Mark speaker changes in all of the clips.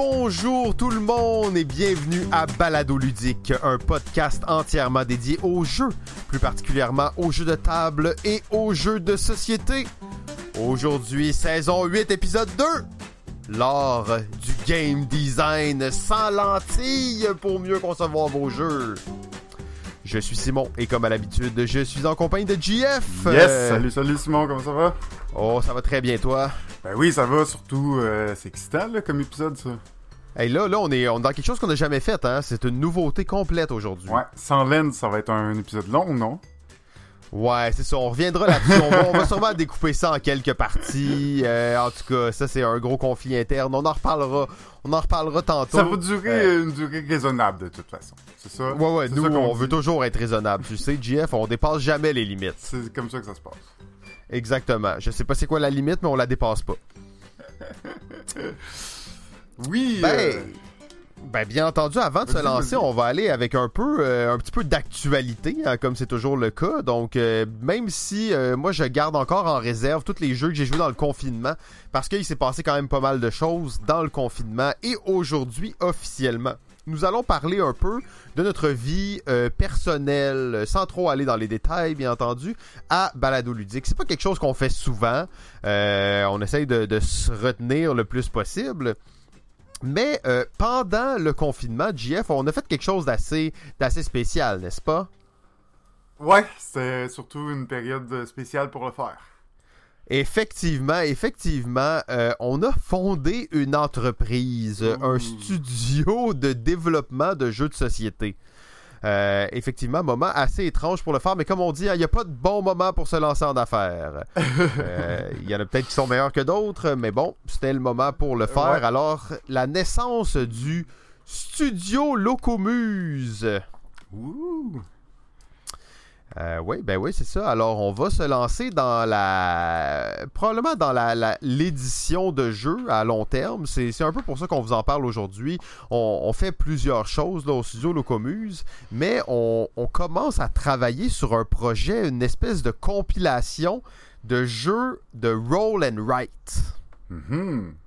Speaker 1: Bonjour tout le monde et bienvenue à Balado Ludique, un podcast entièrement dédié aux jeux, plus particulièrement aux jeux de table et aux jeux de société. Aujourd'hui, saison 8, épisode 2. L'art du game design sans lentilles pour mieux concevoir vos jeux. Je suis Simon et comme à l'habitude, je suis en compagnie de GF.
Speaker 2: Yes,
Speaker 1: Euh,
Speaker 2: salut, salut Simon, comment ça va?
Speaker 1: Oh, ça va très bien toi?
Speaker 2: Ben oui, ça va, surtout, euh, c'est excitant là, comme épisode ça.
Speaker 1: Hey, là, là, on est, on est dans quelque chose qu'on n'a jamais fait, hein. C'est une nouveauté complète aujourd'hui.
Speaker 2: Ouais, sans laine, ça va être un épisode long, non?
Speaker 1: Ouais, c'est ça. On reviendra là-dessus. on, va, on va sûrement découper ça en quelques parties. Euh, en tout cas, ça, c'est un gros conflit interne. On en reparlera. On en reparlera tantôt.
Speaker 2: Ça va durer
Speaker 1: Euh,
Speaker 2: une durée raisonnable de toute façon. C'est ça?
Speaker 1: Ouais, ouais. Nous,
Speaker 2: ça
Speaker 1: on
Speaker 2: dit.
Speaker 1: veut toujours être raisonnable. Tu sais, GF, on dépasse jamais les limites.
Speaker 2: C'est comme ça que ça se passe.
Speaker 1: Exactement. Je sais pas c'est quoi la limite, mais on la dépasse pas.
Speaker 2: Oui,
Speaker 1: Ben,
Speaker 2: euh,
Speaker 1: Ben, bien entendu, avant de se lancer, on va aller avec un peu, euh, un petit peu d'actualité, hein, comme c'est toujours le cas. Donc, euh, même si moi, je garde encore en réserve tous les jeux que j'ai joués dans le confinement, parce qu'il s'est passé quand même pas mal de choses dans le confinement et aujourd'hui officiellement. Nous allons parler un peu de notre vie euh, personnelle, euh, sans trop aller dans les détails, bien entendu, à balado ludique. C'est pas quelque chose qu'on fait souvent. Euh, on essaye de, se retenir le plus possible. Mais pendant le confinement, JF, on a fait quelque chose d'assez d'assez spécial, n'est-ce pas?
Speaker 2: ouais, c'était surtout une période spéciale pour le faire.
Speaker 1: Effectivement, effectivement, euh, on a fondé une entreprise, euh, un studio de développement de jeux de société. Euh, effectivement, moment assez étrange pour le faire, mais comme on dit, hein, il n'y a pas de bon moment pour se lancer en affaires. Euh, Il y en a peut-être qui sont meilleurs que d'autres, mais bon, c'était le moment pour le faire.
Speaker 2: Ouais.
Speaker 1: Alors, la naissance du studio Locomuse.
Speaker 2: Ouh!
Speaker 1: Euh, oui, ben oui, c'est ça. Alors, on va se lancer dans la. Probablement dans l'édition de jeux à long terme. C'est un peu pour ça qu'on vous en parle aujourd'hui. On, fait plusieurs choses au studio Locomuse, mais on, commence à travailler sur un projet, une espèce de compilation de jeux de roll and write.
Speaker 2: Mhm. Intéressant.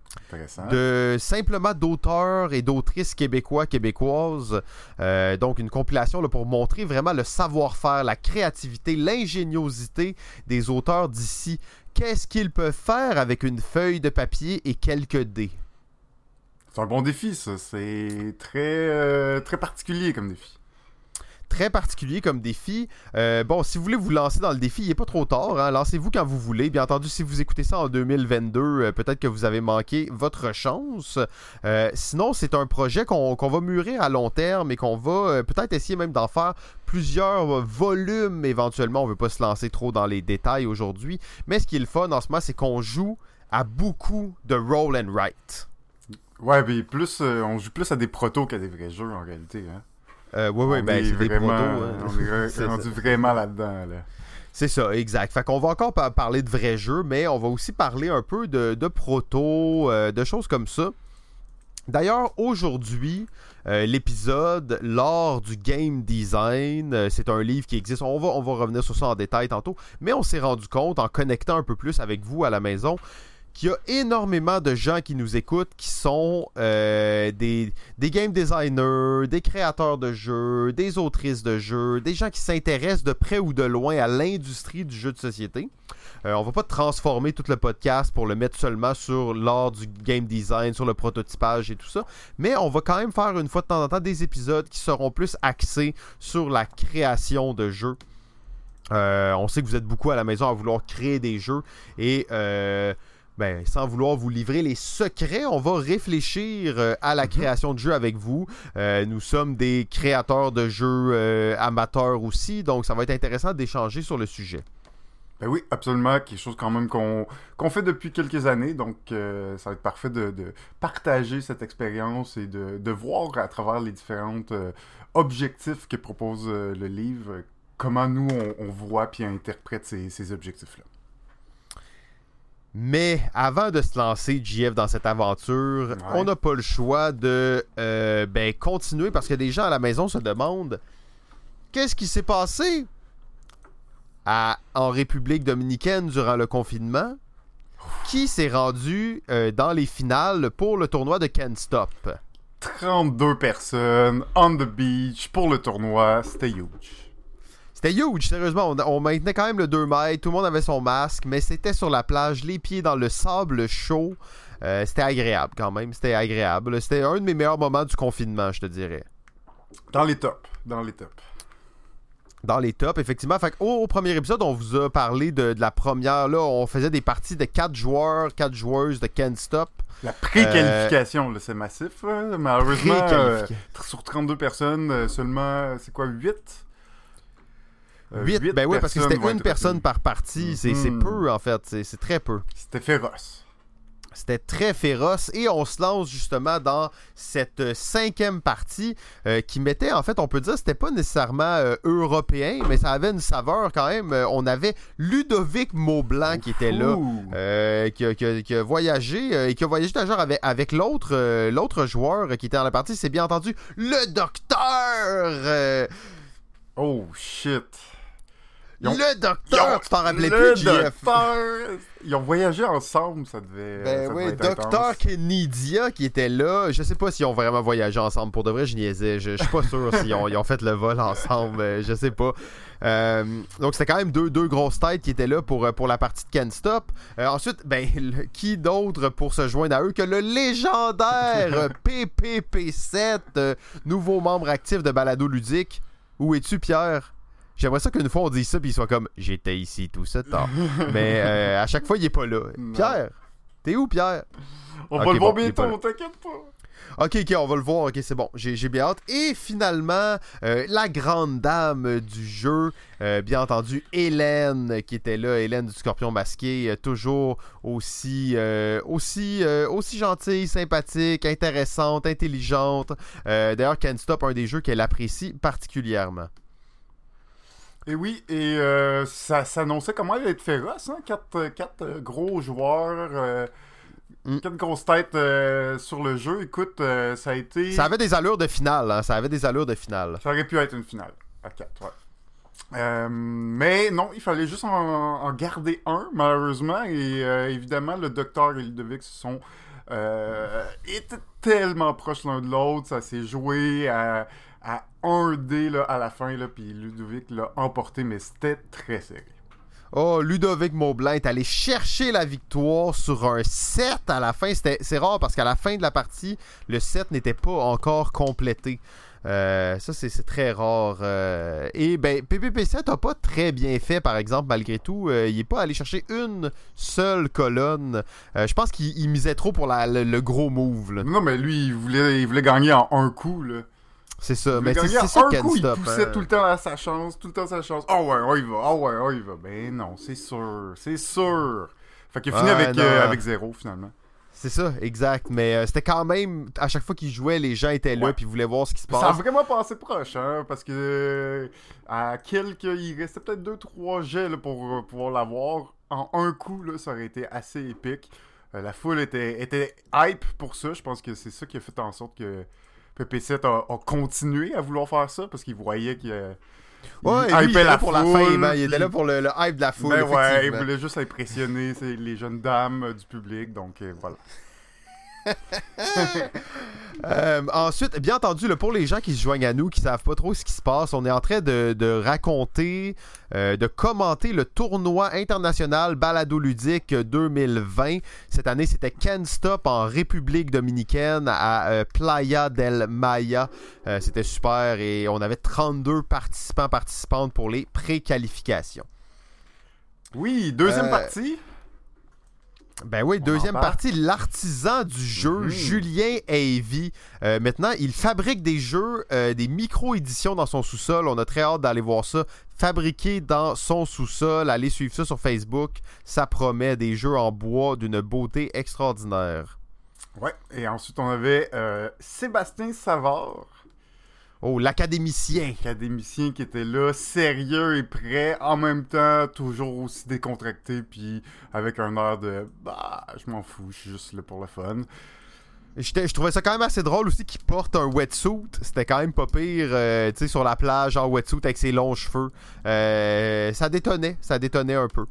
Speaker 1: De simplement d'auteurs et d'autrices québécois, québécoises. Euh, donc une compilation là, pour montrer vraiment le savoir-faire, la créativité, l'ingéniosité des auteurs d'ici. Qu'est-ce qu'ils peuvent faire avec une feuille de papier et quelques dés?
Speaker 2: C'est un bon défi, ça. C'est très, euh, très particulier comme défi.
Speaker 1: Très particulier comme défi. Euh, bon, si vous voulez vous lancer dans le défi, il n'est pas trop tard. hein. Lancez-vous quand vous voulez. Bien entendu, si vous écoutez ça en 2022, euh, peut-être que vous avez manqué votre chance. Euh, sinon, c'est un projet qu'on va mûrir à long terme et qu'on va peut-être essayer même d'en faire plusieurs volumes éventuellement. On ne veut pas se lancer trop dans les détails aujourd'hui. Mais ce qui est le fun en ce moment, c'est qu'on joue à beaucoup de roll and write.
Speaker 2: Ouais, mais plus, on joue plus à des protos qu'à des vrais jeux en réalité. Hein.
Speaker 1: Euh, oui, oui, ben,
Speaker 2: est
Speaker 1: c'est des
Speaker 2: vraiment,
Speaker 1: protos, hein.
Speaker 2: On est rendu vraiment là-dedans. Là.
Speaker 1: C'est ça, exact. Fait qu'on va encore pa- parler de vrais jeux, mais on va aussi parler un peu de, de proto, euh, de choses comme ça. D'ailleurs, aujourd'hui, euh, l'épisode L'art du game design, euh, c'est un livre qui existe. On va, on va revenir sur ça en détail tantôt, mais on s'est rendu compte en connectant un peu plus avec vous à la maison qu'il y a énormément de gens qui nous écoutent qui sont euh, des, des game designers, des créateurs de jeux, des autrices de jeux, des gens qui s'intéressent de près ou de loin à l'industrie du jeu de société. Euh, on va pas transformer tout le podcast pour le mettre seulement sur l'art du game design, sur le prototypage et tout ça, mais on va quand même faire une fois de temps en temps des épisodes qui seront plus axés sur la création de jeux. Euh, on sait que vous êtes beaucoup à la maison à vouloir créer des jeux et euh, ben, sans vouloir vous livrer les secrets, on va réfléchir euh, à la
Speaker 2: Mhm.
Speaker 1: création de jeux avec vous. Euh, nous sommes des créateurs de jeux euh, amateurs aussi, donc ça va être intéressant d'échanger sur le sujet.
Speaker 2: Ben oui, absolument. Quelque chose quand même qu'on fait depuis quelques années. Donc, euh, ça va être parfait de, de partager cette expérience et de, de voir à travers les différents objectifs que propose le livre, comment nous, on, on voit puis interprète ces, ces objectifs-là.
Speaker 1: Mais avant de se lancer, JF, dans cette aventure,
Speaker 2: Ouais.
Speaker 1: on n'a pas le choix de euh, ben, continuer parce que des gens à la maison se demandent qu'est-ce qui s'est passé à- en République dominicaine durant le confinement? Qui s'est rendu euh, dans les finales pour le tournoi de Can't Stop?
Speaker 2: 32 personnes on the beach pour le tournoi. C'était huge.
Speaker 1: C'était huge, sérieusement. On, on, maintenait quand même le 2 mètres, tout le monde avait son masque, mais c'était sur la plage, les pieds dans le sable chaud. Euh, c'était agréable quand même, c'était agréable. C'était un de mes meilleurs moments du confinement, je te dirais.
Speaker 2: Dans les tops, dans les tops.
Speaker 1: Dans les tops, effectivement. Fait au, au, premier épisode, on vous a parlé de, de, la première. Là, on faisait des parties de 4 joueurs, 4 joueuses de Can't Stop.
Speaker 2: La pré-qualification, euh... c'est massif. Là. Malheureusement, euh, sur 32 personnes, seulement, c'est quoi, 8
Speaker 1: 8, ben oui, parce que c'était une personne par partie. C'est mm -hmm. peu, en fait. C'est très peu.
Speaker 2: C'était féroce.
Speaker 1: C'était très féroce et on se lance justement dans cette cinquième partie euh, qui mettait, en fait, on peut dire, c'était pas nécessairement euh, européen, mais ça avait une saveur quand même. Euh, on avait Ludovic Maublanc qui était là, euh, qui, qui, qui, a voyagé et qui a voyagé d'ailleurs avec, avec l'autre l'autre joueur qui était dans la partie, c'est bien entendu le docteur.
Speaker 2: Oh shit.
Speaker 1: Ont, le docteur, tu t'en rappelais plus, JF.
Speaker 2: Ils ont voyagé ensemble, ça devait.
Speaker 1: Ben
Speaker 2: ça
Speaker 1: oui,
Speaker 2: devait
Speaker 1: docteur Kenidia qui était là. Je sais pas s'ils ont vraiment voyagé ensemble. Pour de vrai, je niaisais. Je, je suis pas sûr s'ils ont, ils ont fait le vol ensemble. Je sais pas. Euh, donc c'était quand même deux, deux grosses têtes qui étaient là pour, pour la partie de Can't Stop. Euh, ensuite, ben, le, qui d'autre pour se joindre à eux que le légendaire PPP7, euh, nouveau membre actif de Balado Ludique? Où es-tu, Pierre? J'aimerais ça qu'une fois on dise ça puis il soit comme j'étais ici tout ce temps. Mais euh, à chaque fois il est pas là. Pierre, t'es où Pierre?
Speaker 2: On okay, va le voir bon, bientôt, t'inquiète pas.
Speaker 1: Ok, ok, on va le voir. Ok, c'est bon. J'ai bien hâte. Et finalement, euh, la grande dame du jeu, euh, bien entendu, Hélène, qui était là, Hélène du Scorpion masqué, euh, toujours aussi, aussi, aussi gentille, sympathique, intéressante, intelligente. D'ailleurs, Can't Stop, un des jeux qu'elle apprécie particulièrement.
Speaker 2: Et oui, et euh, ça s'annonçait comment elle être féroce, hein? Quatre, quatre euh, gros joueurs, euh, mm. quatre grosses têtes euh, sur le jeu. Écoute, ça a été...
Speaker 1: Ça avait des allures de finale, hein? Ça avait des allures de finale.
Speaker 2: Ça aurait pu être une finale, à quatre, ouais. mais non, il fallait juste en, en garder un, malheureusement. Et évidemment, le docteur et Ludovic se sont... étaient tellement proches l'un de l'autre. Ça s'est joué à à 1 D là, à la fin, là, puis Ludovic l'a emporté, mais c'était très serré.
Speaker 1: Oh, Ludovic Maublanc est allé chercher la victoire sur un 7 à la fin. C'est rare parce qu'à la fin de la partie, le 7 n'était pas encore complété. Euh, ça, c'est très rare. Euh, et ben, PPP7 n'a pas très bien fait, par exemple, malgré tout. Euh, il n'est pas allé chercher une seule colonne. Je pense qu'il misait trop pour la, le, le, gros move. Là.
Speaker 2: Non, mais lui, il voulait, il voulait gagner en un coup. Là.
Speaker 1: C'est ça, mais c'est ça
Speaker 2: un coup, stop, il poussait hein. tout le temps à sa chance, tout le temps à sa chance. Oh ouais, oh il va, oh ouais, oh il va. Ben non, c'est sûr, c'est sûr. Fait qu'il a fini
Speaker 1: Ouais,
Speaker 2: avec, euh, avec zéro finalement.
Speaker 1: C'est ça, exact. Mais euh, c'était quand même, à chaque fois qu'il jouait, les gens étaient là puis voulaient voir ce qui se
Speaker 2: Ça a
Speaker 1: passe.
Speaker 2: vraiment passé proche, hein, parce que euh, à quelques, il restait peut-être deux trois jets là, pour euh, pouvoir l'avoir. En un coup, là, ça aurait été assez épique. Euh, la foule était, était hype pour ça. Je pense que c'est ça qui a fait en sorte que PP7 a, a continué à vouloir faire ça parce qu'il voyait qu'il euh,
Speaker 1: Ouais,
Speaker 2: il
Speaker 1: lui, il
Speaker 2: hypait
Speaker 1: était là pour la fin, man. Il était là pour le, le hype de la foule.
Speaker 2: Ben ouais, il voulait juste impressionner les jeunes dames euh, du public, donc euh, voilà.
Speaker 1: Euh, ensuite, bien entendu, là, pour les gens qui se joignent à nous, qui savent pas trop ce qui se passe, on est en train de, de raconter, euh, de commenter le tournoi international Balado Ludique 2020. Cette année, c'était Can't Stop en République dominicaine à euh, Playa del Maya. C'était super et on avait 32 participants participantes pour les pré-qualifications.
Speaker 2: Oui, deuxième partie.
Speaker 1: Ben oui, deuxième partie, l'artisan du jeu,
Speaker 2: Mhm.
Speaker 1: Julien Avey. Euh, maintenant, il fabrique des jeux, euh, des micro-éditions dans son sous-sol. On a très hâte d'aller voir ça. Fabriqué dans son sous-sol. Allez suivre ça sur Facebook. Ça promet des jeux en bois d'une beauté extraordinaire.
Speaker 2: Ouais, et ensuite on avait euh, Sébastien Savard,
Speaker 1: Oh, l'académicien.
Speaker 2: académicien qui était là, sérieux et prêt, en même temps toujours aussi décontracté, puis avec un air de bah, je m'en fous, je suis juste là pour le fun.
Speaker 1: Je trouvais ça quand même assez drôle aussi qu'il porte un wetsuit. C'était quand même pas pire, euh, tu sais, sur la plage en wetsuit avec ses longs cheveux. Euh, ça détonnait, ça détonnait un peu.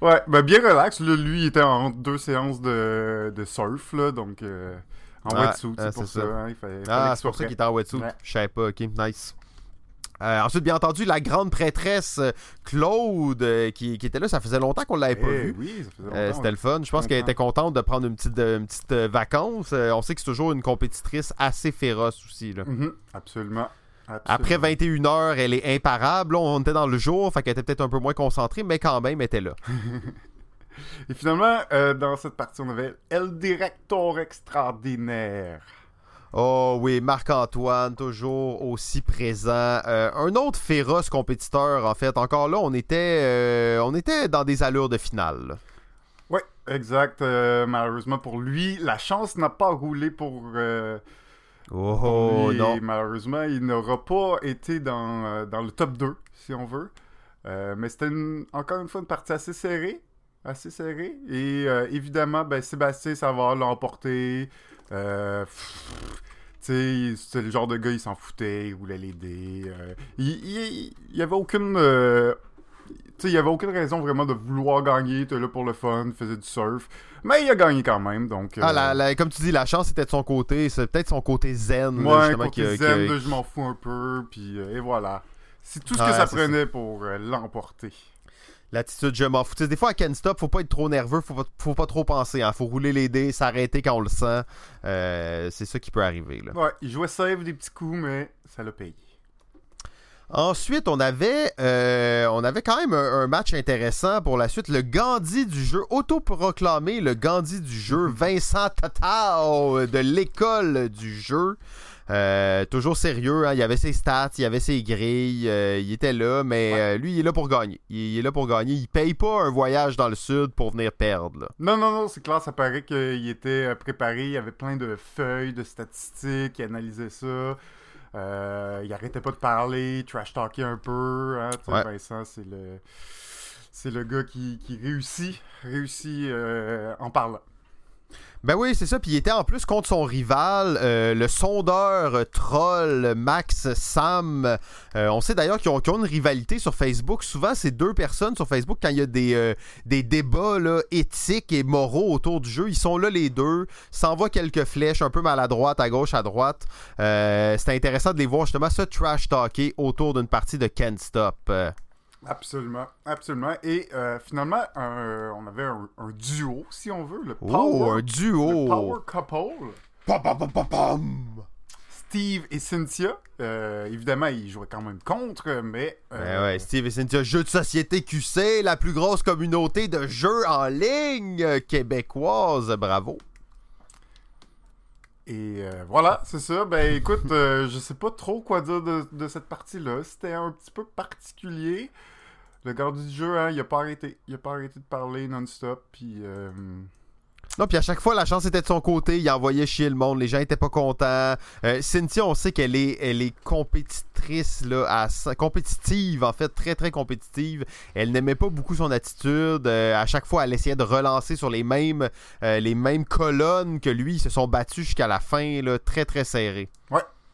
Speaker 2: Ouais, ben bien relax. Là, lui, il était en deux séances de, de surf, là, donc euh, en
Speaker 1: Ah,
Speaker 2: wetsuit,
Speaker 1: ah,
Speaker 2: c'est pour
Speaker 1: c'est
Speaker 2: ça.
Speaker 1: ça.
Speaker 2: hein, il fallait- fallait
Speaker 1: Ah, c'est pour ça qu'il était en wetsuit.
Speaker 2: Ouais.
Speaker 1: Je savais pas, ok, nice. Euh, ensuite, bien entendu, la grande prêtresse euh, Claude euh, qui, qui était là, ça faisait longtemps qu'on l'avait pas
Speaker 2: Eh
Speaker 1: vue.
Speaker 2: oui, ça faisait
Speaker 1: Euh,
Speaker 2: longtemps.
Speaker 1: C'était le fun. Je pense qu'elle était contente de prendre une petite, euh, une petite euh, vacance. Euh, on sait que c'est toujours une compétitrice assez féroce aussi. Là.
Speaker 2: Mhm, absolument.
Speaker 1: Après
Speaker 2: absolument.
Speaker 1: 21 heures, elle est imparable. Là, on était dans le jour, fait qu'elle était peut-être un peu moins concentrée, mais quand même, elle était là.
Speaker 2: Et finalement, euh, dans cette partie, on avait El Director Extraordinaire.
Speaker 1: Oh oui, Marc-Antoine, toujours aussi présent. Euh, un autre féroce compétiteur, en fait. Encore là, on était, euh, on était dans des allures de finale.
Speaker 2: Ouais, exact. Euh, malheureusement pour lui, la chance n'a pas roulé pour,
Speaker 1: Oh,
Speaker 2: pour lui.
Speaker 1: non.
Speaker 2: Et malheureusement, il n'aura pas été dans, dans le top 2, si on veut. Mais c'était encore une fois une partie assez serrée. Assez serrée. Et euh, évidemment, ben, Sébastien Savard l'a emporté. Euh, pff, tu sais, c'était le genre de gars, il s'en foutait, il voulait l'aider. euh, il, il, il y avait aucune. euh, il y avait aucune raison vraiment de vouloir gagner. Il était là pour le fun, il faisait du surf. Mais il a gagné quand même, donc.
Speaker 1: Ah, la- la- comme tu dis, la chance était de son côté. C'est peut-être son côté zen. là,
Speaker 2: Ouais,
Speaker 1: justement,
Speaker 2: côté
Speaker 1: qui qui
Speaker 2: zen, de je m'en fous un peu, puis et voilà. C'est tout ce que ça
Speaker 1: c'est
Speaker 2: prenait pour l'emporter.
Speaker 1: L'attitude, je m'en fous. Des fois, à Ken Stop, faut pas être trop nerveux, faut pas, faut pas trop penser. Hein. Faut rouler les dés, s'arrêter quand on le sent. Euh, c'est ça qui peut arriver. Là.
Speaker 2: Ouais, il jouait save des petits coups, mais ça l'a payé.
Speaker 1: Ensuite, on avait, euh, on avait quand même un, un match intéressant pour la suite. Le Gandhi du jeu, autoproclamé le Gandhi du jeu, Vincent Tatao de l'école du jeu. Euh, toujours sérieux, hein, il avait ses stats, il avait ses grilles, euh, il était là, mais
Speaker 2: Ouais.
Speaker 1: euh, lui, il est là pour gagner. Il, il est là pour gagner. Il paye pas un voyage dans le sud pour venir perdre. là.
Speaker 2: Non, non, non, c'est clair, ça paraît qu'il était préparé, il avait plein de feuilles, de statistiques, il analysait ça. Il arrêtait pas de parler, trash talker un peu. Hein,
Speaker 1: Ouais.
Speaker 2: Vincent, c'est le. C'est le gars qui, qui réussit, réussit en parlant.
Speaker 1: Ben oui, c'est ça. Puis il était en plus contre son rival, euh, le sondeur euh, troll Max Sam. Euh, on sait d'ailleurs qu'ils ont, une rivalité sur Facebook. Souvent, c'est deux personnes sur Facebook quand il y a des, des débats éthiques et moraux autour du jeu. Ils sont là les deux, s'envoient quelques flèches un peu maladroites à gauche, à droite. C'était intéressant de les voir justement se trash talker autour d'une partie de Can't Stop. Euh,
Speaker 2: Absolument, absolument. Et euh, finalement, un- on avait un, un duo, si on veut, le
Speaker 1: oh,
Speaker 2: Power,
Speaker 1: un
Speaker 2: le
Speaker 1: duo!
Speaker 2: power Couple.
Speaker 1: Pam, pam, pam, pam, pam.
Speaker 2: Steve et Cynthia. Euh, évidemment, ils jouaient quand même contre, mais. euh,
Speaker 1: Ben ouais, Steve et Cynthia, jeux de société QC, la plus grosse communauté de jeux en ligne euh, québécoise. Bravo.
Speaker 2: Et euh, voilà, c'est ça. Ben écoute, euh, je sais pas trop quoi dire de, de cette partie-là. C'était un petit peu particulier. Le gardien du jeu, hein, il a pas arrêté. Il a pas arrêté de parler non-stop. Puis. euh,
Speaker 1: Non, puis à chaque fois, la chance était de son côté. Il envoyait chier le monde. Les gens étaient pas contents. Euh, Cynthia, on sait qu'elle est, elle est compétitrice, là, à, compétitive, en fait, très, très compétitive. Elle n'aimait pas beaucoup son attitude. Euh, à chaque fois, elle essayait de relancer sur les mêmes, euh, les mêmes colonnes que lui. Ils se sont battus jusqu'à la fin, là, très, très serré.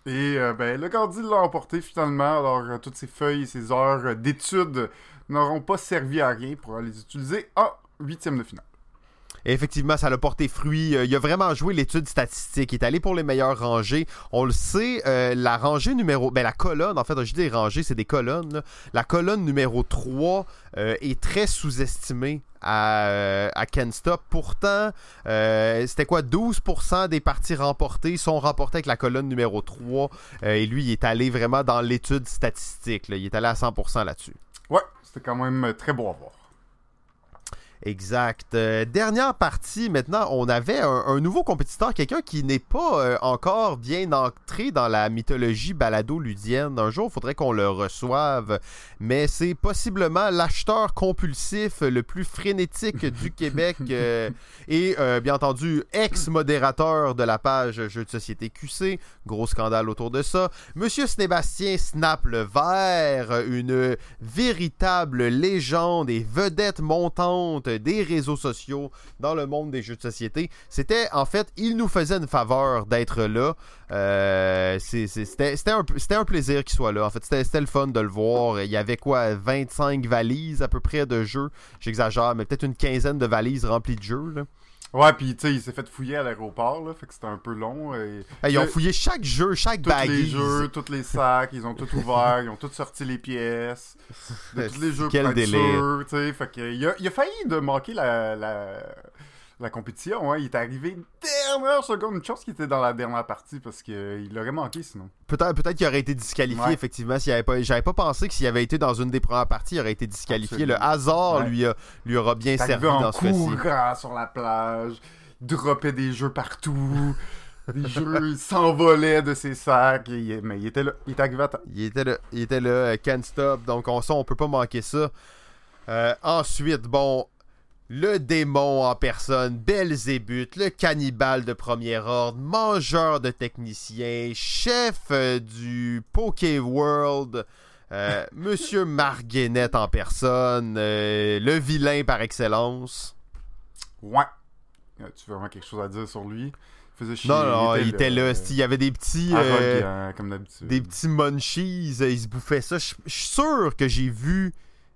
Speaker 2: Et euh, ben, le gardien l'a emporté finalement. Alors, toutes ces feuilles et ces heures d'études n'auront pas servi à rien pour les utiliser en huitième de finale.
Speaker 1: Effectivement, ça l'a porté fruit. Euh, il a vraiment joué l'étude statistique. Il est allé pour les meilleures rangées. On le sait, euh, la rangée numéro... Ben, la colonne, en fait, je dis rangées, c'est des colonnes. La colonne numéro 3 euh, est très sous-estimée à, à Ken Stop. Pourtant, c'était quoi? 12% des parties remportées sont remportées avec la colonne numéro 3. Euh, et lui, il est allé vraiment dans l'étude statistique. Il est allé à 100% là-dessus.
Speaker 2: Ouais, c'était quand même euh, très beau à voir.
Speaker 1: Exact. Euh, dernière partie, maintenant, on avait un, un nouveau compétiteur, quelqu'un qui n'est pas euh, encore bien entré dans la mythologie balado-ludienne. Un jour, il faudrait qu'on le reçoive, mais c'est possiblement l'acheteur compulsif le plus frénétique du Québec euh, et, bien entendu, ex-modérateur de la page Jeux de société QC. Gros scandale autour de ça. Monsieur Sébastien Snap le Vert, une véritable légende et vedette montante des réseaux sociaux dans le monde des jeux de société. C'était, en fait, il nous faisait une faveur d'être là. Euh, c'était un, un, plaisir qu'il soit là. En fait, c'était le fun de le voir. Il y avait quoi, 25 valises à peu près de jeux? J'exagère, mais peut-être une quinzaine de valises remplies de jeux.
Speaker 2: Ouais, puis tu sais, il s'est fait fouiller à l'aéroport, là, fait que c'était un peu long. Et...
Speaker 1: ils ont fouillé chaque jeu, chaque tous
Speaker 2: les jeux, tous les sacs, ils ont tout ouvert, ils ont tous sorti les pièces de tous les jeux
Speaker 1: Quel délire.
Speaker 2: tu sais, fait que il a, il a failli de manquer la, la la compétition. Hein. Il est arrivé dernière seconde. Une chance qu'il était dans la dernière partie parce qu'il euh, aurait manqué sinon.
Speaker 1: Peut-être peut qu'il aurait été disqualifié, effectivement. S'il avait pas... J'avais pas pensé que s'il avait été dans une des premières parties, il aurait été disqualifié. Le hasard lui, lui aura bien servi dans ce
Speaker 2: cas-ci. sur la plage, dropper des jeux partout. des jeux s'envolaient de ses sacs. mais il était là. Il était arrivé à
Speaker 1: Il était là. Il était là. Euh, can't stop. Donc on, on peut pas manquer ça. Euh, ensuite, bon, le démon en personne, Belzébuth, le cannibale de premier ordre, mangeur de techniciens, chef euh, du Poké World, euh, Monsieur Marguenet en personne, euh, le vilain par excellence.
Speaker 2: Ouais. Tu veux vraiment quelque chose à dire sur lui?
Speaker 1: Il faisait chier, non, non, il était, là. Il y avait des petits.
Speaker 2: comme d'habitude.
Speaker 1: Des petits munchies. Il se bouffait ça. Je suis sûr que j'ai vu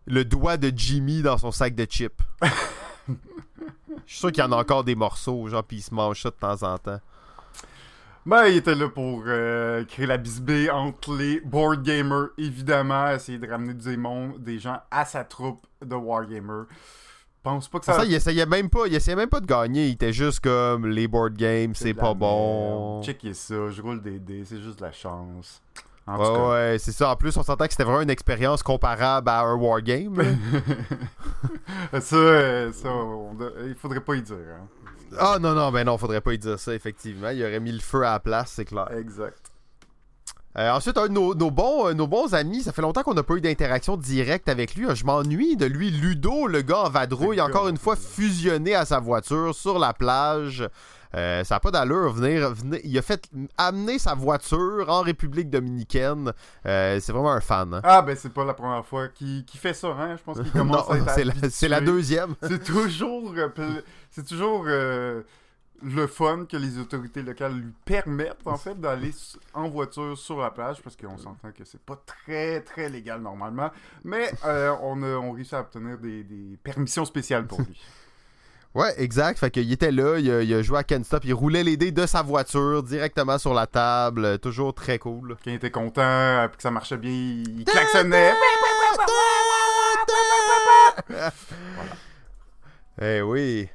Speaker 1: le doigt de Jimmy dans son sac de chips. Je suis sûr qu'il y en a encore des morceaux, genre, puis il se mange ça de temps en temps.
Speaker 2: Ben, il était là pour euh, créer la bisbée entre les board gamers, évidemment, essayer de ramener des, des gens à sa troupe de wargamers. Pense pas que ça.
Speaker 1: ça il essayait même pas, il essayait même pas de gagner, il était juste comme les board games, c'est pas bon.
Speaker 2: Checkez ça, je roule des dés, c'est juste de la chance
Speaker 1: ouais, ouais, c'est ça. En plus, on s'entend que c'était vraiment une expérience comparable à un wargame.
Speaker 2: ça, euh, ça il faudrait pas y dire. Hein.
Speaker 1: Ah non, non, ben non, faudrait pas y dire ça, effectivement. Il aurait mis le feu à la place, c'est clair.
Speaker 2: Exact.
Speaker 1: Euh, ensuite, un de nos, bons, euh, nos bons amis, ça fait longtemps qu'on n'a pas eu d'interaction directe avec lui. Je m'ennuie de lui. Ludo, le gars en vadrouille, encore une fois fusionné à sa voiture sur la plage. Euh, ça n'a pas d'allure. Venir, il a fait amener sa voiture en République dominicaine. Euh, c'est vraiment un fan. Hein.
Speaker 2: Ah, ben c'est pas la première fois qu'il fait ça. Hein? Je pense qu'il commence à
Speaker 1: être C'est la, deuxième.
Speaker 2: c'est toujours, euh, c'est toujours le fun que les autorités locales lui permettent en fait d'aller en voiture sur la plage parce qu'on s'entend que c'est pas très très légal normalement mais on, a, on réussit à obtenir des, des permissions spéciales pour lui
Speaker 1: Ouais, exact. Fait qu'il était là, il a, joué à Ken Stop, il roulait les dés de sa voiture directement sur la table. Toujours très cool.
Speaker 2: Quand il était content, que ça marchait bien, il klaxonnait.
Speaker 1: Eh oui.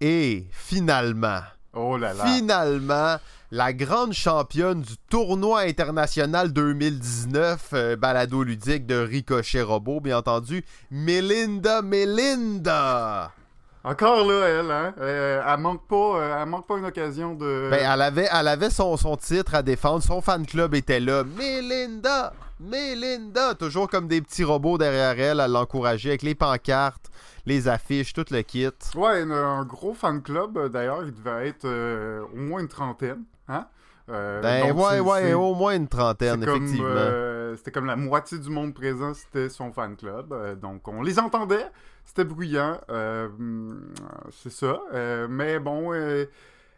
Speaker 1: Et finalement.
Speaker 2: Oh là là.
Speaker 1: Finalement, la grande championne du tournoi international 2019, euh, balado ludique de Ricochet Robot, bien entendu, Melinda Melinda.
Speaker 2: Encore là, elle, hein? Euh, elle, manque pas, euh, elle manque pas une occasion de.
Speaker 1: Ben, elle avait, elle avait son, son titre à défendre, son fan club était là. Melinda, Melinda, toujours comme des petits robots derrière elle à l'encourager avec les pancartes les affiches, tout le kit.
Speaker 2: Ouais, un, gros fan club, d'ailleurs, il devait être au moins une trentaine. Hein?
Speaker 1: Euh, ben ouais, ouais, au moins une trentaine, effectivement.
Speaker 2: Euh, c'était comme la moitié du monde présent, c'était son fan club. Euh, donc on les entendait, c'était bruyant, c'est ça. mais bon, elle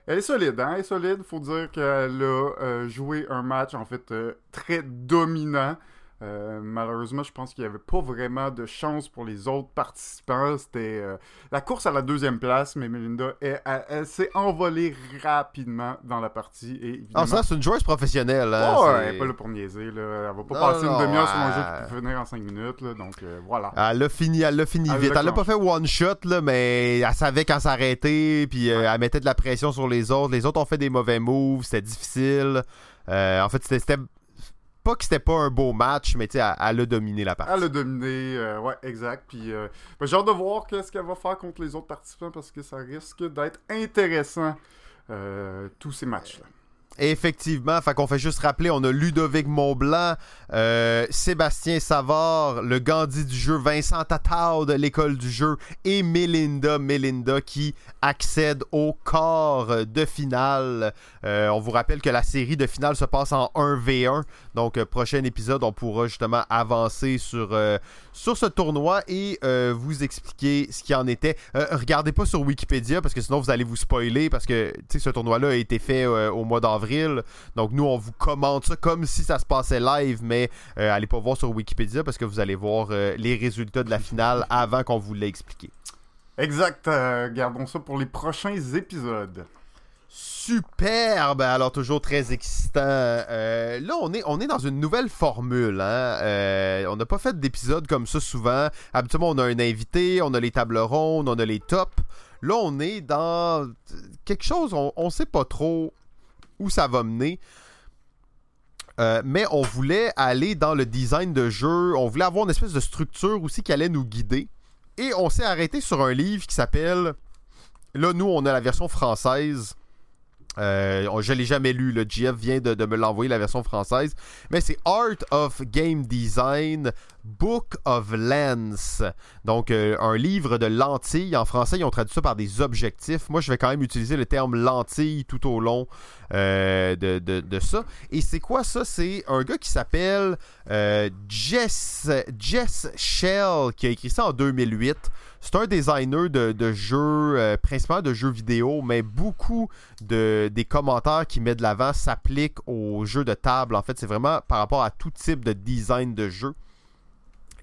Speaker 2: est solide, hein? Elle est solide, faut dire qu'elle a joué un match en fait très dominant. Euh, malheureusement, je pense qu'il n'y avait pas vraiment de chance pour les autres participants. C'était euh, la course à la deuxième place, mais Melinda, elle, s'est envolée rapidement dans la partie. Et
Speaker 1: Ah, ça, c'est une joueuse professionnelle. Hein,
Speaker 2: elle n'est pas là pour niaiser. Là. Elle va pas passer une demi-heure sur un jeu qui peut finir en cinq minutes. Là, donc euh, voilà.
Speaker 1: Elle l'a fini, elle l'a fini vite. Elle l'a pas fait one shot, là, mais elle savait quand s'arrêter. Puis elle mettait de la pression sur les autres. Les autres ont fait des mauvais moves. C'était difficile. en fait, c'était pas que c'était pas un beau match, mais sais, elle, a dominé la partie.
Speaker 2: Elle a dominé, euh, ouais, exact. Puis euh, ben, j'ai hâte de voir qu'est-ce qu'elle va faire contre les autres participants parce que ça risque d'être intéressant, euh, tous ces matchs-là.
Speaker 1: Effectivement, fait qu'on fait juste rappeler, on a Ludovic Montblanc, euh, Sébastien Savard, le Gandhi du jeu, Vincent Tatao de l'école du jeu et Melinda Melinda qui accède au corps de finale. Euh, on vous rappelle que la série de finale se passe en 1v1, donc euh, prochain épisode, on pourra justement avancer sur, sur ce tournoi et vous expliquer ce qui en était. regardez pas sur Wikipédia parce que sinon vous allez vous spoiler parce que ce tournoi-là a été fait au mois d'avril donc nous, on vous commente ça comme si ça se passait live, mais euh, allez pas voir sur Wikipédia parce que vous allez voir euh, les résultats de la finale avant qu'on vous l'ait expliqué.
Speaker 2: Exact. Euh, gardons ça pour les prochains épisodes.
Speaker 1: Superbe! Alors, toujours très excitant. là, on est, on est dans une nouvelle formule. Hein? on n'a pas fait d'épisodes comme ça souvent. Habituellement, on a un invité, on a les tables rondes, on a les tops. Là, on est dans quelque chose, on ne sait pas trop où ça va mener. Euh, mais on voulait aller dans le design de jeu, on voulait avoir une espèce de structure aussi qui allait nous guider. Et on s'est arrêté sur un livre qui s'appelle... Là, nous, on a la version française. Euh, je l'ai jamais lu, le GF vient de, me l'envoyer, la version française. Mais c'est Art of Game Design, Book of Lens. Donc, euh, un livre de lentilles. En français, ils ont traduit ça par des objectifs. Moi, je vais quand même utiliser le terme lentille tout au long euh, de, de, ça. Et c'est quoi ça? C'est un gars qui s'appelle Jess, Jess Shell, qui a écrit ça en 2008. C'est un designer de, jeux, euh, principalement de jeux vidéo, mais beaucoup de, des commentaires qu'il met de l'avant s'appliquent aux jeux de table. En fait, c'est vraiment par rapport à tout type de design de jeu.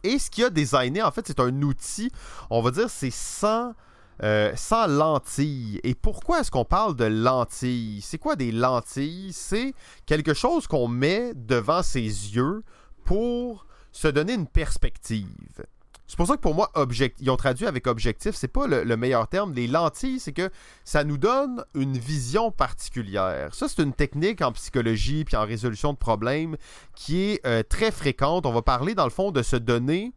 Speaker 1: Et ce qu'il a designé, en fait, c'est un outil, on va dire, c'est sans, euh, sans lentilles. Et pourquoi est-ce qu'on parle de lentilles? C'est quoi des lentilles? C'est quelque chose qu'on met devant ses yeux pour se donner une perspective. C'est pour ça que pour moi, ils ont traduit avec objectif, c'est pas le, meilleur terme. Les lentilles, c'est que ça nous donne une vision particulière. Ça, c'est une technique en psychologie puis en résolution de problèmes qui est euh, très fréquente. On va parler, dans le fond, de se donner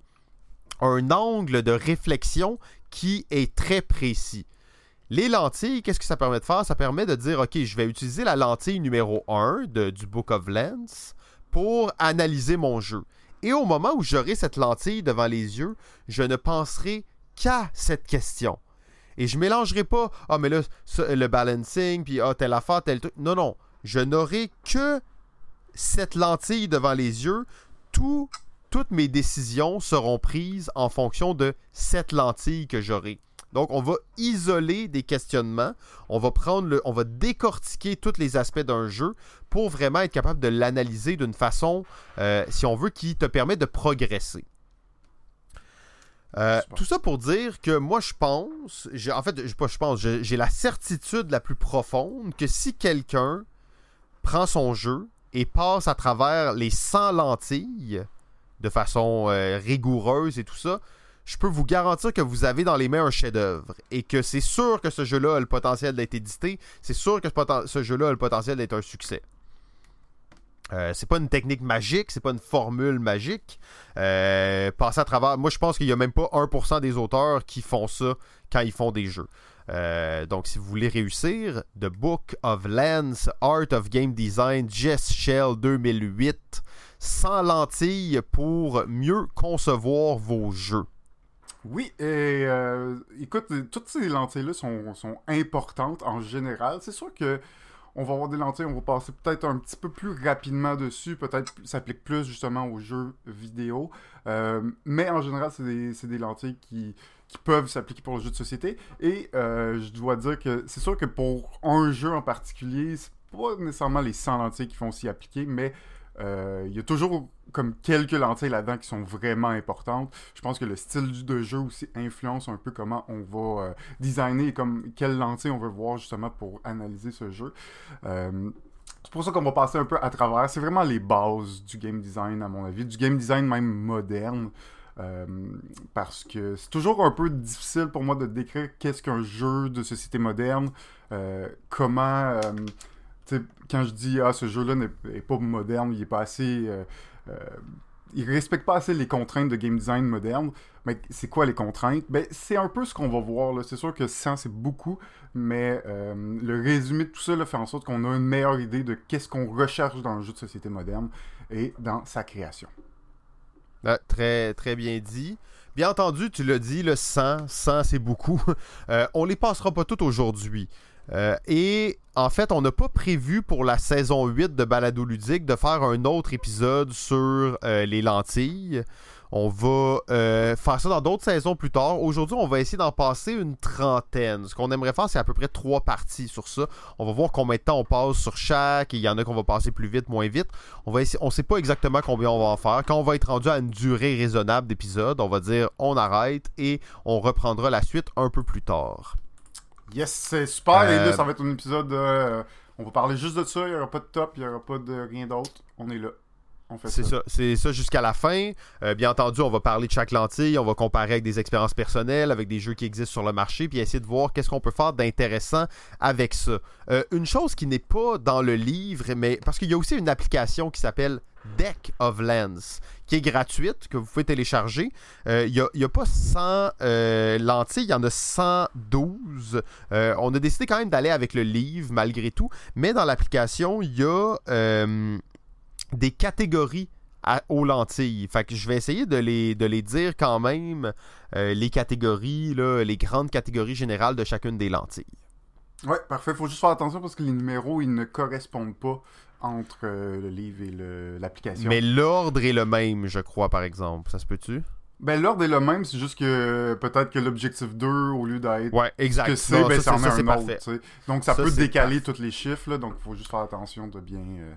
Speaker 1: un angle de réflexion qui est très précis. Les lentilles, qu'est-ce que ça permet de faire? Ça permet de dire, OK, je vais utiliser la lentille numéro 1 du Book of Lens pour analyser mon jeu. Et au moment où j'aurai cette lentille devant les yeux, je ne penserai qu'à cette question. Et je mélangerai pas, ah, mais là, le balancing, puis ah, telle affaire, tel truc. Non, non. Je n'aurai que cette lentille devant les yeux. toutes mes décisions seront prises en fonction de cette lentille que j'aurai. Donc, on va isoler des questionnements, on va prendre le, on va décortiquer tous les aspects d'un jeu pour vraiment être capable de l'analyser d'une façon, euh, si on veut, qui te permet de progresser. Euh, tout ça pour dire que moi je pense, en fait, je, je pense, j'ai la certitude la plus profonde que si quelqu'un prend son jeu et passe à travers les 100 lentilles de façon euh, rigoureuse et tout ça, je peux vous garantir que vous avez dans les mains un chef-d'œuvre et que c'est sûr que ce jeu-là a le potentiel d'être édité, c'est sûr que ce, jeu-là a le potentiel d'être un succès. Euh, c'est pas une technique magique, c'est pas une formule magique. Euh, passer à travers. Moi, je pense qu'il y a même pas 1% des auteurs qui font ça quand ils font des jeux. Euh, donc, si vous voulez réussir, The Book of Lens, Art of Game Design, Jess Shell 2008, sans lentilles pour mieux concevoir vos jeux.
Speaker 2: Oui, et euh, écoute, toutes ces lentilles-là sont, sont, importantes en général. C'est sûr que on va avoir des lentilles, on va passer peut-être un petit peu plus rapidement dessus, peut-être s'applique plus justement aux jeux vidéo. Euh, mais en général, c'est des, des, lentilles qui, qui peuvent s'appliquer pour le jeu de société. Et euh, je dois dire que c'est sûr que pour un jeu en particulier, c'est pas nécessairement les 100 lentilles qui vont s'y appliquer, mais euh, il y a toujours comme quelques lentilles là-dedans qui sont vraiment importantes. Je pense que le style de jeu aussi influence un peu comment on va euh, designer et comme quelles lentilles on veut voir justement pour analyser ce jeu. Euh, c'est pour ça qu'on va passer un peu à travers. C'est vraiment les bases du game design, à mon avis, du game design même moderne. parce que c'est toujours un peu difficile pour moi de décrire qu'est-ce qu'un jeu de société moderne, comment quand je dis ah ce jeu-là n'est pas moderne, il est pas assez euh, euh, ils respectent pas assez les contraintes de game design moderne. Mais c'est quoi les contraintes? Ben c'est un peu ce qu'on va voir là. C'est sûr que 100 c'est beaucoup, mais euh, le résumé de tout ça là, fait en sorte qu'on a une meilleure idée de qu'est-ce qu'on recherche dans le jeu de société moderne et dans sa création.
Speaker 1: Ah, très très bien dit. Bien entendu, tu l'as dit, le 100, 100 c'est beaucoup. On les passera pas toutes aujourd'hui. Euh, et en fait, on n'a pas prévu pour la saison 8 de Balado Ludique de faire un autre épisode sur euh, les lentilles. On va euh, faire ça dans d'autres saisons plus tard. Aujourd'hui, on va essayer d'en passer une trentaine. Ce qu'on aimerait faire, c'est à peu près trois parties sur ça. On va voir combien de temps on passe sur chaque. Il y en a qu'on va passer plus vite, moins vite. On on sait pas exactement combien on va en faire. Quand on va être rendu à une durée raisonnable d'épisode, on va dire on arrête et on reprendra la suite un peu plus tard.
Speaker 2: Yes, c'est super. Et là,
Speaker 1: Euh,
Speaker 2: ça va être un épisode. euh, on va parler juste de ça. Il n'y aura pas de top, il n'y aura pas de rien d'autre. On est là. On fait
Speaker 1: C'est
Speaker 2: ça.
Speaker 1: ça, c'est ça jusqu'à la fin. Euh, bien entendu, on va parler de chaque lentille, on va comparer avec des expériences personnelles, avec des jeux qui existent sur le marché, puis essayer de voir qu'est-ce qu'on peut faire d'intéressant avec ça. Euh, une chose qui n'est pas dans le livre, mais parce qu'il y a aussi une application qui s'appelle Deck of Lens, qui est gratuite, que vous pouvez télécharger. Euh, Il n'y a, pas 100 euh, lentilles, il y en a 112. Euh, on a décidé quand même d'aller avec le livre, malgré tout, mais dans l'application, il y a... euh, des catégories aux lentilles. Fait que je vais essayer de les, de les dire quand même, euh, les catégories, là, les grandes catégories générales de chacune des lentilles.
Speaker 2: Ouais, parfait. Faut juste faire attention parce que les numéros, ils ne correspondent pas entre euh, le livre et l'application.
Speaker 1: Mais l'ordre est le même, je crois, par exemple. Ça se peut-tu?
Speaker 2: Ben, l'ordre est le même, c'est juste que peut-être que l'objectif 2, au lieu d'être
Speaker 1: Ouais, exact.
Speaker 2: que c'est, ben,
Speaker 1: ça,
Speaker 2: un
Speaker 1: parfait.
Speaker 2: autre. Donc, ça,
Speaker 1: Ça,
Speaker 2: peut décaler
Speaker 1: parfait.
Speaker 2: tous les chiffres, là, donc il faut juste faire attention de bien. euh,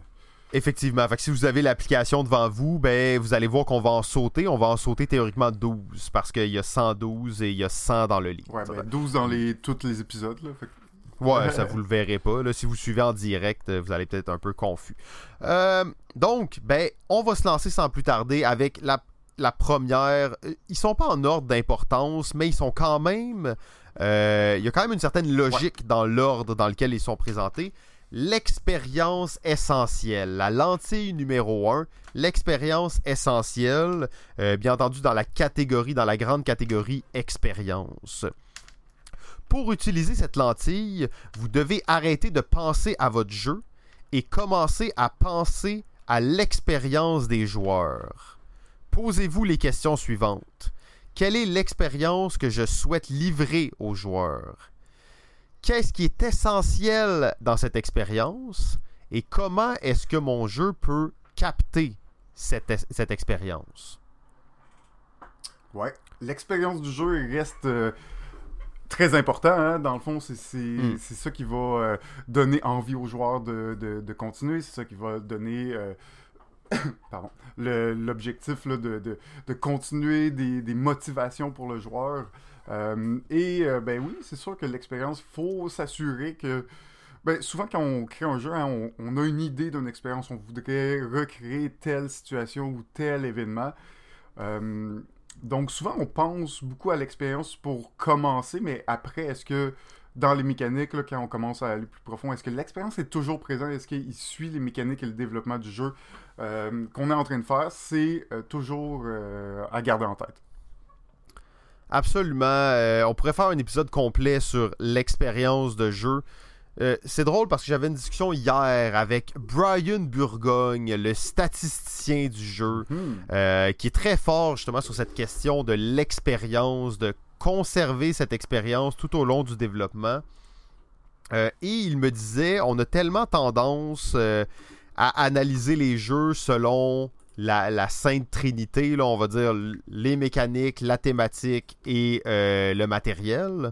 Speaker 1: Effectivement. Fait que si vous avez l'application devant vous, ben, vous allez voir qu'on va en sauter. On va en sauter théoriquement 12 parce qu'il y a 112 et il y a 100 dans le livre.
Speaker 2: Ouais, ben, 12 dans les... tous les épisodes, là. Fait que-
Speaker 1: Ouais, ça vous le verrez pas. Là, si vous suivez en direct, euh, vous allez peut-être un peu confus. Euh, donc, ben, on va se lancer sans plus tarder avec la, la première. Ils sont pas en ordre d'importance, mais ils sont quand même. euh, Il y a quand même une certaine logique dans l'ordre dans lequel ils sont présentés. L'expérience essentielle, la lentille numéro 1, l'expérience essentielle, euh, bien entendu dans la catégorie, dans la grande catégorie expérience. Pour utiliser cette lentille, vous devez arrêter de penser à votre jeu et commencer à penser à l'expérience des joueurs. Posez-vous les questions suivantes. Quelle est l'expérience que je souhaite livrer aux joueurs? Qu'est-ce qui est essentiel dans cette expérience? Et comment est-ce que mon jeu peut capter cette, cette expérience?
Speaker 2: Ouais. L'expérience du jeu reste euh, très important. hein. Dans le fond, c'est
Speaker 1: Mm.
Speaker 2: ça qui va euh, donner envie aux joueurs de, de- de continuer. C'est ça qui va donner euh, l'objectif de, de- de continuer des, des motivations pour le joueur. Euh, et ben oui, c'est sûr que l'expérience, faut s'assurer que ben, souvent, quand on crée un jeu, hein, on, on a une idée d'une expérience. On voudrait recréer telle situation ou tel événement. Euh, donc, souvent, on pense beaucoup à l'expérience pour commencer, mais après, est-ce que dans les mécaniques, quand on commence à aller plus profond, est-ce que l'expérience est toujours présente? Est-ce qu'il suit les mécaniques et le développement du jeu euh, qu'on est en train de faire? C'est euh, toujours euh, à garder en tête.
Speaker 1: Absolument. On pourrait faire un épisode complet sur l'expérience de jeu. Euh, c'est drôle parce que j'avais une discussion hier avec Brian Burgogne, le statisticien du jeu,
Speaker 2: Hmm.
Speaker 1: euh, qui est très fort justement sur cette question de l'expérience, de conserver cette expérience tout au long du développement. Euh, et il me disait, on a tellement tendance à analyser les jeux selon la, la sainte trinité, là, on va dire les mécaniques, la thématique et le matériel.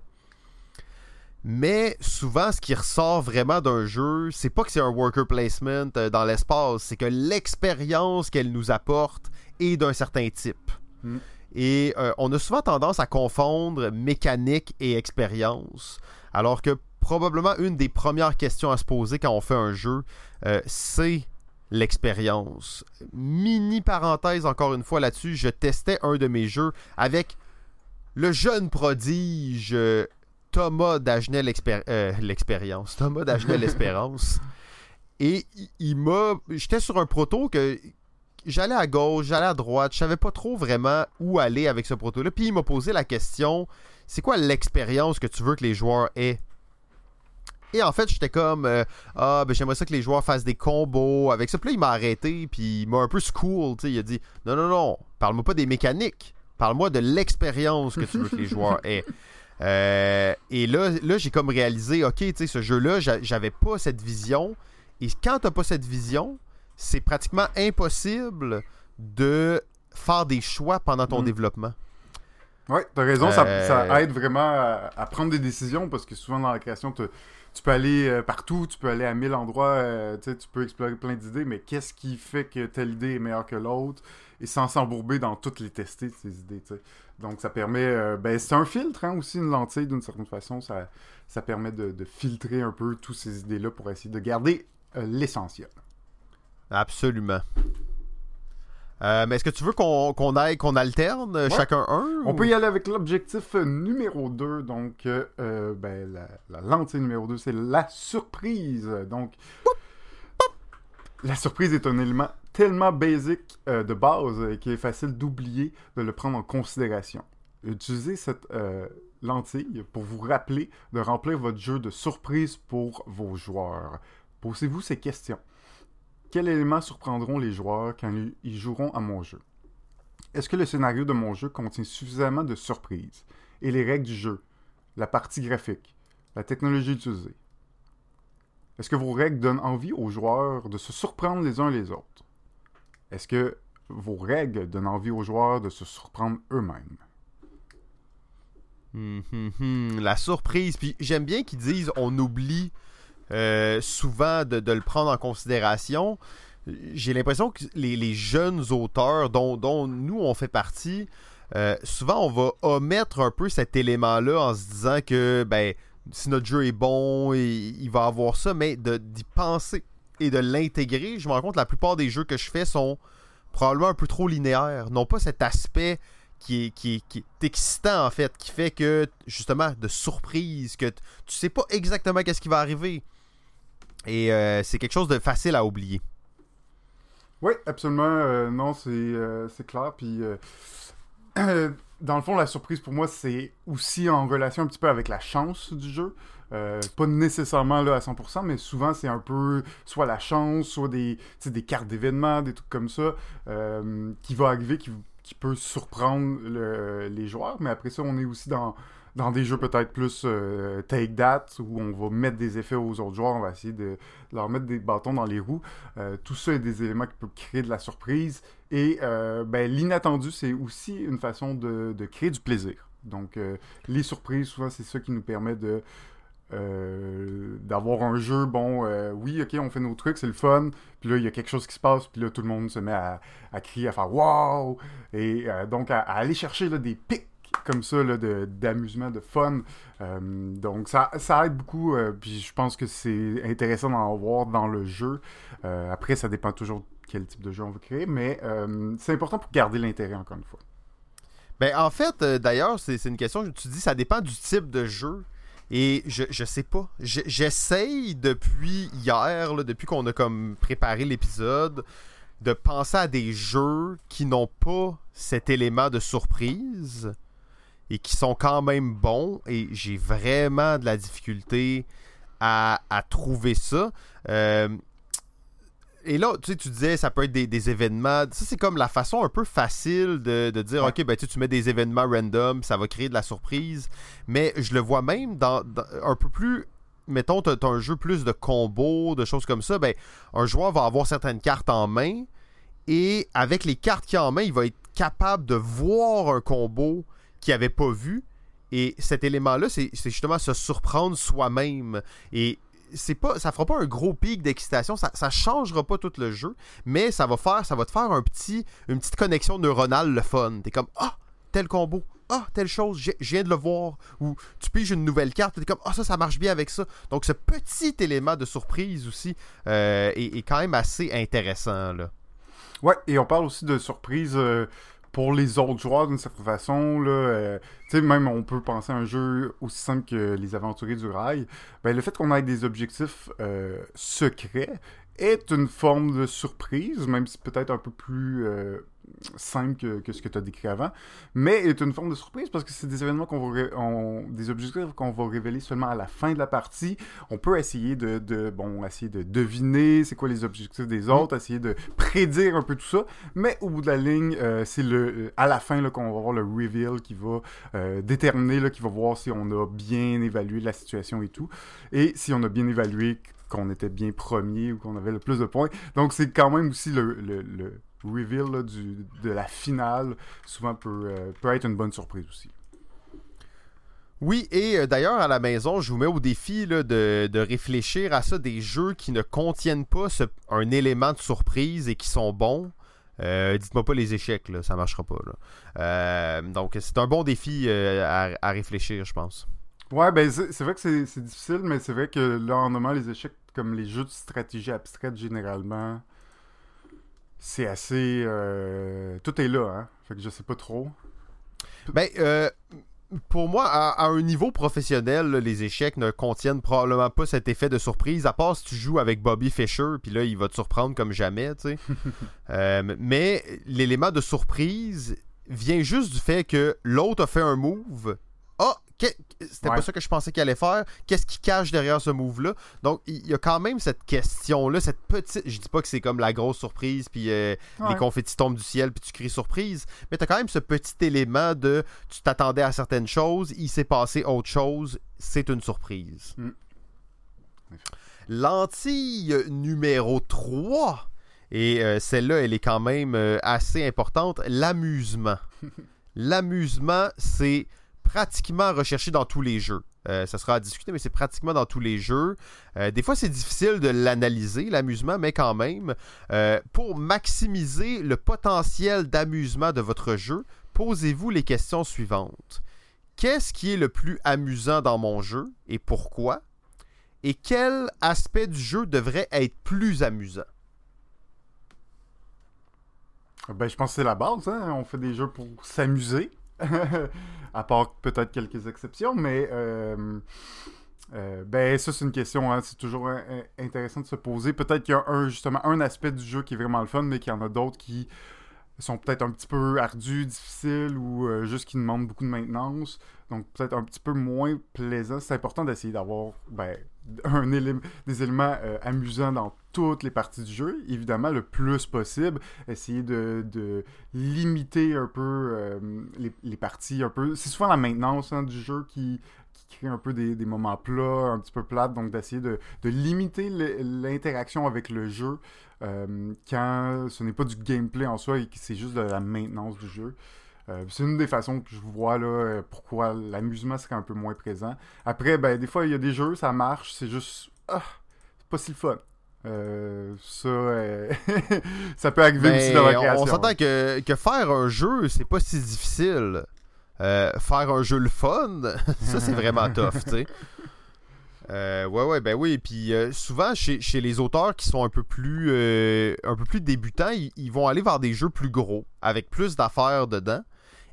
Speaker 1: Mais souvent, ce qui ressort vraiment d'un jeu, c'est pas que c'est un worker placement euh, dans l'espace, c'est que l'expérience qu'elle nous apporte est d'un certain type.
Speaker 2: Mm.
Speaker 1: Et euh, on a souvent tendance à confondre mécanique et expérience, alors que probablement une des premières questions à se poser quand on fait un jeu, euh, c'est l'expérience. Mini parenthèse encore une fois là-dessus, je testais un de mes jeux avec le jeune prodige euh, Thomas Dagenel l'expér- euh, l'expérience, Thomas l'espérance. Et il- il m'a j'étais sur un proto que j'allais à gauche, j'allais à droite, je savais pas trop vraiment où aller avec ce proto-là. Puis il m'a posé la question c'est quoi l'expérience que tu veux que les joueurs aient? Et en fait, j'étais comme euh, Ah, ben j'aimerais ça que les joueurs fassent des combos avec ça. Puis là, il m'a arrêté, puis il m'a un peu school. tu sais. Il a dit Non, non, non, parle-moi pas des mécaniques. Parle-moi de l'expérience que tu veux que les joueurs aient. Euh, et là, là j'ai comme réalisé Ok, tu sais, ce jeu-là, j'avais pas cette vision. Et quand t'as pas cette vision, c'est pratiquement impossible de faire des choix pendant ton
Speaker 2: Mm.
Speaker 1: développement.
Speaker 2: Ouais, t'as raison, ça,
Speaker 1: Euh,
Speaker 2: ça aide vraiment à, à prendre des décisions parce que souvent dans la création, te- tu peux aller euh, partout, tu peux aller à mille endroits, euh, tu peux explorer plein d'idées, mais qu'est-ce qui fait que telle idée est meilleure que l'autre? Et sans s'embourber dans toutes les tester, ces idées, tu sais. Donc ça permet, euh, ben c'est un filtre hein, aussi, une lentille d'une certaine façon, ça, ça permet de, de filtrer un peu toutes ces idées-là pour essayer de garder euh, l'essentiel.
Speaker 1: Absolument. Euh, mais est-ce que tu veux qu'on qu'on aille, qu'on alterne
Speaker 2: Ouais.
Speaker 1: chacun un
Speaker 2: On
Speaker 1: ou-
Speaker 2: peut y aller avec l'objectif numéro 2. Donc, ben, la, la lentille numéro 2, c'est la surprise. Donc, la surprise est un élément tellement basique euh, de base euh, qu'il est facile d'oublier de le prendre en considération. Utilisez cette euh, lentille pour vous rappeler de remplir votre jeu de surprise pour vos joueurs. Posez-vous ces questions. Quels éléments surprendront les joueurs quand ils- ils joueront à mon jeu? Est-ce que le scénario de mon jeu contient suffisamment de surprises? Et les règles du jeu, la partie graphique, la technologie utilisée? Est-ce que vos règles donnent envie aux joueurs de se surprendre les uns les autres? Est-ce que vos règles donnent envie aux joueurs de se surprendre eux-mêmes?
Speaker 1: Hum, hum, hum, La surprise. Puis j'aime bien qu'ils disent on oublie euh, souvent de, le prendre en considération. J'ai l'impression que les, jeunes auteurs dont, nous on fait partie, euh, souvent on va omettre un peu cet élément-là en se disant que ben si notre jeu est bon, il, il va avoir ça, mais d'y penser et de l'intégrer. Je me rends compte que la plupart des jeux que je fais sont probablement un peu trop linéaires, n'ont pas cet aspect qui est, qui, est, qui est excitant en fait, qui fait que justement de surprise, que tu sais pas exactement qu'est-ce qui va arriver. Et euh, c'est quelque chose de facile à oublier.
Speaker 2: Oui, absolument. euh, non, c'est euh, clair. Puis, euh, dans le fond, la surprise pour moi, c'est aussi en relation un petit peu avec la chance du jeu. Euh, pas nécessairement là à 100%, mais souvent c'est un peu soit la chance, soit des, des cartes d'événements, des trucs comme ça, euh, qui va arriver, qui, peut surprendre le- les joueurs. Mais après ça, on est aussi dans, dans des jeux peut-être plus euh, take that, où on va mettre des effets aux autres joueurs, on va essayer de leur mettre des bâtons dans les roues. Tout ça est des éléments qui peuvent créer de la surprise. Et ben, l'inattendu, c'est aussi une façon de, créer du plaisir. Donc, les surprises, souvent, c'est ça qui nous permet de euh, d'avoir un jeu, bon, euh, oui, ok, on fait nos trucs, c'est le fun, puis là, il y a quelque chose qui se passe, puis là, tout le monde se met à, crier, à faire « wow », et euh, donc à, aller chercher là, des pics comme ça là, de- d'amusement, de, fun. Donc ça, ça aide beaucoup, puis je pense que c'est intéressant d'en avoir dans le jeu. Après, ça dépend toujours de quel type de jeu on veut créer, mais c'est important pour garder l'intérêt, encore une fois.
Speaker 1: Ben, en fait, d'ailleurs, c'est c'est une question, tu dis, ça dépend du type de jeu. Et je, je sais pas. Je- J'essaye depuis hier, depuis qu'on a comme préparé l'épisode, de penser à des jeux qui n'ont pas cet élément de surprise et qui sont quand même bons. Et j'ai vraiment de la difficulté à, à trouver ça. Euh, et là, tu sais, tu disais, ça peut être des, des événements. Ça, c'est comme la façon un peu facile de, de dire,
Speaker 2: Ouais.
Speaker 1: OK, ben, tu sais, tu mets des événements random, ça va créer de la surprise. Mais je le vois même dans, dans- un peu plus. Mettons, tu as, un jeu plus de combos, de choses comme ça. Ben, un joueur va avoir certaines cartes en main. Et avec les cartes qu'il a en main, il va être capable de voir un combo qu'il n'avait pas vu. Et cet élément-là, c'est c'est justement se surprendre soi-même. Et c'est pas ça fera pas un gros pic d'excitation ça, ça changera pas tout le jeu mais ça va faire ça va te faire un petit une petite connexion neuronale le fun. T'es comme ah tel combo ah telle chose je viens de le voir. Ou tu piges une nouvelle carte t'es comme ah ça ça marche bien avec ça. Donc ce petit élément de surprise aussi euh, est, est quand même assez intéressant là.
Speaker 2: Ouais, et on parle aussi de surprise euh, pour les autres joueurs d'une certaine façon. Là, euh, même on peut penser à un jeu aussi simple que Les Aventuriers du Rail. Ben, le fait qu'on ait des objectifs euh, secrets est une forme de surprise, même si peut-être un peu plus euh, simple que, ce que tu as décrit avant, mais est une forme de surprise parce que c'est des événements qu'on va des objectifs qu'on va révéler seulement à la fin de la partie. On peut essayer de, bon essayer de deviner c'est quoi les objectifs des mm. autres, essayer de prédire un peu tout ça, mais au bout de la ligne, euh, c'est le à la fin qu'on va voir le reveal qui va euh, déterminer là, qui va voir si on a bien évalué la situation et tout, et si on a bien évalué qu'on était bien premier ou qu'on avait le plus de points. Donc c'est quand même aussi le, reveal du, de la finale souvent peut, euh, peut être une bonne surprise aussi.
Speaker 1: Oui, et euh, d'ailleurs, à la maison, je vous mets au défi de, de, réfléchir à ça, des jeux qui ne contiennent pas un élément de surprise et qui sont bons. Euh, dites-moi pas les échecs, là, ça marchera pas. donc, c'est un bon défi à, réfléchir, je pense.
Speaker 2: Ouais, ben c'est vrai que c'est difficile, mais c'est vrai que là, en les échecs comme les jeux de stratégie abstraite, généralement, c'est assez. Euh, tout est là, hein. Fait que je sais pas trop.
Speaker 1: Ben, euh, pour moi, à, un niveau professionnel, les échecs ne contiennent probablement pas cet effet de surprise, à part si tu joues avec Bobby Fischer, puis là, il va te surprendre comme jamais, tu sais. Euh, mais l'élément de surprise vient juste du fait que l'autre a fait un move. Ah, c'était pas ça que je pensais qu'il allait faire. Qu'est-ce qui cache derrière ce move-là? Donc, il y a quand même cette question-là, cette petite. Je dis pas que c'est comme la grosse surprise, puis euh, les confettis tombent du ciel, puis tu cries surprise. Mais t'as quand même ce petit élément de tu t'attendais à certaines choses, il s'est passé autre chose, c'est une surprise. Mm. Lentille numéro 3. Et euh, celle-là, elle est quand même euh, assez importante. L'amusement. L'amusement, c'est pratiquement recherché dans tous les jeux. Euh, ça sera à discuter, mais c'est pratiquement dans tous les jeux. Euh, des fois, c'est difficile de l'analyser, l'amusement, mais quand même, euh, pour maximiser le potentiel d'amusement de votre jeu, posez-vous les questions suivantes. Qu'est-ce qui est le plus amusant dans mon jeu et pourquoi? Et quel aspect du jeu devrait être plus amusant?
Speaker 2: Ben, je pense que c'est la base. Hein. On fait des jeux pour s'amuser. à part peut-être quelques exceptions, mais euh, euh, ben ça c'est une question, hein. c'est toujours intéressant de se poser. Peut-être qu'il y a un, justement un aspect du jeu qui est vraiment le fun, mais qu'il y en a d'autres qui sont peut-être un petit peu ardus, difficiles ou euh, juste qui demandent beaucoup de maintenance. Donc peut-être un petit peu moins plaisant. C'est important d'essayer d'avoir ben, des éléments euh, amusants dans toutes les parties du jeu. Évidemment, le plus possible. Essayer de, limiter un peu euh, les, parties. un peu. C'est souvent la maintenance hein, du jeu qui, crée un peu des, moments plats, un petit peu plates. Donc d'essayer de, limiter l'interaction avec le jeu euh, quand ce n'est pas du gameplay en soi et que c'est juste de la maintenance du jeu. Euh, c'est une des façons que je vois là euh, pourquoi l'amusement serait un peu moins présent. Après, ben des fois il y a des jeux, ça marche, c'est juste ah, c'est pas si le fun. Euh, ça, ça peut arriver aussi dans la création.
Speaker 1: On, s'entend que, que, faire un jeu, c'est pas si difficile. faire un jeu le fun, ça c'est vraiment tough, tu sais. ouais, ouais, ben oui. Puis souvent, chez, chez, les auteurs qui sont un peu plus, un peu plus débutants, ils, vont aller vers des jeux plus gros, avec plus d'affaires dedans.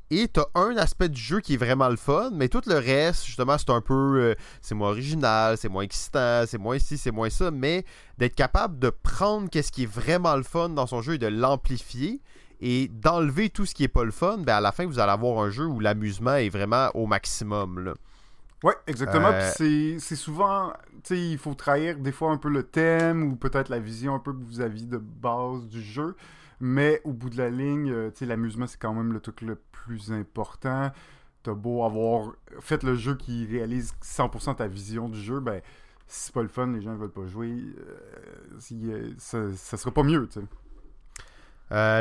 Speaker 1: Et t'as un aspect du jeu qui est vraiment le fun, mais tout le reste, justement, c'est un peu. Euh, c'est moins original, c'est moins excitant, c'est moins ci, c'est moins ça. Mais d'être capable de prendre qu'est-ce qui est vraiment le fun dans son jeu et de l'amplifier et d'enlever tout ce qui est pas le fun, ben à la fin, vous allez avoir un jeu où l'amusement est vraiment au maximum. Là.
Speaker 2: Ouais, exactement. Euh, c'est souvent, tu sais, il faut trahir des fois un peu le thème ou peut-être la vision un peu que vous aviez de base du jeu. Mais au bout de la ligne, euh, l'amusement, c'est quand même le truc le plus important. T'as beau avoir fait le jeu qui réalise 100% ta vision du jeu, ben, si c'est pas le fun, les gens veulent pas jouer, euh, euh, ça, ça sera pas mieux,
Speaker 1: sais.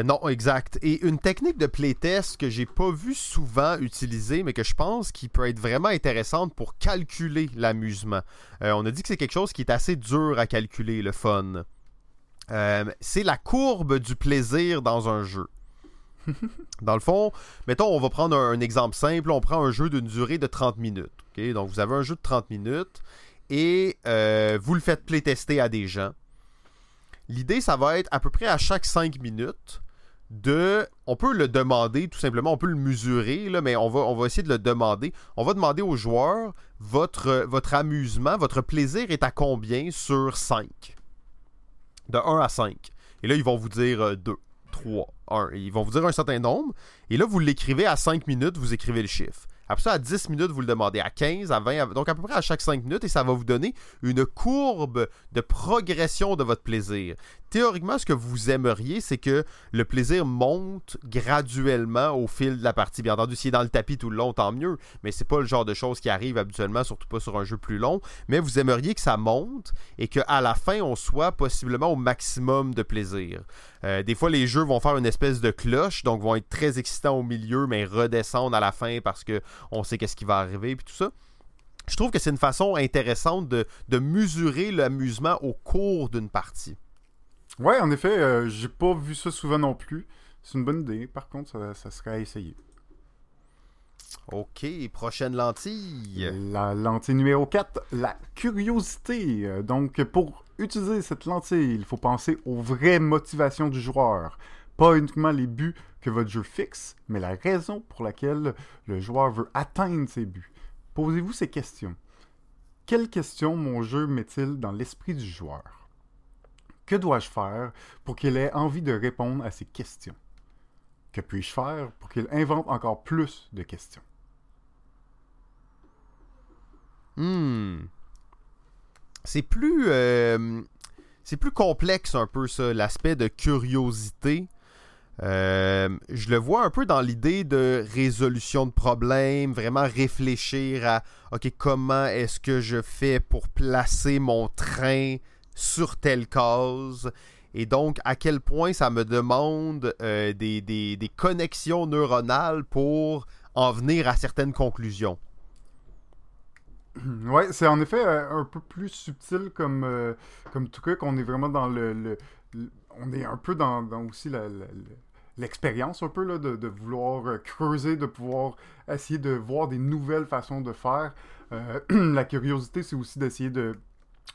Speaker 1: non, exact. Et une technique de playtest que j'ai pas vu souvent utiliser, mais que je pense qui peut être vraiment intéressante pour calculer l'amusement. on a dit que c'est quelque chose qui est assez dur à calculer, le fun. Euh, c'est la courbe du plaisir dans un jeu. dans le fond, mettons, on va prendre un, exemple simple. On prend un jeu d'une durée de 30 minutes. Donc, vous avez un jeu de 30 minutes et euh, vous le faites playtester à des gens. L'idée, ça va être à peu près à chaque 5 minutes de. On peut le demander, tout simplement, on peut le mesurer, là, mais on va, on va essayer de le demander. On va demander aux joueurs votre, votre amusement, votre plaisir est à combien sur 5 de 1 à 5. Et là, ils vont vous dire 2, 3, 1. Ils vont vous dire un certain nombre. Et là, vous l'écrivez à 5 minutes, vous écrivez le chiffre. Après ça, à 10 minutes, vous le demandez à 15, à 20, donc à peu près à chaque 5 minutes, et ça va vous donner une courbe de progression de votre plaisir. Théoriquement, ce que vous aimeriez, c'est que le plaisir monte graduellement au fil de la partie. Bien entendu, s'il est dans le tapis tout le long, tant mieux, mais c'est pas le genre de choses qui arrive habituellement, surtout pas sur un jeu plus long. Mais vous aimeriez que ça monte et qu'à la fin, on soit possiblement au maximum de plaisir. Euh, des fois, les jeux vont faire une espèce de cloche, donc vont être très excitants au milieu, mais redescendre à la fin parce que on sait qu'est-ce qui va arriver, puis tout ça. Je trouve que c'est une façon intéressante de, mesurer l'amusement au cours d'une partie.
Speaker 2: Ouais, en effet, euh, j'ai pas vu ça souvent non plus. C'est une bonne idée. Par contre, ça, serait à essayer.
Speaker 1: Ok, prochaine lentille.
Speaker 2: La lentille numéro 4, la curiosité. Euh, donc, pour utiliser cette lentille, il faut penser aux vraies motivations du joueur. Pas uniquement les buts que votre jeu fixe, mais la raison pour laquelle le joueur veut atteindre ses buts. Posez-vous ces questions. Quelles questions mon jeu met-il dans l'esprit du joueur? Que dois-je faire pour qu'il ait envie de répondre à ces questions? Que puis-je faire pour qu'il invente encore plus de questions?
Speaker 1: Hmm. C'est plus. Euh, c'est plus complexe un peu ça, l'aspect de curiosité. Euh, je le vois un peu dans l'idée de résolution de problèmes, vraiment réfléchir à OK, comment est-ce que je fais pour placer mon train sur telle case et donc à quel point ça me demande euh, des, des, connexions neuronales pour en venir à certaines conclusions.
Speaker 2: Ouais, c'est en effet euh, un peu plus subtil comme, comme truc. On est vraiment dans le, on est un peu dans, aussi l'expérience un peu là, de, vouloir euh, creuser, de pouvoir essayer de voir des nouvelles façons de faire. Euh, la curiosité, c'est aussi d'essayer de,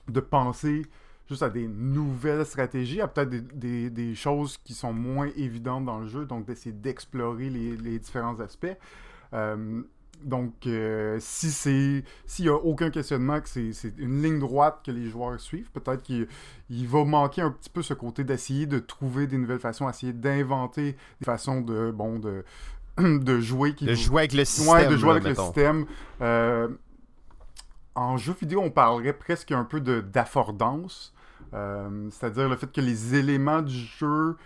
Speaker 2: de penser juste à des nouvelles stratégies, à peut-être des, des, choses qui sont moins évidentes dans le jeu, donc d'essayer d'explorer les, les, différents aspects. Euh, donc, euh, si c'est s'il n'y a aucun questionnement, que c'est une ligne droite que les joueurs suivent, peut-être qu'il va manquer un petit peu ce côté d'essayer de trouver des nouvelles façons, essayer d'inventer des façons de bon de de jouer
Speaker 1: qui de jouer avec le système.
Speaker 2: de jouer avec le système. Euh, en jeu vidéo, on parlerait presque un peu d'affordance, euh, c'est-à-dire le fait que les éléments du jeu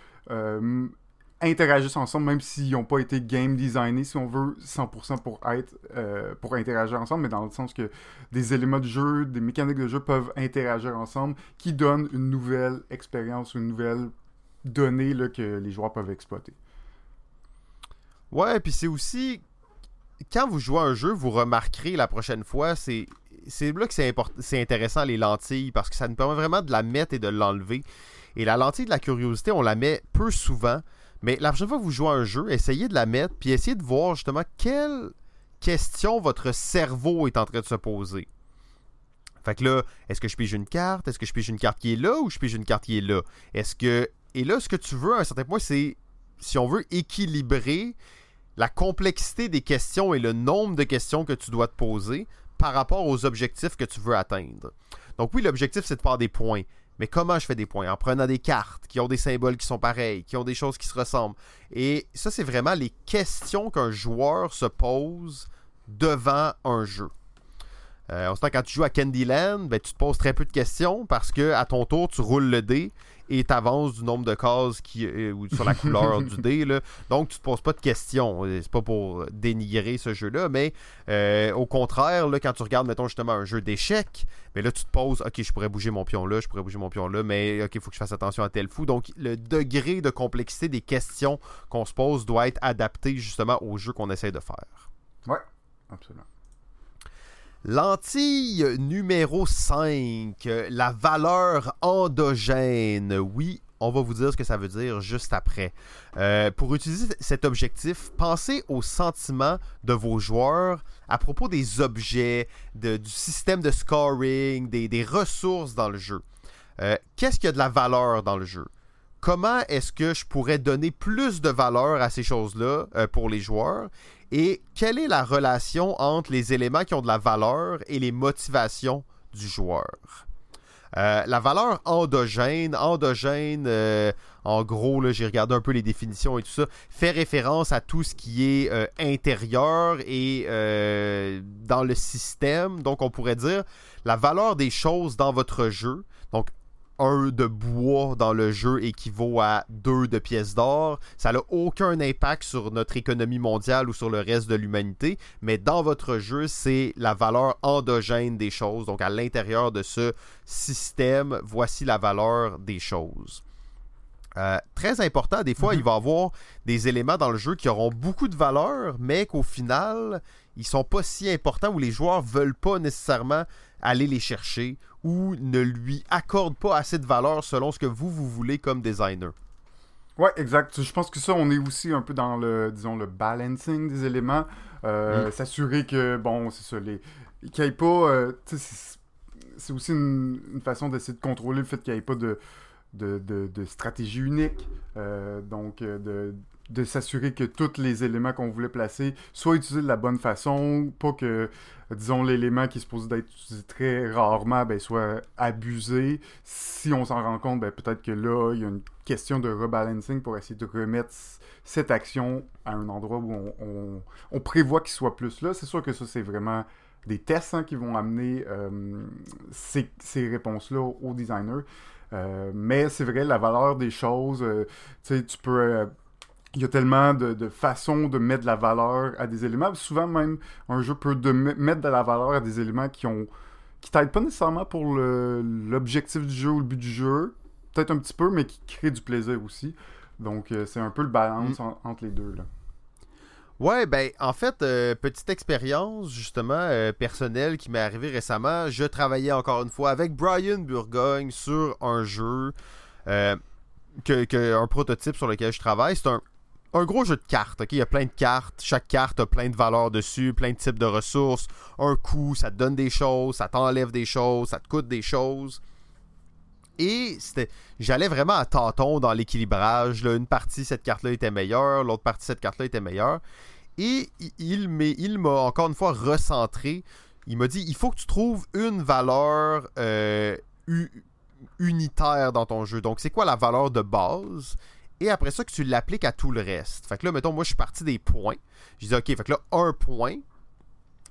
Speaker 2: interagissent ensemble, même s'ils n'ont pas été game designés, si on veut, 100% pour être euh, pour interagir ensemble, mais dans le sens que des éléments de jeu, des mécaniques de jeu peuvent interagir ensemble, qui donnent une nouvelle expérience, une nouvelle donnée là, que les joueurs peuvent exploiter.
Speaker 1: Ouais, puis c'est aussi quand vous jouez un jeu, vous remarquerez la prochaine fois, c'est c'est là que c'est intéressant les lentilles parce que ça nous permet vraiment de la mettre et de l'enlever. Et la lentille de la curiosité, on la met peu souvent mais la prochaine fois que vous jouez un jeu, essayez de la mettre, puis essayez de voir justement quelle question votre cerveau est en train de se poser. Fait que là, est-ce que je pige une carte? Est-ce que je pige une carte qui est là ou je pige une carte qui est là? Est-ce que. Et là, ce que tu veux à un certain point, c'est si on veut équilibrer la complexité des questions et le nombre de questions que tu dois te poser par rapport aux objectifs que tu veux atteindre. Donc oui, l'objectif, c'est de faire des points. Mais comment je fais des points? En prenant des cartes qui ont des symboles qui sont pareils, qui ont des choses qui se ressemblent. Et ça, c'est vraiment les questions qu'un joueur se pose devant un jeu. Euh, on quand tu joues à Candyland, ben, tu te poses très peu de questions parce que à ton tour, tu roules le dé et tu avances du nombre de cases qui, euh, ou sur la couleur du dé. Là. Donc, tu te poses pas de questions. Euh, c'est pas pour dénigrer ce jeu-là, mais euh, au contraire, là, quand tu regardes, mettons, justement, un jeu d'échecs, mais là, tu te poses, OK, je pourrais bouger mon pion là, je pourrais bouger mon pion là, mais OK, il faut que je fasse attention à tel fou. Donc, le degré de complexité des questions qu'on se pose doit être adapté justement au jeu qu'on essaie de faire.
Speaker 2: Ouais, absolument.
Speaker 1: Lentille numéro 5, la valeur endogène. Oui, on va vous dire ce que ça veut dire juste après. Euh, pour utiliser cet objectif, pensez aux sentiments de vos joueurs à propos des objets, du système de scoring, des, ressources dans le jeu. Euh, qu'est-ce qu'il y a de la valeur dans le jeu? Comment est-ce que je pourrais donner plus de valeur à ces choses-là euh, pour les joueurs? Et quelle est la relation entre les éléments qui ont de la valeur et les motivations du joueur? Euh, la valeur endogène, endogène, euh, en gros, j'ai regardé un peu les définitions et tout ça, fait référence à tout ce qui est euh, intérieur et dans le système. Donc, on pourrait dire la valeur des choses dans votre jeu. Donc, un de bois dans le jeu équivaut à deux de pièces d'or. Ça n'a aucun impact sur notre économie mondiale ou sur le reste de l'humanité, mais dans votre jeu, c'est la valeur endogène des choses. Donc à l'intérieur de ce système, voici la valeur des choses. Euh, très important, des fois, mhm. il va y avoir des éléments dans le jeu qui auront beaucoup de valeur, mais qu'au final, ils sont pas si importants ou les joueurs veulent pas nécessairement aller les chercher ou ne lui accorde pas assez de valeur selon ce que vous, vous voulez comme designer?
Speaker 2: Ouais, exact. Je pense que ça, on est aussi un peu dans le, disons, le balancing des éléments. Euh, mm. S'assurer que, bon, c'est ça, les... qu'il n'y ait pas... Euh, c'est aussi une, façon d'essayer de contrôler le fait qu'il n'y ait pas de, de, de, stratégie unique. Euh, donc, de, de s'assurer que tous les éléments qu'on voulait placer soient utilisés de la bonne façon, pas que, disons, l'élément qui est supposé d'être utilisé très rarement ben, soit abusé. Si on s'en rend compte, ben, peut-être que là, il y a une question de rebalancing pour essayer de remettre cette action à un endroit où on, prévoit qu'il soit plus là. C'est sûr que ça, c'est vraiment des tests hein, qui vont amener euh, ces, réponses-là aux designers. Euh, mais c'est vrai, la valeur des choses, euh, tu peux il y a tellement de, façons de mettre de la valeur à des éléments. Souvent même, un jeu peut de mettre de la valeur à des éléments qui ont qui t'aident pas nécessairement pour l'objectif du jeu ou le but du jeu. Peut-être un petit peu, mais qui crée du plaisir aussi. Donc euh, c'est un peu le balance mm. entre les deux. Là.
Speaker 1: Ouais, ben en fait, euh, petite expérience justement euh, personnelle qui m'est arrivée récemment. Je travaillais encore une fois avec Brian Burgogne sur un jeu, que, un prototype sur lequel je travaille. C'est un, un gros jeu de cartes. ok? Il y a plein de cartes. Chaque carte a plein de valeurs dessus, plein de types de ressources. Un coup, ça te donne des choses, ça t'enlève des choses, ça te coûte des choses. Et j'allais vraiment à tâtons dans l'équilibrage. Une partie, cette carte-là était meilleure, l'autre partie, cette carte-là était meilleure. Et il, il m'a encore une fois recentré. Il m'a dit il faut que tu trouves une valeur euh, unitaire dans ton jeu. Donc, c'est quoi la valeur de base? Et après ça que tu l'appliques à tout le reste. Fait que là, mettons, moi, je suis parti des points. Je dis, OK, fait que là, un point,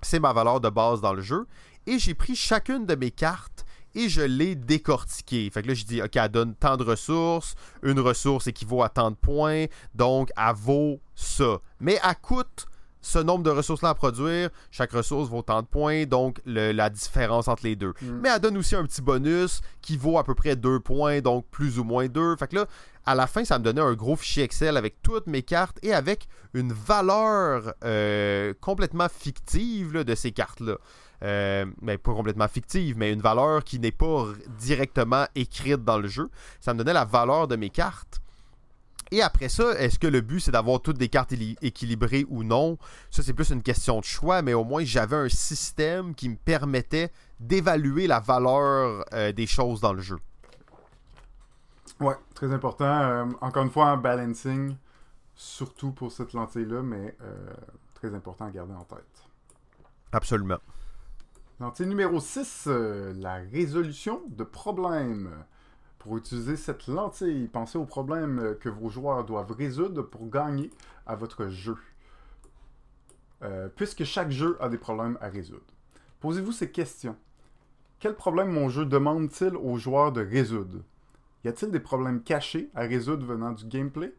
Speaker 1: c'est ma valeur de base dans le jeu. Et j'ai pris chacune de mes cartes et je l'ai décortiquée. Fait que là, je dis, OK, elle donne tant de ressources. Une ressource équivaut à tant de points. Donc, elle vaut ça. Mais elle coûte ce nombre de ressources-là à produire, chaque ressource vaut tant de points, donc la différence entre les deux. Mm. Mais elle donne aussi un petit bonus qui vaut à peu près 2 points, donc plus ou moins 2. Fait que là, à la fin, ça me donnait un gros fichier Excel avec toutes mes cartes et avec une valeur euh, complètement fictive de ces cartes-là. Euh, mais pas complètement fictive, mais une valeur qui n'est pas directement écrite dans le jeu. Ça me donnait la valeur de mes cartes. Et après ça, est-ce que le but c'est d'avoir toutes des cartes équilibrées ou non? Ça c'est plus une question de choix, mais au moins j'avais un système qui me permettait d'évaluer la valeur euh, des choses dans le jeu.
Speaker 2: Ouais, très important. Euh, encore une fois, un balancing, surtout pour cette lentille-là, mais euh, très important à garder en tête.
Speaker 1: Absolument.
Speaker 2: Lentille numéro 6, la résolution de problèmes. Pour utiliser cette lentille, pensez aux problèmes que vos joueurs doivent résoudre pour gagner à votre jeu. Euh, puisque chaque jeu a des problèmes à résoudre. Posez-vous ces questions. Quel problème mon jeu demande-t-il aux joueurs de résoudre? Y a-t-il des problèmes cachés à résoudre venant du gameplay?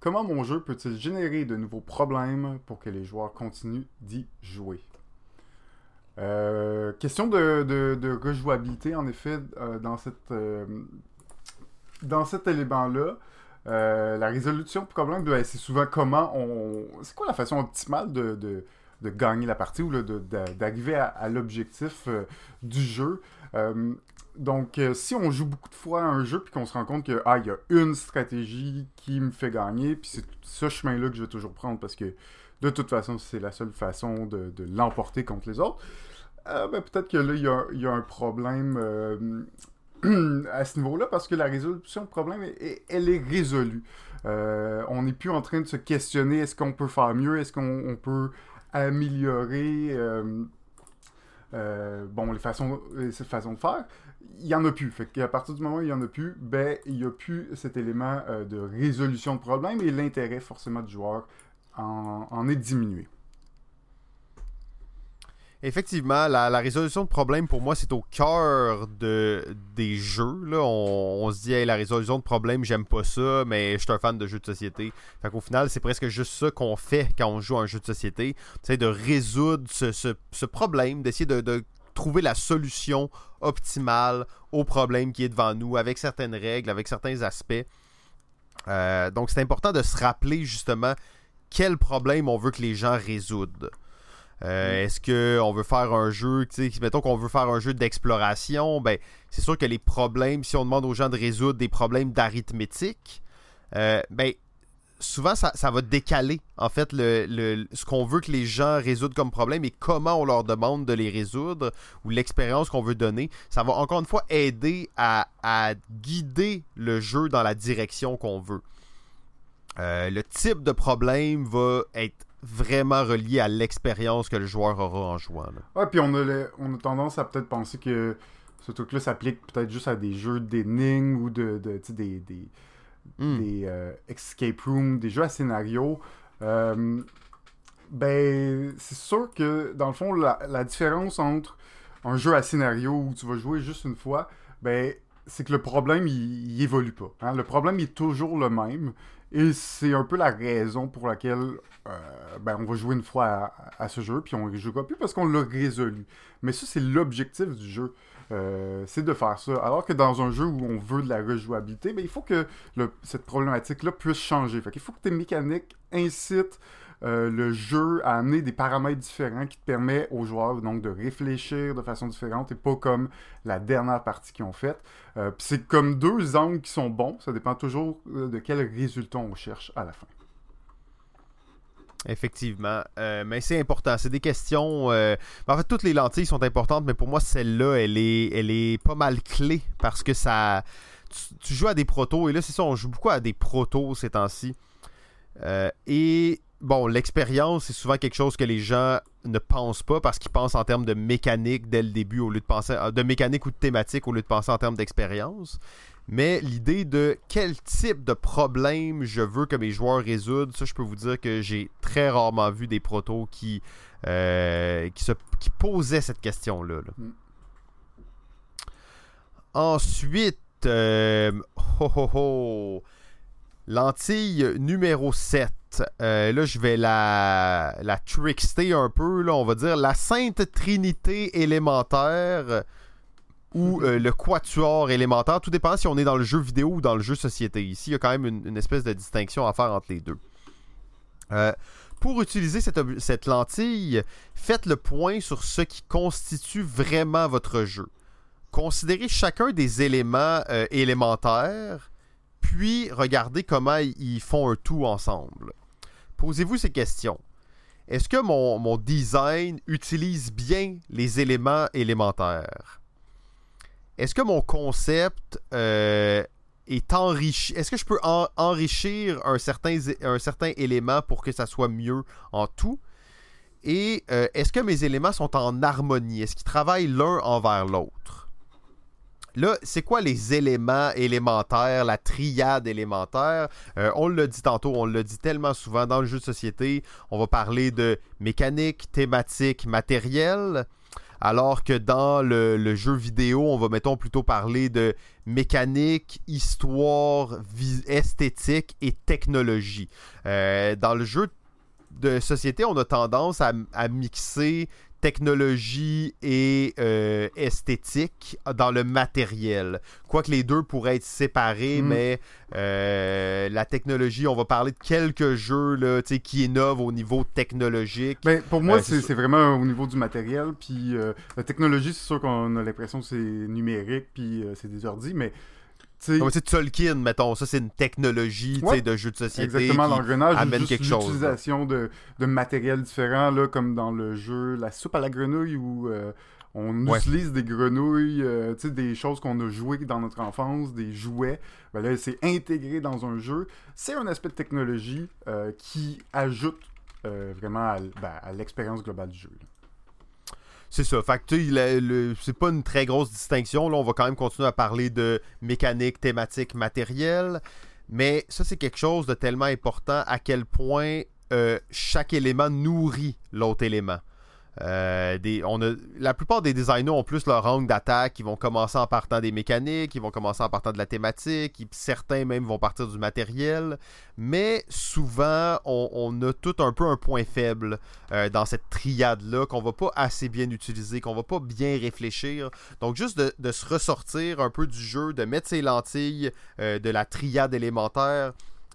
Speaker 2: Comment mon jeu peut-il générer de nouveaux problèmes pour que les joueurs continuent d'y jouer? Euh, question de, rejouabilité, en effet, euh, dans cette dans cet élément-là, euh, la résolution de problème, c'est souvent comment on. C'est quoi la façon optimale de, de, gagner la partie ou d'arriver à, l'objectif euh, du jeu. Euh, donc, si on joue beaucoup de fois à un jeu puis qu'on se rend compte que ah, il y a une stratégie qui me fait gagner, puis c'est ce chemin-là que je vais toujours prendre parce que de toute façon, c'est la seule façon de, l'emporter contre les autres. ben, peut-être que là, il y a, y a, un problème à ce niveau-là parce que la résolution de problème, elle est résolue. Euh, on n'est plus en train de se questionner est-ce qu'on peut faire mieux, est-ce qu'on peut améliorer. Euh, bon, les façons, ces façons de faire, il n'y en a plus. Fait partir du moment où il n'y en a plus, ben, il n'y a plus cet élément de résolution de problème et l'intérêt forcément du joueur en est diminué.
Speaker 1: Effectivement, la, résolution de problèmes, pour moi, c'est au cœur de, des jeux. On, se dit, la résolution de problèmes, j'aime pas ça, mais je suis un fan de jeux de société. Fait qu'au final, c'est presque juste ça qu'on fait quand on joue à un jeu de société. C'est de résoudre ce, problème, d'essayer de, trouver la solution optimale au problème qui est devant nous, avec certaines règles, avec certains aspects. Euh, donc, c'est important de se rappeler justement quel problème on veut que les gens résoudent. Euh, mm. Est-ce qu'on veut faire un jeu, mettons qu'on veut faire un jeu d'exploration, ben c'est sûr que les problèmes, si on demande aux gens de résoudre des problèmes d'arithmétique, euh, ben souvent ça, va décaler en fait le, ce qu'on veut que les gens résoudent comme problème et comment on leur demande de les résoudre ou l'expérience qu'on veut donner. Ça va encore une fois aider à, guider le jeu dans la direction qu'on veut. Euh, le type de problème va être vraiment relié à l'expérience que le joueur aura en jouant.
Speaker 2: Ouais, puis on a, on a tendance à peut-être penser que ce truc-là s'applique peut-être juste à des jeux d'énigmes ou de, de des, des, hmm. des euh, escape rooms, des jeux à scénario. Euh, ben, c'est sûr que dans le fond, la, la, différence entre un jeu à scénario où tu vas jouer juste une fois, ben, c'est que le problème, il, il évolue pas. Hein. Le problème, il est toujours le même. Et c'est un peu la raison pour laquelle euh, ben, on va jouer une fois à, ce jeu, puis on ne jouera plus parce qu'on l'a résolu. Mais ça, c'est l'objectif du jeu. Euh, c'est de faire ça. Alors que dans un jeu où on veut de la rejouabilité, ben, il faut que cette problématique-là puisse changer. Fait il faut que tes mécaniques incitent euh, le jeu a amené des paramètres différents qui te permettent aux joueurs donc de réfléchir de façon différente et pas comme la dernière partie qu'ils ont faite. Euh, c'est comme deux angles qui sont bons, ça dépend toujours euh, de quel résultat on cherche à la fin.
Speaker 1: Effectivement. mais c'est important. C'est des questions. en fait, toutes les lentilles sont importantes, mais pour moi, celle-là, elle est, pas mal clé parce que ça. Tu, tu joues à des protos, et là, c'est ça, on joue beaucoup à des protos ces temps-ci. et bon, l'expérience, c'est souvent quelque chose que les gens ne pensent pas parce qu'ils pensent en termes de mécanique dès le début au lieu de penser euh, de mécanique ou de thématique au lieu de penser en termes d'expérience. Mais l'idée de quel type de problème je veux que mes joueurs résoudent, ça, je peux vous dire que j'ai très rarement vu des protos qui, euh, qui, se, qui posaient cette question-là. Mm. Ensuite, euh, ho, ho, ho, lentille numéro 7. Euh, là, je vais la, la trickster un peu. Là, on va dire la Sainte Trinité élémentaire ou mhm. euh, le quatuor élémentaire. Tout dépend si on est dans le jeu vidéo ou dans le jeu société. Ici, il y a quand même une, espèce de distinction à faire entre les deux. Euh, pour utiliser cette, cette, lentille, faites le point sur ce qui constitue vraiment votre jeu. Considérez chacun des éléments élémentaires puis regardez comment ils font un tout ensemble. Posez-vous ces questions. Est-ce que mon, design utilise bien les éléments élémentaires? Est-ce que mon concept euh, est enrichi? Est-ce que je peux enrichir un certain, élément pour que ça soit mieux en tout? Et euh, est-ce que mes éléments sont en harmonie? Est-ce qu'ils travaillent l'un envers l'autre? Là, c'est quoi les éléments élémentaires, la triade élémentaire? Euh, On l'a dit tantôt, on l'a dit tellement souvent dans le jeu de société. On va parler de mécanique, thématique, matériel. Alors que dans le, jeu vidéo, on va, mettons, plutôt parler de mécanique, histoire, esthétique et technologie. Euh, dans le jeu de société, on a tendance à mixer technologie et euh, esthétique dans le matériel. Quoique les deux pourraient être séparés, hmm. mais euh, la technologie, on va parler de quelques jeux là, qui innovent au niveau technologique.
Speaker 2: Ben, pour moi, euh, c'est vraiment au niveau du matériel. Puis la technologie, c'est sûr qu'on a l'impression que c'est numérique, puis c'est des ordi, mais
Speaker 1: c'est Tolkien, mettons, ça c'est une technologie de jeu de société.
Speaker 2: Exactement, l'engrenage, amène quelque chose. L'utilisation de, de matériel différent, là, comme dans le jeu La soupe à la grenouille où euh, on utilise des grenouilles, euh, des choses qu'on a jouées dans notre enfance, des jouets. Ben là, c'est intégré dans un jeu. C'est un aspect de technologie euh, qui ajoute vraiment ben, à, l'expérience globale du jeu.
Speaker 1: C'est ça. Fait c'est pas une très grosse distinction. Là, on va quand même continuer à parler de mécanique, thématique, matériel. Mais ça, c'est quelque chose de tellement important à quel point euh, chaque élément nourrit l'autre élément. Euh, la plupart des designers ont plus leur angle d'attaque. Ils vont commencer en partant des mécaniques, ils vont commencer en partant de la thématique, certains même vont partir du matériel. Mais souvent, on, a tout un peu un point faible euh, dans cette triade-là qu'on va pas assez bien utiliser, qu'on va pas bien réfléchir. Donc, juste de, se ressortir un peu du jeu, de mettre ses lentilles euh, de la triade élémentaire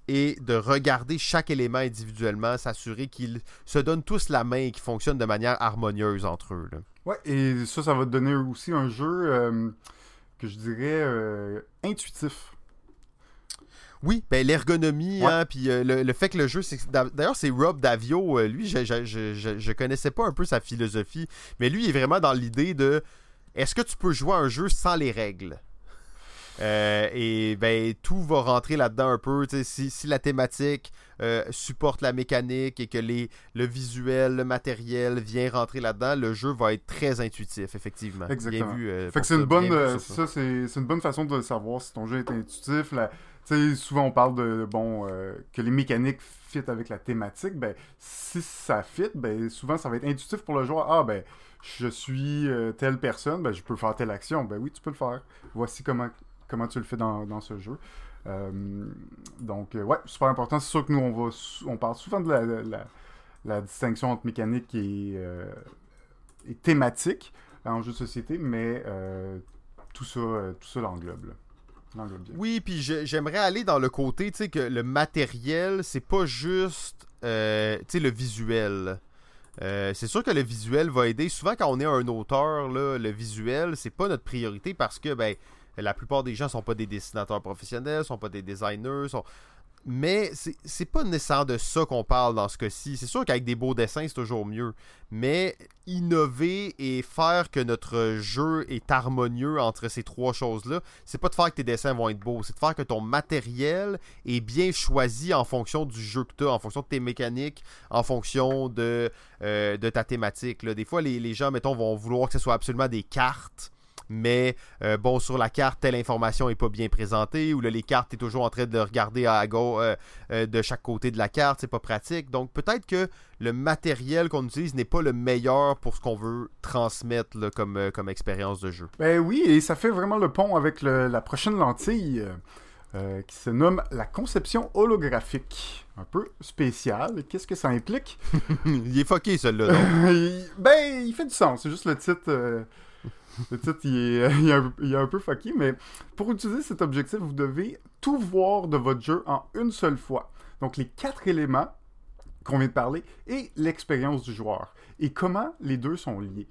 Speaker 1: et de regarder chaque élément individuellement, s'assurer qu'ils se donnent tous la main et qu'ils fonctionnent de manière harmonieuse entre eux.
Speaker 2: Ouais, et ça, ça va te donner aussi un jeu euh, que je dirais euh, intuitif.
Speaker 1: Oui, ben l'ergonomie, hein, puis euh, le, fait que le jeu, c'est d'ailleurs c'est Rob Davio, lui, je, je, je, je, connaissais pas un peu sa philosophie, mais lui il est vraiment dans l'idée de est-ce que tu peux jouer un jeu sans les règles? Euh, et ben tout va rentrer là-dedans un peu. Si, si, la thématique euh, supporte la mécanique et que les, le visuel, le matériel vient rentrer là-dedans, le jeu va être très intuitif, effectivement.
Speaker 2: Exactement. Euh, fait que c'est une bonne, ça, c'est une bonne façon de savoir si ton jeu est intuitif. La, souvent on parle de bon que les mécaniques fit avec la thématique. Ben si ça fit, ben souvent ça va être intuitif pour le joueur. Ah ben je suis telle personne, ben je peux faire telle action. Ben oui, tu peux le faire. Voici comment comment tu le fais dans, ce jeu. Euh, donc, euh, ouais, super important. C'est sûr que nous, on, va, on parle souvent de la, distinction entre mécanique et, euh, thématique en jeu de société, mais tout ça, tout ça l'englobe.
Speaker 1: Oui, puis j'aimerais aller dans le côté, tu sais, que le matériel, c'est pas juste, tu sais, le visuel. c'est sûr que le visuel va aider. Souvent, quand on est un auteur, le visuel, c'est pas notre priorité parce que, ben, la plupart des gens sont pas des dessinateurs professionnels, sont pas des designers, mais c'est pas nécessairement de ça qu'on parle dans ce cas-ci. C'est sûr qu'avec des beaux dessins, c'est toujours mieux. Mais innover et faire que notre jeu est harmonieux entre ces trois choses-là, c'est pas de faire que tes dessins vont être beaux, c'est de faire que ton matériel est bien choisi en fonction du jeu que tu as, en fonction de tes mécaniques, en fonction de, euh, ta thématique. Des fois, les, les gens, mettons, vont vouloir que ce soit absolument des cartes mais euh, bon, sur la carte, telle information n'est pas bien présentée, ou là, les cartes, tu es toujours en train de regarder à gauche euh, euh, de chaque côté de la carte, c'est pas pratique. Donc peut-être que le matériel qu'on utilise n'est pas le meilleur pour ce qu'on veut transmettre comme, comme expérience de jeu.
Speaker 2: Ben oui, et ça fait vraiment le pont avec la prochaine lentille. qui se nomme la conception holographique. Un peu spécial. Qu'est-ce que ça implique?
Speaker 1: Il est fucké, celui-là.
Speaker 2: ben, il fait du sens. C'est juste le titre le titre, il est, un, peu fucky, mais pour utiliser cet objectif, vous devez tout voir de votre jeu en une seule fois. Donc, les quatre éléments qu'on vient de parler et l'expérience du joueur. Et comment les deux sont liés.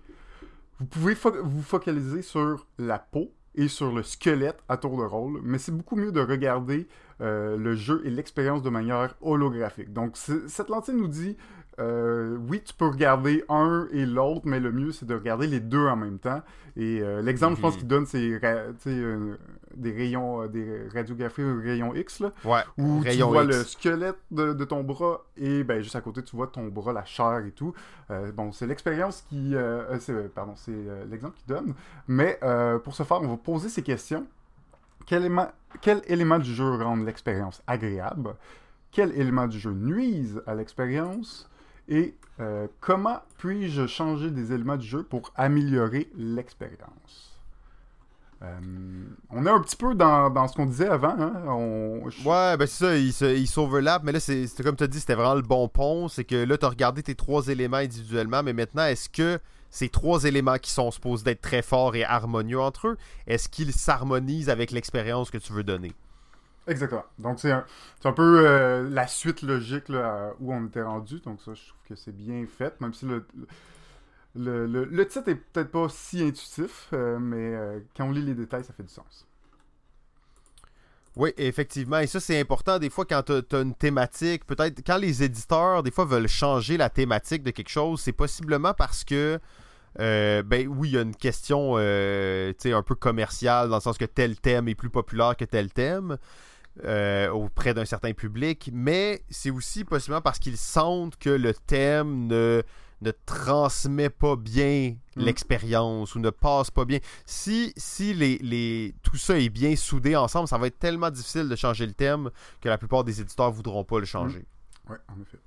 Speaker 2: Vous pouvez vous focaliser sur la peau et sur le squelette à tour de rôle, mais c'est beaucoup mieux de regarder euh, le jeu et l'expérience de manière holographique. Donc, cette lentille nous dit euh, oui, tu peux regarder un et l'autre, mais le mieux, c'est de regarder les deux en même temps. Et euh, l'exemple, je pense, mhm. qu'il donne, c'est euh, des rayons, des radiographies rayons X, là, où tu vois le squelette de, ton bras et ben, juste à côté, tu vois ton bras, la chair et tout. bon, c'est l'expérience qui... pardon, c'est l'exemple qu'il donne. Mais pour ce faire, on va poser ces questions. Quel élément, quel élément du jeu rend l'expérience agréable? Quel élément du jeu nuise à l'expérience? Et euh, comment puis-je changer des éléments du jeu pour améliorer l'expérience? Euh, on est un petit peu dans, ce qu'on disait avant. Hein?
Speaker 1: Ouais, ben c'est ça, ils s'overlappent, mais là, c'est comme tu as dit, c'était vraiment le bon pont. C'est que là, tu as regardé tes trois éléments individuellement, mais maintenant, est-ce que ces trois éléments qui sont supposés d'être très forts et harmonieux entre eux, est-ce qu'ils s'harmonisent avec l'expérience que tu veux donner?
Speaker 2: Exactement. Donc, c'est un, un, peu euh, la suite logique où on était rendu. Donc, ça, je trouve que c'est bien fait, même si le, le, le, titre est peut-être pas si intuitif, euh, mais euh, quand on lit les détails, ça fait du sens.
Speaker 1: Oui, effectivement. Et ça, c'est important des fois quand tu as, une thématique. Peut-être quand les éditeurs, des fois, veulent changer la thématique de quelque chose, c'est possiblement parce que. ben oui, il y a une question un peu commerciale dans le sens que tel thème est plus populaire que tel thème. Euh, auprès d'un certain public, mais c'est aussi possiblement parce qu'ils sentent que le thème ne ne transmet pas bien
Speaker 2: Mm.
Speaker 1: l'expérience ou ne passe pas bien. Si, si les, les, tout ça est bien soudé ensemble, ça va être tellement difficile de changer le thème que la plupart des éditeurs voudront pas le changer.
Speaker 2: Ouais, en effet.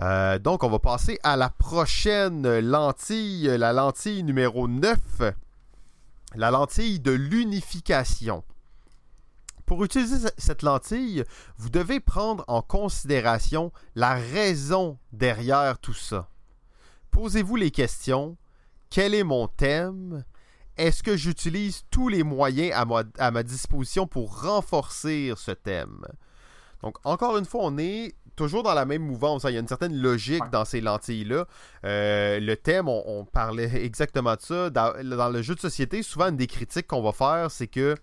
Speaker 1: Euh, donc, on va passer à la prochaine lentille, la lentille numéro 9, la lentille de l'unification. Pour utiliser cette lentille, vous devez prendre en considération la raison derrière tout ça. Posez-vous les questions. Quel est mon thème? Est-ce que j'utilise tous les moyens à ma, à ma disposition pour renforcer ce thème? Donc, encore une fois, on est toujours dans la même mouvance. hein. Il y a une certaine logique dans ces lentilles-là. Euh, le thème, on, on parlait exactement de ça. Dans, dans le jeu de société, souvent, une des critiques qu'on va faire, c'est que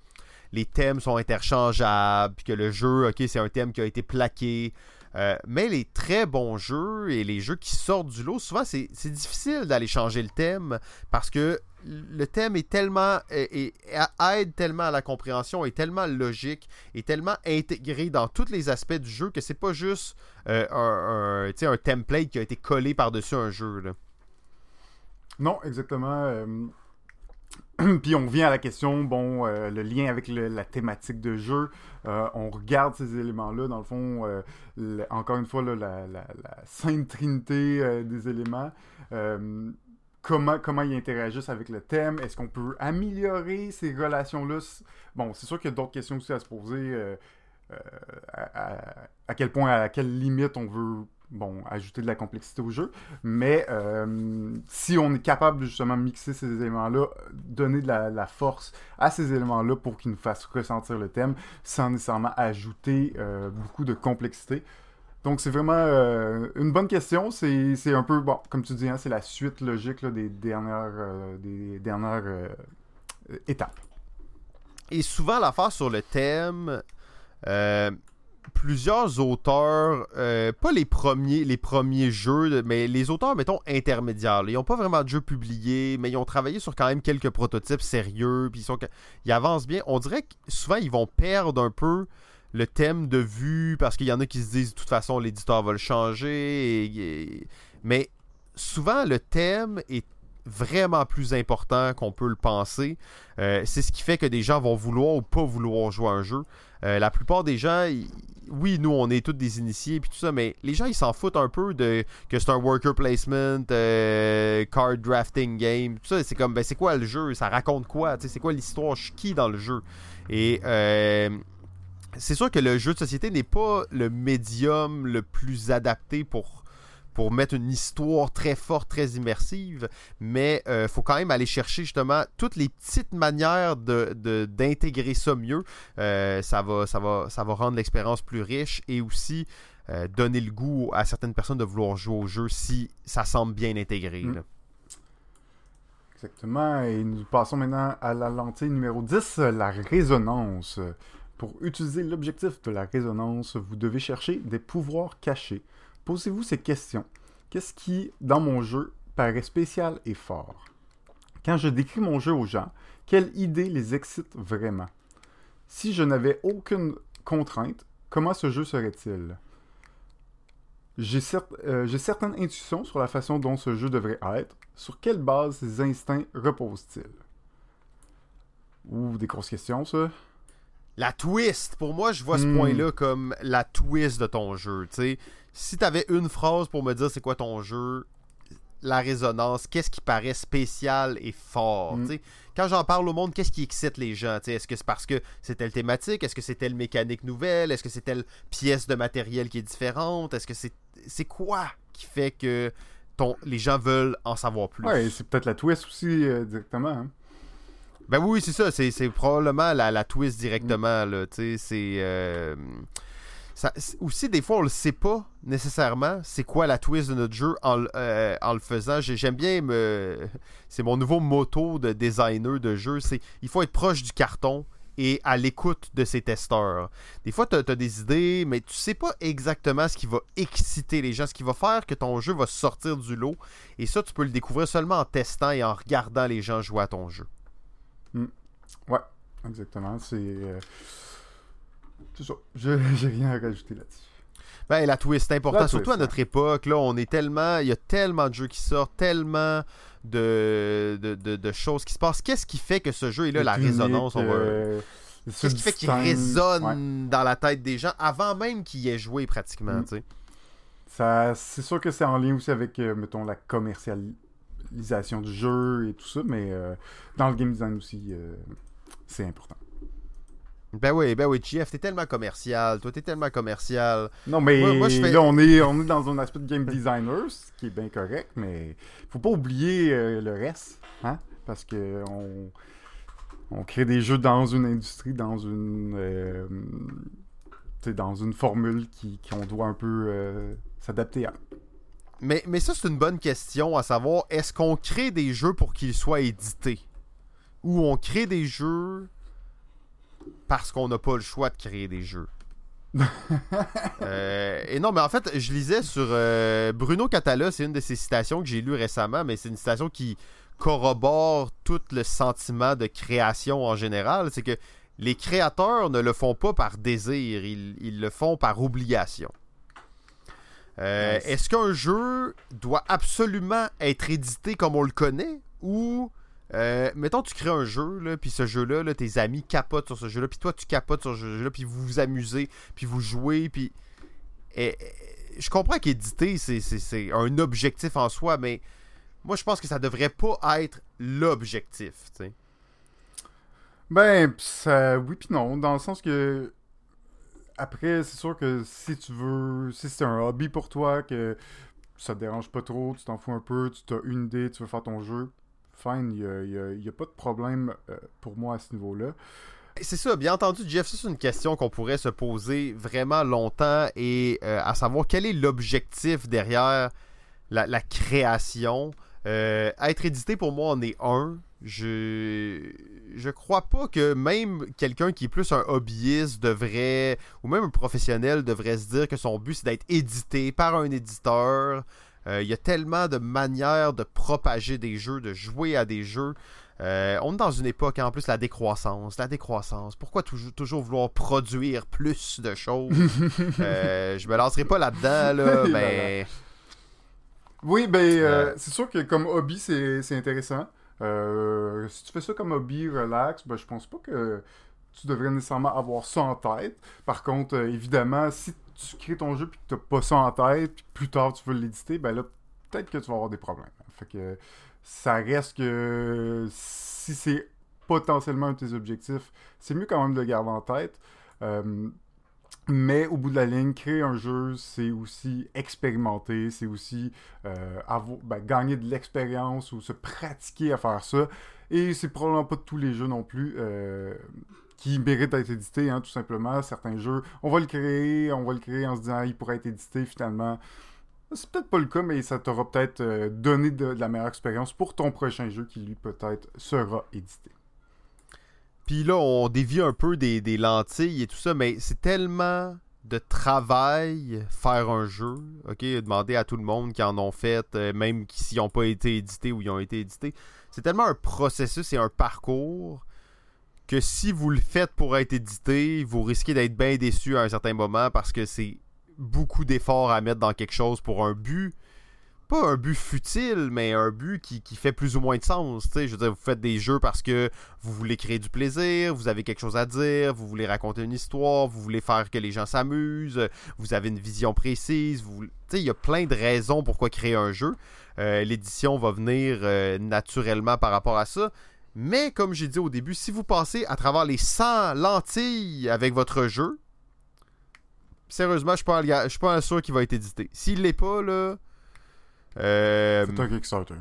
Speaker 1: les thèmes sont interchangeables, puis que le jeu, ok, c'est un thème qui a été plaqué. Euh, mais les très bons jeux et les jeux qui sortent du lot, souvent, c'est difficile d'aller changer le thème parce que le thème est tellement aide tellement à la compréhension, est tellement logique, est tellement intégré dans tous les aspects du jeu que c'est pas juste euh, un, template qui a été collé par-dessus un jeu.
Speaker 2: Non, exactement. euh, Puis on revient à la question, bon, euh, le lien avec la thématique de jeu. Euh, on regarde ces éléments-là, dans le fond, euh, encore une fois, la, la- la sainte trinité des éléments. Comment, comment ils interagissent avec le thème? Est-ce qu'on peut améliorer ces relations-là? Bon, c'est sûr qu'il y a d'autres questions aussi à se poser. à quel point, à quelle limite on veut bon, ajouter de la complexité au jeu. Mais euh, si on est capable de justement mixer ces éléments-là, donner de la, force à ces éléments-là pour qu'ils nous fassent ressentir le thème, sans nécessairement ajouter euh, beaucoup de complexité. Donc c'est vraiment euh, une bonne question. C'est un peu, bon, comme tu dis, hein, c'est la suite logique des dernières, des dernières étapes.
Speaker 1: Et souvent, l'affaire sur le thème, plusieurs auteurs, euh, pas les premiers, les premiers jeux, mais les auteurs, mettons, intermédiaires. ils n'ont pas vraiment de jeux publiés, mais ils ont travaillé sur quand même quelques prototypes sérieux, puis ils, avancent bien. On dirait que souvent, ils vont perdre un peu le thème de vue, parce qu'il y en a qui se disent, de toute façon, l'éditeur va le changer, mais souvent, le thème est vraiment plus important qu'on peut le penser. Euh, c'est ce qui fait que des gens vont vouloir ou pas vouloir jouer un jeu. Euh, la plupart des gens, oui, nous, on est tous des initiés puis tout ça, mais les gens, ils s'en foutent un peu de que c'est un worker placement, euh, card drafting game, tout ça. C'est comme, ben, c'est quoi le jeu? Ça raconte quoi? C'est quoi l'histoire? Je suis qui dans le jeu? Et euh, c'est sûr que le jeu de société n'est pas le médium le plus adapté pour pour mettre une histoire très forte, très immersive, mais il faut quand même aller chercher justement toutes les petites manières de, de- d'intégrer ça mieux. Euh, ça, va, ça, va, ça va rendre l'expérience plus riche et aussi euh, donner le goût à certaines personnes de vouloir jouer au jeu si ça semble bien intégré.
Speaker 2: Mm.
Speaker 1: là.
Speaker 2: Exactement. Et nous passons maintenant à la lentille numéro 10, la résonance. Pour utiliser l'objectif de la résonance, vous devez chercher des pouvoirs cachés. Posez-vous ces questions. Qu'est-ce qui, dans mon jeu, paraît spécial et fort? Quand je décris mon jeu aux gens, quelle idée les excite vraiment? Si je n'avais aucune contrainte, comment ce jeu serait-il? J'ai cer- euh, certaines intuitions sur la façon dont ce jeu devrait être. Sur quelle base ces instincts reposent-ils? Ouh, des grosses questions, ça.
Speaker 1: La twist, pour moi, je vois ce
Speaker 2: Hmm.
Speaker 1: point-là comme la twist de ton jeu. tu sais. Si tu avais une phrase pour me dire c'est quoi ton jeu, la résonance, qu'est-ce qui paraît spécial et fort. Tu sais? Quand j'en parle au monde, qu'est-ce qui excite les gens? Est-ce que c'est parce que c'est telle thématique? Est-ce que c'est telle mécanique nouvelle? Est-ce que c'est telle pièce de matériel qui est différente? Est-ce que c'est c'est quoi qui fait que ton... les gens veulent en savoir plus?
Speaker 2: Ouais, c'est peut-être la twist aussi, euh, directement. hein.
Speaker 1: Ben oui, c'est ça. C'est, probablement la, la twist
Speaker 2: Mm.
Speaker 1: directement. Là, tu sais, c'est, euh, aussi, des fois, on le sait pas nécessairement c'est quoi la twist de notre jeu en, le- euh, le faisant. J'ai- J'aime bien me. C'est mon nouveau motto de designer de jeu. C'est il faut être proche du carton et à l'écoute de ses testeurs. Des fois, tu as, des idées, mais tu sais pas exactement ce qui va exciter les gens, ce qui va faire que ton jeu va sortir du lot. Et ça, tu peux le découvrir seulement en testant et en regardant les gens jouer à ton jeu.
Speaker 2: Ouais, exactement. C'est. euh, C'est ça. Je- J'ai rien à rajouter là-dessus.
Speaker 1: Ben, la twist, c'est important,
Speaker 2: La
Speaker 1: surtout
Speaker 2: twist,
Speaker 1: à notre époque. Là, on est tellement. Il y a tellement de jeux qui sortent, tellement de, de, de- de choses qui se passent. Qu'est-ce qui fait que ce jeu est là, la résonance on va...
Speaker 2: euh,
Speaker 1: Qu'est-ce qui fait qu'il résonne
Speaker 2: Ouais.
Speaker 1: dans la tête des gens avant même qu'il y ait joué pratiquement,
Speaker 2: Mm.
Speaker 1: tu sais?
Speaker 2: Ça, c'est sûr que c'est en lien aussi avec, euh, mettons, la commercialisation du jeu et tout ça, mais euh, dans le game design aussi, c'est important.
Speaker 1: Ben oui, ben oui, GF, t'es tellement commercial. Toi, t'es tellement commercial.
Speaker 2: Non, mais
Speaker 1: Moi- moi, je fais-
Speaker 2: là, on est, on est dans un aspect de game designer, ce qui est bien correct, mais faut pas oublier euh, le reste, hein? Parce que on, on crée des jeux dans une industrie, dans une, euh, dans une formule qui, qu'on doit un peu euh, s'adapter à.
Speaker 1: Mais, mais ça, c'est une bonne question à savoir est-ce qu'on crée des jeux pour qu'ils soient édités? Ou on crée des jeux parce qu'on n'a pas le choix de créer des jeux Euh, Et non, mais en fait, je lisais sur euh, Bruno Catala, c'est une de ses citations que j'ai lues récemment, mais c'est une citation qui corrobore tout le sentiment de création en général. C'est que les créateurs ne le font pas par désir, ils, ils le font par obligation. Euh,
Speaker 2: Nice.
Speaker 1: Est-ce qu'un jeu doit absolument être édité comme on le connaît ou euh, mettons tu crées un jeu là, puis ce jeu-là, là, tes amis capotent sur ce jeu-là, puis toi tu capotes sur ce jeu-là, puis vous vous amusez, puis vous jouez, puis et- et- je comprends qu'éditer c'est un objectif en soi, mais moi je pense que ça devrait pas être l'objectif. tu sais.
Speaker 2: Ben, ça, oui puis non, dans le sens que après, c'est sûr que si tu veux, si c'est un hobby pour toi, que ça te dérange pas trop, tu t'en fous un peu, tu as une idée, tu veux faire ton jeu, fine, il y a, pas de problème euh, pour moi à ce niveau-là.
Speaker 1: C'est ça, bien entendu, Jeff, c'est une question qu'on pourrait se poser vraiment longtemps et euh, à savoir quel est l'objectif derrière la, la création. Euh, être édité pour moi en est un. Je je crois pas que même quelqu'un qui est plus un hobbyiste devrait ou même un professionnel devrait se dire que son but c'est d'être édité par un éditeur. Euh, Il y a tellement de manières de propager des jeux, de jouer à des jeux. Euh, on est dans une époque, en plus, la décroissance. La décroissance. Pourquoi toujours, toujours vouloir produire plus de choses? Euh, Je me lancerai pas là-dedans, là, mais.
Speaker 2: Oui, ben, euh, c'est sûr que comme hobby, c'est intéressant. Si tu fais ça comme hobby, relax, ben, je pense pas que tu devrais nécessairement avoir ça en tête. Par contre, évidemment, si tu crées ton jeu et que tu n'as pas ça en tête, puis plus tard tu veux l'éditer, ben là, peut-être que tu vas avoir des problèmes. Fait que ça reste que si c'est potentiellement un de tes objectifs, c'est mieux quand même de le garder en tête. Euh, mais au bout de la ligne, créer un jeu, c'est aussi expérimenter, c'est aussi euh, ben, gagner de l'expérience ou se pratiquer à faire ça. Et c'est probablement pas tous les jeux non plus euh, qui méritent d'être édités, hein, tout simplement. Certains jeux, on va le créer, on va le créer en se disant il pourrait être édité finalement. C'est peut-être pas le cas, mais ça t'aura peut-être euh, donné de, la meilleure expérience pour ton prochain jeu qui lui peut-être sera édité.
Speaker 1: Puis là, on dévie un peu des, lentilles et tout ça, mais c'est tellement de travail faire un jeu. Ok, demander à tout le monde qui en ont fait, euh, même s'ils n'ont pas été édités ou ils ont été édités. C'est tellement un processus et un parcours que si vous le faites pour être édité, vous risquez d'être bien déçu à un certain moment parce que c'est beaucoup d'efforts à mettre dans quelque chose pour un but. Pas un but futile, mais un but qui, fait plus ou moins de sens. Je veux dire, vous faites des jeux parce que vous voulez créer du plaisir, vous avez quelque chose à dire, vous voulez raconter une histoire, vous voulez faire que les gens s'amusent, vous avez une vision précise. Vous... Il y a plein de raisons pourquoi créer un jeu. Euh, L'édition va venir euh, naturellement par rapport à ça. Mais comme j'ai dit au début, si vous passez à travers les 100 lentilles avec votre jeu, sérieusement, je suis pas, je suis pas sûr qu'il va être édité. S'il l'est pas, là... euh,
Speaker 2: C'est un Kickstarter.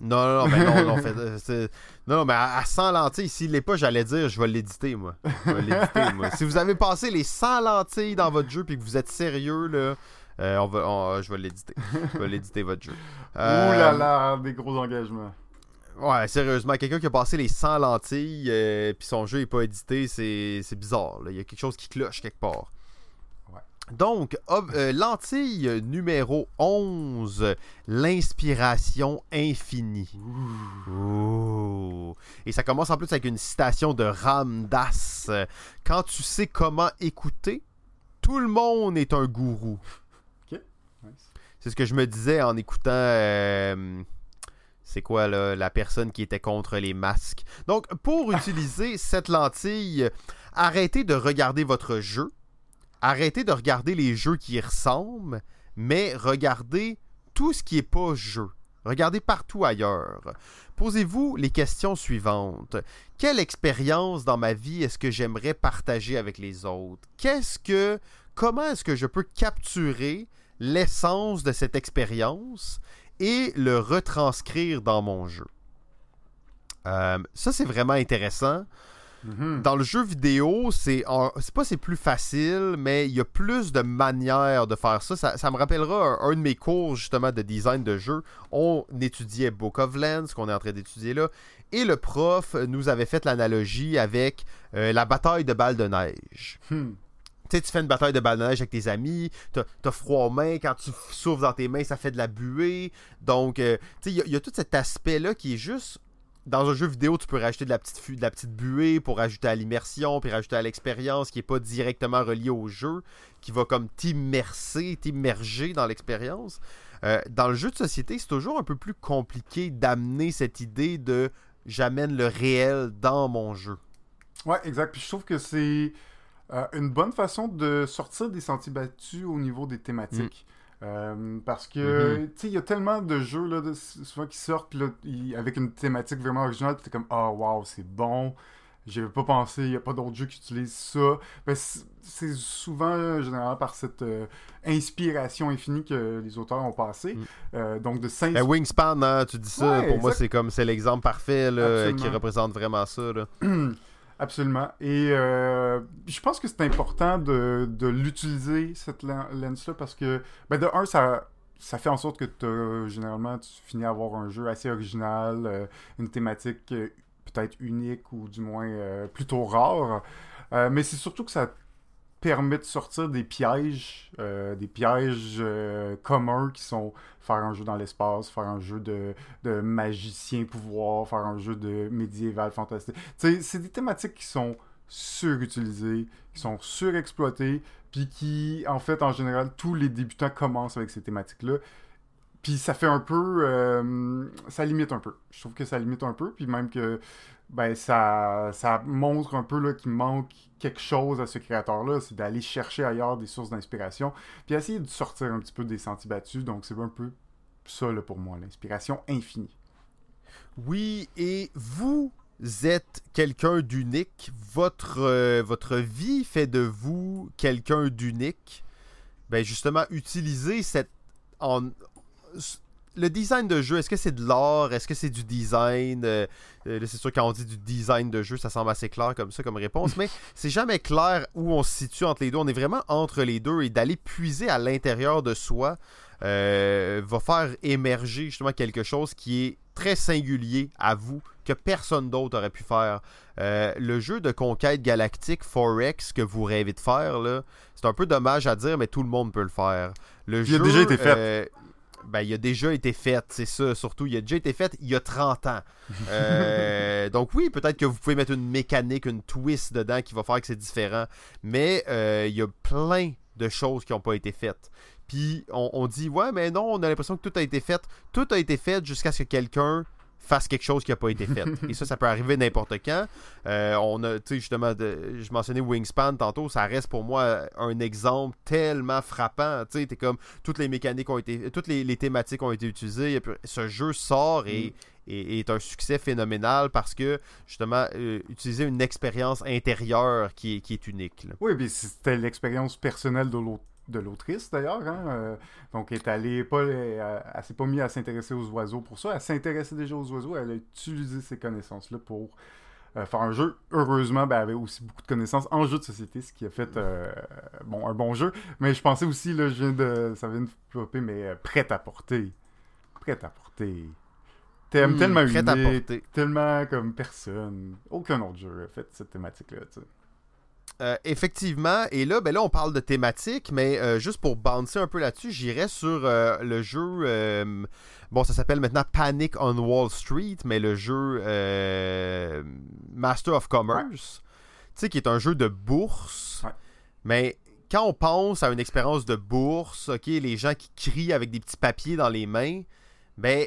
Speaker 1: non, non, non, mais non, non, fait- euh, non, non, mais à, à 100 lentilles, s'il l'est pas, j'allais dire, je vais l'éditer, moi. Je vais l'éditer, moi. Si vous avez passé les 100 lentilles dans votre jeu puis que vous êtes sérieux, là, euh, on va, on- je vais l'éditer. Je vais l'éditer, votre jeu. Euh,
Speaker 2: Ouh là là, des gros engagements.
Speaker 1: Ouais, sérieusement, quelqu'un qui a passé les 100 lentilles euh, puis son jeu est pas édité, c'est c'est bizarre. là. Il y a quelque chose qui cloche quelque part.
Speaker 2: Ouais.
Speaker 1: Donc, ob- euh, lentille numéro 11, l'inspiration infinie. Ouh. Et ça commence en plus avec une citation de Ramdas. Quand tu sais comment écouter, Tout le monde est un gourou.
Speaker 2: Ok.
Speaker 1: C'est ce que je me disais en écoutant. euh, c'est quoi là, la personne qui était contre les masques? Donc, pour utiliser cette lentille, arrêtez de regarder votre jeu. Arrêtez de regarder les jeux qui y ressemblent, mais regardez tout ce qui n'est pas jeu. Regardez partout ailleurs. Posez-vous les questions suivantes. Quelle expérience dans ma vie est-ce que j'aimerais partager avec les autres? Qu'est-ce que. Comment est-ce que je peux capturer l'essence de cette expérience? Et le retranscrire dans mon jeu? Euh, ça, c'est vraiment intéressant.
Speaker 2: Mhm.
Speaker 1: Dans le jeu vidéo, c'est pas c'est plus facile, mais il y a plus de manières de faire ça. Ça, ça me rappellera un, un de mes cours justement de design de jeu. On étudiait Book of Lands, qu'on est en train d'étudier là, et le prof nous avait fait l'analogie avec euh, la bataille de balles de neige.
Speaker 2: Hmm.
Speaker 1: Tu fais une bataille de balles de neige avec tes amis, t'as as froid aux mains, quand tu souffles dans tes mains, ça fait de la buée. Donc, euh, tu sais, il y, a- tout cet aspect-là qui est juste. Dans un jeu vidéo, tu peux rajouter de la petite, de la petite buée pour rajouter à l'immersion, puis rajouter à l'expérience qui n'est pas directement relié au jeu, qui va comme t'immerser, t'immerger dans l'expérience. Euh, dans le jeu de société, c'est toujours un peu plus compliqué d'amener cette idée de j'amène le réel dans mon jeu.
Speaker 2: Ouais, exact. Puis je trouve que c'est euh, une bonne façon de sortir des sentiers battus au niveau des thématiques. Euh, parce que,
Speaker 1: Mhm.
Speaker 2: tu sais, il y a tellement de jeux, là, de- souvent qui sortent, là, avec une thématique vraiment originale, puis t'es comme, ah, wow, c'est bon. J'avais pas pensé, il n'y a pas d'autres jeux qui utilisent ça. Ben, c'est souvent, euh, généralement, par cette euh, inspiration infinie que les auteurs ont passé.
Speaker 1: Mm.
Speaker 2: Donc, de
Speaker 1: Ben,
Speaker 2: s'inspirer.
Speaker 1: Wingspan, hein, tu dis ça,
Speaker 2: Ouais,
Speaker 1: pour moi c'est comme c'est l'exemple parfait là, qui représente vraiment ça. là.
Speaker 2: Absolument. Et euh, je pense que c'est important de, de l'utiliser, cette len- lens-là, parce que, ben de un, ça, ça fait en sorte que généralement, tu finis à avoir un jeu assez original, euh, une thématique euh, peut-être unique ou du moins plutôt rare. Mais c'est surtout que ça permet de sortir des pièges, euh, des pièges euh, communs qui sont faire un jeu dans l'espace, faire un jeu de, de magicien pouvoir, faire un jeu de médiéval fantastique. C'est des thématiques qui sont surutilisées, qui sont surexploitées, puis qui, en fait, en général, tous les débutants commencent avec ces thématiques-là. Puis ça fait un peu... euh, ça limite un peu. Je trouve que ça limite un peu, puis même que ben ça, ça montre un peu qu'il manque quelque chose à ce créateur-là, c'est d'aller chercher ailleurs des sources d'inspiration, puis essayer de sortir un petit peu des sentiers battus. Donc c'est un peu ça là, pour moi, l'inspiration infinie.
Speaker 1: Oui, et vous êtes quelqu'un d'unique. Votre, euh, votre vie fait de vous quelqu'un d'unique. Ben justement, utilisez cette... Le design de jeu, est-ce que c'est de l'art? Est-ce que c'est du design? Euh, euh, c'est sûr, quand on dit du design de jeu, ça semble assez clair comme ça, comme réponse, mais c'est jamais clair où on se situe entre les deux. On est vraiment entre les deux et d'aller puiser à l'intérieur de soi euh, va faire émerger justement quelque chose qui est très singulier à vous, que personne d'autre aurait pu faire. Euh, le jeu de conquête galactique Forex que vous rêvez de faire, là, c'est un peu dommage à dire, mais tout le monde peut le faire. Le
Speaker 2: Il a
Speaker 1: jeu,
Speaker 2: déjà été fait.
Speaker 1: Ben, il a déjà été fait, c'est ça, surtout. Il a déjà été fait il y a 30 ans. Euh, donc oui, peut-être que vous pouvez mettre une mécanique, une twist dedans qui va faire que c'est différent. Mais euh, il y a plein de choses qui n'ont pas été faites. Puis on, on dit, ouais, mais non, on a l'impression que tout a été fait. Tout a été fait jusqu'à ce que quelqu'un fasse quelque chose qui n'a pas été fait. Et ça, ça peut arriver n'importe quand. Euh, on a, tu sais, justement, de- je mentionnais Wingspan tantôt, ça reste pour moi un exemple tellement frappant. Tu sais, t'es comme, toutes les mécaniques ont été, toutes les, les thématiques ont été utilisées. Ce jeu sort et, et- et est un succès phénoménal parce que, justement, euh, utiliser une expérience intérieure qui est, qui est unique. là.
Speaker 2: Oui, puis c'était l'expérience personnelle de l'autre de l'autrice d'ailleurs, hein, euh, donc elle est allée pas, euh, elle s'est pas mise à s'intéresser aux oiseaux pour ça, elle s'intéressait déjà aux oiseaux, elle a utilisé ces connaissances-là pour euh, faire un jeu. Heureusement, ben, elle avait aussi beaucoup de connaissances en jeu de société, ce qui a fait euh, bon un bon jeu. Mais je pensais aussi là, je viens de, ça vient de flopper, mais prête à porter, prête à porter. Thème
Speaker 1: Hmm,
Speaker 2: tellement unique, tellement comme personne, aucun autre jeu a fait cette thématique-là. tu sais.
Speaker 1: Euh, effectivement, et là, ben là, on parle de thématique, mais euh, juste pour bouncer un peu là-dessus, j'irais sur euh, le jeu. bon, ça s'appelle maintenant Panic on Wall Street, mais le jeu Master of Commerce, tu sais, qui est un jeu de bourse,
Speaker 2: Ouais.
Speaker 1: mais quand on pense à une expérience de bourse, ok, les gens qui crient avec des petits papiers dans les mains, ben,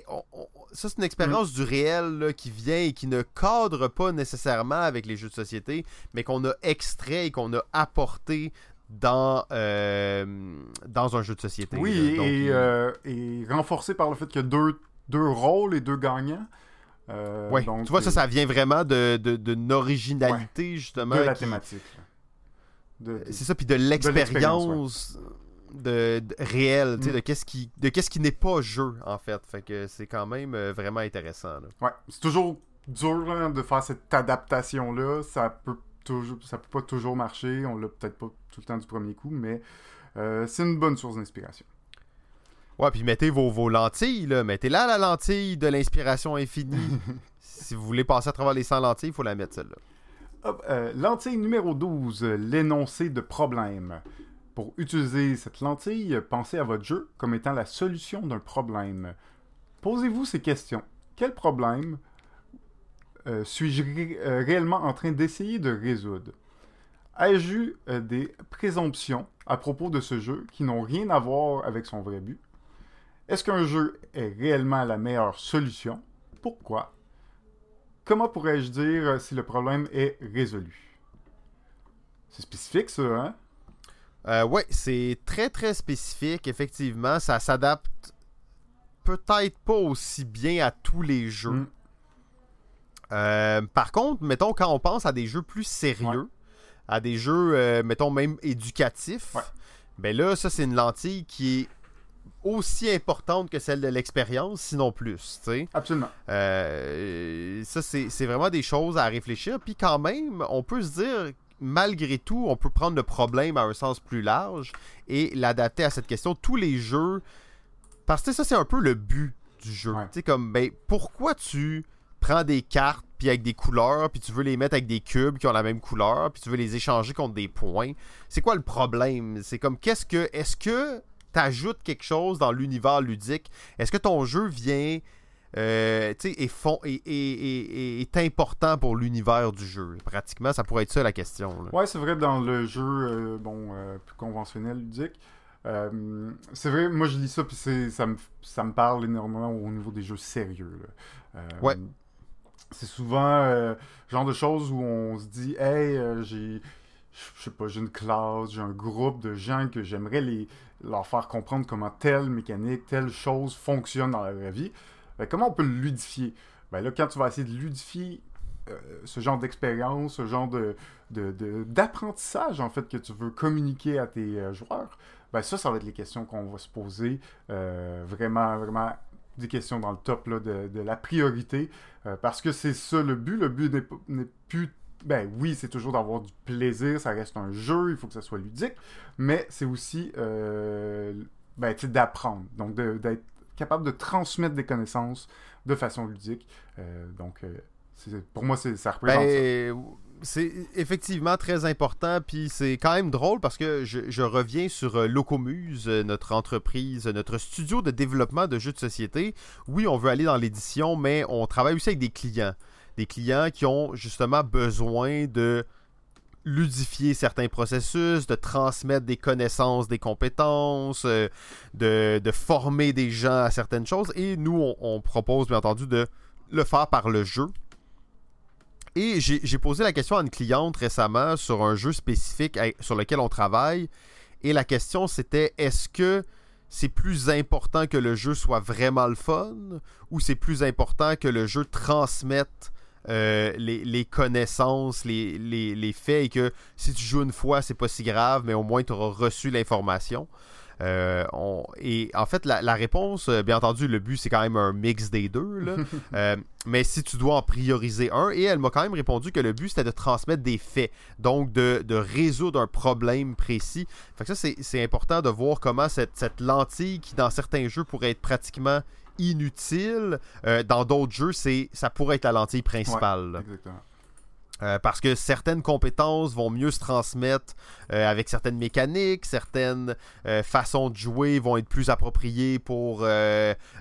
Speaker 1: ça c'est une expérience du réel qui vient et qui ne cadre pas nécessairement avec les jeux de société, mais qu'on a extrait et qu'on a apporté dans, euh, dans un jeu de société.
Speaker 2: Oui, euh, et, renforcé par le fait qu'il y a deux, deux rôles et deux gagnants.
Speaker 1: Euh, oui, tu vois, ça, ça vient vraiment de, de, originalité, justement.
Speaker 2: De la thématique.
Speaker 1: C'est ça, puis de l'expérience de, réelle, mm. de qu'est-ce qui, de qu'est-ce qui n'est pas jeu, en fait. Fait que c'est quand même vraiment intéressant.
Speaker 2: Ouais, c'est toujours dur de faire cette adaptation-là. Ça peut toujours, ça peut pas toujours marcher. On l'a peut-être pas tout le temps du premier coup, mais euh, c'est une bonne source d'inspiration.
Speaker 1: Ouais, puis mettez vos, vos lentilles, là. Mettez là la lentille de l'inspiration infinie. si vous voulez passer à travers les 100 lentilles, il faut la mettre celle-là.
Speaker 2: Euh, lentille numéro 12, l'énoncé de problème. Pour utiliser cette lentille, pensez à votre jeu comme étant la solution d'un problème. Posez-vous ces questions. Quel problème euh, suis-je réellement en train d'essayer de résoudre? Ai-je eu euh, des présomptions à propos de ce jeu qui n'ont rien à voir avec son vrai but? Est-ce qu'un jeu est réellement la meilleure solution? Pourquoi? Comment pourrais-je dire euh, si le problème est résolu? C'est spécifique, ça, hein?
Speaker 1: Euh, oui, c'est très très spécifique, effectivement. Ça s'adapte peut-être pas aussi bien à tous les jeux. Mm. par contre, mettons, quand on pense à des jeux plus sérieux, à des jeux, euh, mettons même éducatifs, ben là, ça, c'est une lentille qui est aussi importante que celle de l'expérience, sinon plus. sais.
Speaker 2: Absolument.
Speaker 1: Euh, ça, c'est vraiment des choses à réfléchir. Puis quand même, on peut se dire, malgré tout, on peut prendre le problème à un sens plus large et l'adapter à cette question. Tous les jeux. Parce que ça, c'est un peu le but du jeu. Tu sais, comme, ben, pourquoi tu prends des cartes puis avec des couleurs, puis tu veux les mettre avec des cubes qui ont la même couleur, puis tu veux les échanger contre des points? C'est quoi le problème? C'est comme qu'est-ce que est-ce que tu ajoutes quelque chose dans l'univers ludique? Est-ce que ton jeu vient euh, est, fond, est, important pour l'univers du jeu. Pratiquement, ça pourrait être ça la question.
Speaker 2: Ouais, c'est vrai dans le jeu euh, bon, euh, plus conventionnel ludique. c'est vrai, moi je lis ça, puis ça me, ça me parle énormément au niveau des jeux sérieux.
Speaker 1: ouais
Speaker 2: c'est souvent euh, genre de choses où on se dit hey euh, j'ai je sais pas j'ai une classe j'ai un groupe de gens que j'aimerais les leur faire comprendre comment telle mécanique telle chose fonctionne dans la vraie vie ben, comment on peut le ludifier? Ben là quand tu vas essayer de ludifier euh, ce genre d'expérience ce genre de d'apprentissage en fait que tu veux communiquer à tes joueurs ben ça ça va être les questions qu'on va se poser vraiment vraiment des questions dans le top là, de, la priorité, euh, parce que c'est ça le but. Le but n'est plus... Ben oui, c'est toujours d'avoir du plaisir, ça reste un jeu, il faut que ça soit ludique, mais c'est aussi euh, ben, d'apprendre, donc d'être capable de transmettre des connaissances de façon ludique. Euh, donc, pour moi, ça représente
Speaker 1: ben, c'est effectivement très important, puis c'est quand même drôle parce que je, reviens sur euh, Locomuse, euh, notre entreprise, notre studio de développement de jeux de société. Oui, on veut aller dans l'édition, mais on travaille aussi avec des clients. Des clients qui ont justement besoin de ludifier certains processus, de transmettre des connaissances, des compétences, euh, de, former des gens à certaines choses. Et nous, on propose bien entendu de le faire par le jeu. Et j'ai posé la question à une cliente récemment sur un jeu spécifique sur lequel on travaille. Et la question c'était est-ce que c'est plus important que le jeu soit vraiment le fun ou c'est plus important que le jeu transmette euh, les, connaissances, les, les, faits et que si tu joues une fois, c'est pas si grave, mais au moins tu auras reçu l'information. Euh, et en fait, la, réponse, euh, bien entendu, le but, c'est quand même un mix des deux. Euh, mais si tu dois en prioriser un, et elle m'a quand même répondu que le but, c'était de transmettre des faits. Donc, de, résoudre un problème précis. Fait que ça, c'est important de voir comment cette, cette lentille, qui dans certains jeux pourrait être pratiquement inutile, dans d'autres jeux, c'est ça pourrait être la lentille principale.
Speaker 2: exactement.
Speaker 1: Euh, parce que certaines compétences vont mieux se transmettre euh, avec certaines mécaniques, certaines euh, façons de jouer vont être plus appropriées pour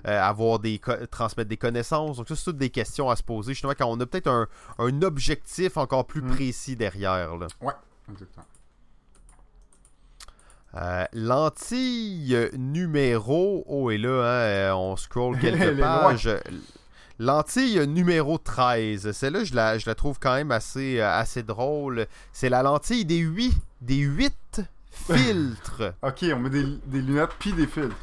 Speaker 1: avoir des transmettre des connaissances. Donc ça, c'est toutes des questions à se poser, justement, quand on a peut-être un, un, objectif encore plus mm. précis derrière. Là.
Speaker 2: Ouais, exactement.
Speaker 1: Euh, lentille numéro. Oh, et là, hein, on scroll quelques pages. Lentille numéro 13. Celle-là, je la, je la trouve quand même assez, euh, assez drôle. C'est la lentille des 8, des 8 filtres.
Speaker 2: Ok, on met des, des lunettes puis des filtres.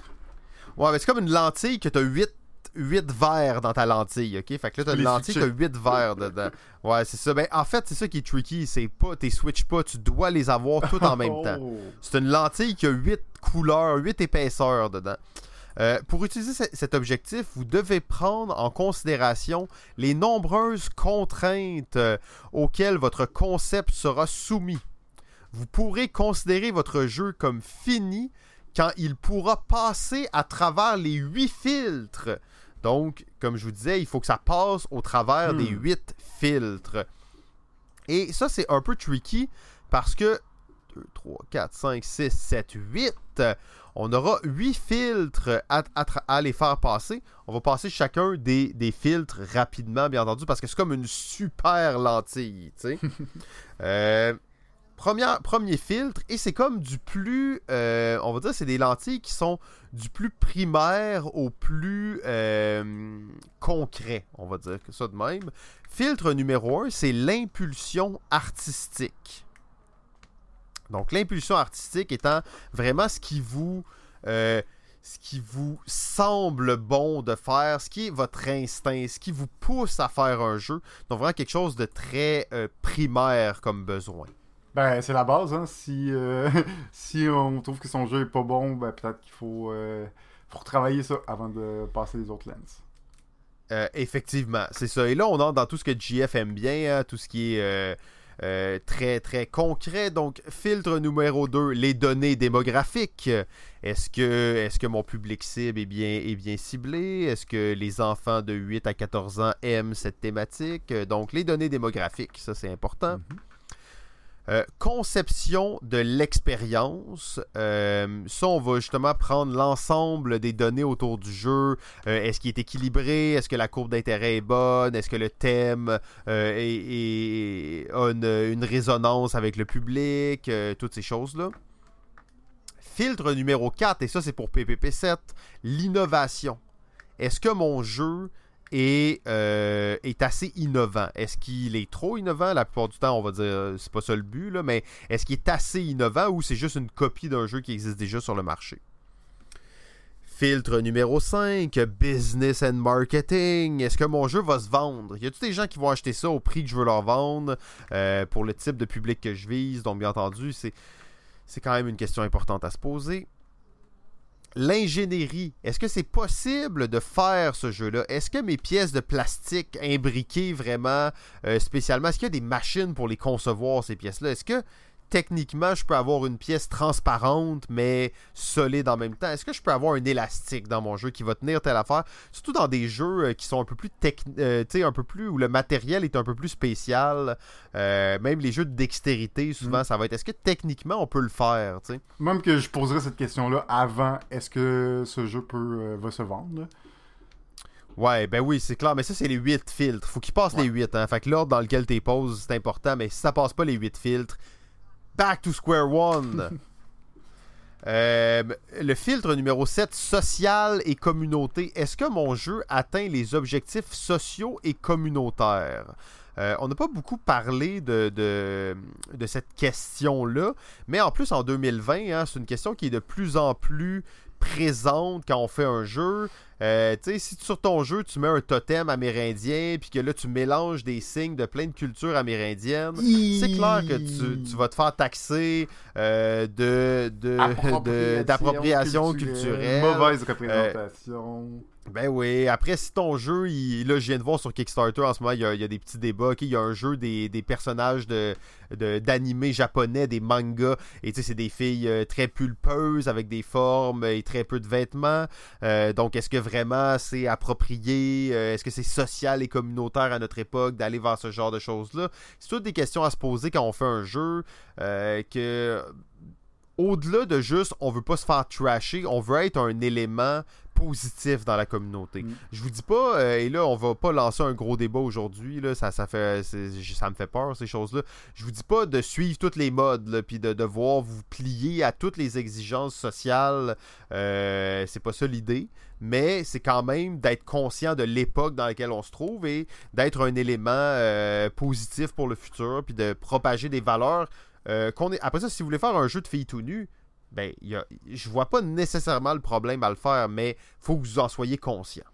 Speaker 1: Ouais, mais c'est comme une lentille que t'as 8, 8 verres dans ta lentille, ok? Fait que là, t'as une lentille, t'as
Speaker 2: switcher.
Speaker 1: 8 verres dedans. Ouais, c'est ça. Ben, en fait, c'est ça qui est tricky. C'est pas, t'es switch pas, tu dois les avoir toutes en même temps.
Speaker 2: Oh.
Speaker 1: C'est une lentille qui a 8 couleurs, 8 épaisseurs dedans. Euh, pour utiliser ce- cet objectif, vous devez prendre en considération les nombreuses contraintes euh, auxquelles votre concept sera soumis. Vous pourrez considérer votre jeu comme fini quand il pourra passer à travers les 8 filtres. Donc, comme je vous disais, il faut que ça passe au travers
Speaker 2: Hmm.
Speaker 1: des 8 filtres. Et ça, c'est un peu tricky parce que 2, 3, 4, 5, 6, 7, 8, euh, on aura 8 filtres à, à tra- à les faire passer. On va passer chacun des, des filtres rapidement, bien entendu, parce que c'est comme une super lentille. tu sais. Euh, premier filtre, et c'est comme du plus, euh, on va dire, c'est des lentilles qui sont du plus primaire au plus euh, concret, on va dire que ça de même. Filtre numéro 1, c'est l'impulsion artistique. Donc l'impulsion artistique étant vraiment ce qui vous euh, ce qui vous semble bon de faire, ce qui est votre instinct, ce qui vous pousse à faire un jeu. Donc vraiment quelque chose de très primaire comme besoin.
Speaker 2: Ben, c'est la base, hein. Si, euh, si on trouve que son jeu est pas bon, ben peut-être qu'il faut, euh, faut retravailler ça avant de passer les autres lens.
Speaker 1: Euh, effectivement, c'est ça. Et là, on entre dans tout ce que JF aime bien, hein, tout ce qui est euh, très, très concret. Donc, filtre numéro 2, les données démographiques. Est-ce que, est que mon public cible est bien, est bien ciblé? Est-ce que les enfants de 8 à 14 ans aiment cette thématique? Donc, les données démographiques, ça, c'est important.
Speaker 2: Mhm.
Speaker 1: Euh, conception de l'expérience. Euh, ça, on va justement prendre l'ensemble des données autour du jeu. Euh, est-ce qu'il est équilibré? Est-ce que la courbe d'intérêt est bonne? Est-ce que le thème a une, une résonance avec le public? Toutes ces choses-là. Filtre numéro 4, et ça c'est pour PPP7, l'innovation. Est-ce que mon jeu est, euh, est assez innovant? Est-ce qu'il est trop innovant? La plupart du temps, on va dire, c'est pas ça le but, là, mais est-ce qu'il est assez innovant ou c'est juste une copie d'un jeu qui existe déjà sur le marché? Filtre numéro 5, business and marketing. Est-ce que mon jeu va se vendre? Y a-t-il des gens qui vont acheter ça au prix que je veux leur vendre euh, pour le type de public que je vise? Donc, bien entendu, c'est, c'est quand même une question importante à se poser. L'ingénierie. Est-ce que c'est possible de faire ce jeu-là? Est-ce que mes pièces de plastique imbriquées vraiment euh, spécialement, est-ce qu'il y a des machines pour les concevoir, ces pièces-là? Est-ce que techniquement, je peux avoir une pièce transparente, mais solide en même temps. Est-ce que je peux avoir un élastique dans mon jeu qui va tenir telle affaire? Surtout dans des jeux euh, qui sont un peu plus techniques, un peu plus, où le matériel est un peu plus spécial. Euh, même les jeux de dextérité, souvent,
Speaker 2: Mm.
Speaker 1: ça va être, est-ce que techniquement, on peut le faire, tu sais?
Speaker 2: Même que je poserais cette question-là avant, est-ce que ce jeu peut, euh, va se vendre?
Speaker 1: Ouais, ben oui, c'est clair, mais ça, c'est les 8 filtres. Faut qu'ils passent
Speaker 2: Ouais.
Speaker 1: les 8, hein. Fait que l'ordre dans lequel tu poses, c'est important, mais si ça passe pas les 8 filtres, back to square one. Euh, le filtre numéro 7, social et communauté. Est-ce que mon jeu atteint les objectifs sociaux et communautaires? Euh, on n'a pas beaucoup parlé de, de, de cette question-là, mais en plus en 2020, hein, c'est une question qui est de plus en plus présente quand on fait un jeu. Euh, tu sais, si sur ton jeu tu mets un totem amérindien, puis que là tu mélanges des signes de plein de cultures amérindiennes, c'est clair que tu, tu vas te faire taxer euh, de, de, de- d'appropriation culturelle.
Speaker 2: Mauvaise représentation.
Speaker 1: Ben oui, après si ton jeu, il- là je viens de voir sur Kickstarter en ce moment, il y a, il y a des petits débats, ok, il y a un jeu des, des personnages de, de- d'animés japonais, des mangas, et tu sais c'est des filles euh, très pulpeuses avec des formes et très peu de vêtements, Euh, donc est-ce que vraiment c'est approprié, Euh, est-ce que c'est social et communautaire à notre époque d'aller vers ce genre de choses-là? C'est toutes des questions à se poser quand on fait un jeu, euh, que au-delà de juste on veut pas se faire trasher, on veut être un élément positif dans la communauté.
Speaker 2: Mm.
Speaker 1: Je vous dis pas, euh, et là on va pas lancer un gros débat aujourd'hui, là, ça, ça, fait, ça me fait peur ces choses-là. Je vous dis pas de suivre toutes les modes, là, puis de devoir vous plier à toutes les exigences sociales, euh, c'est pas ça l'idée, mais c'est quand même d'être conscient de l'époque dans laquelle on se trouve et d'être un élément euh, positif pour le futur, puis de propager des valeurs euh, qu'on est... Après ça, si vous voulez faire un jeu de filles tout nues, ben, y a... je vois pas nécessairement le problème à le faire, mais faut que vous en soyez conscient.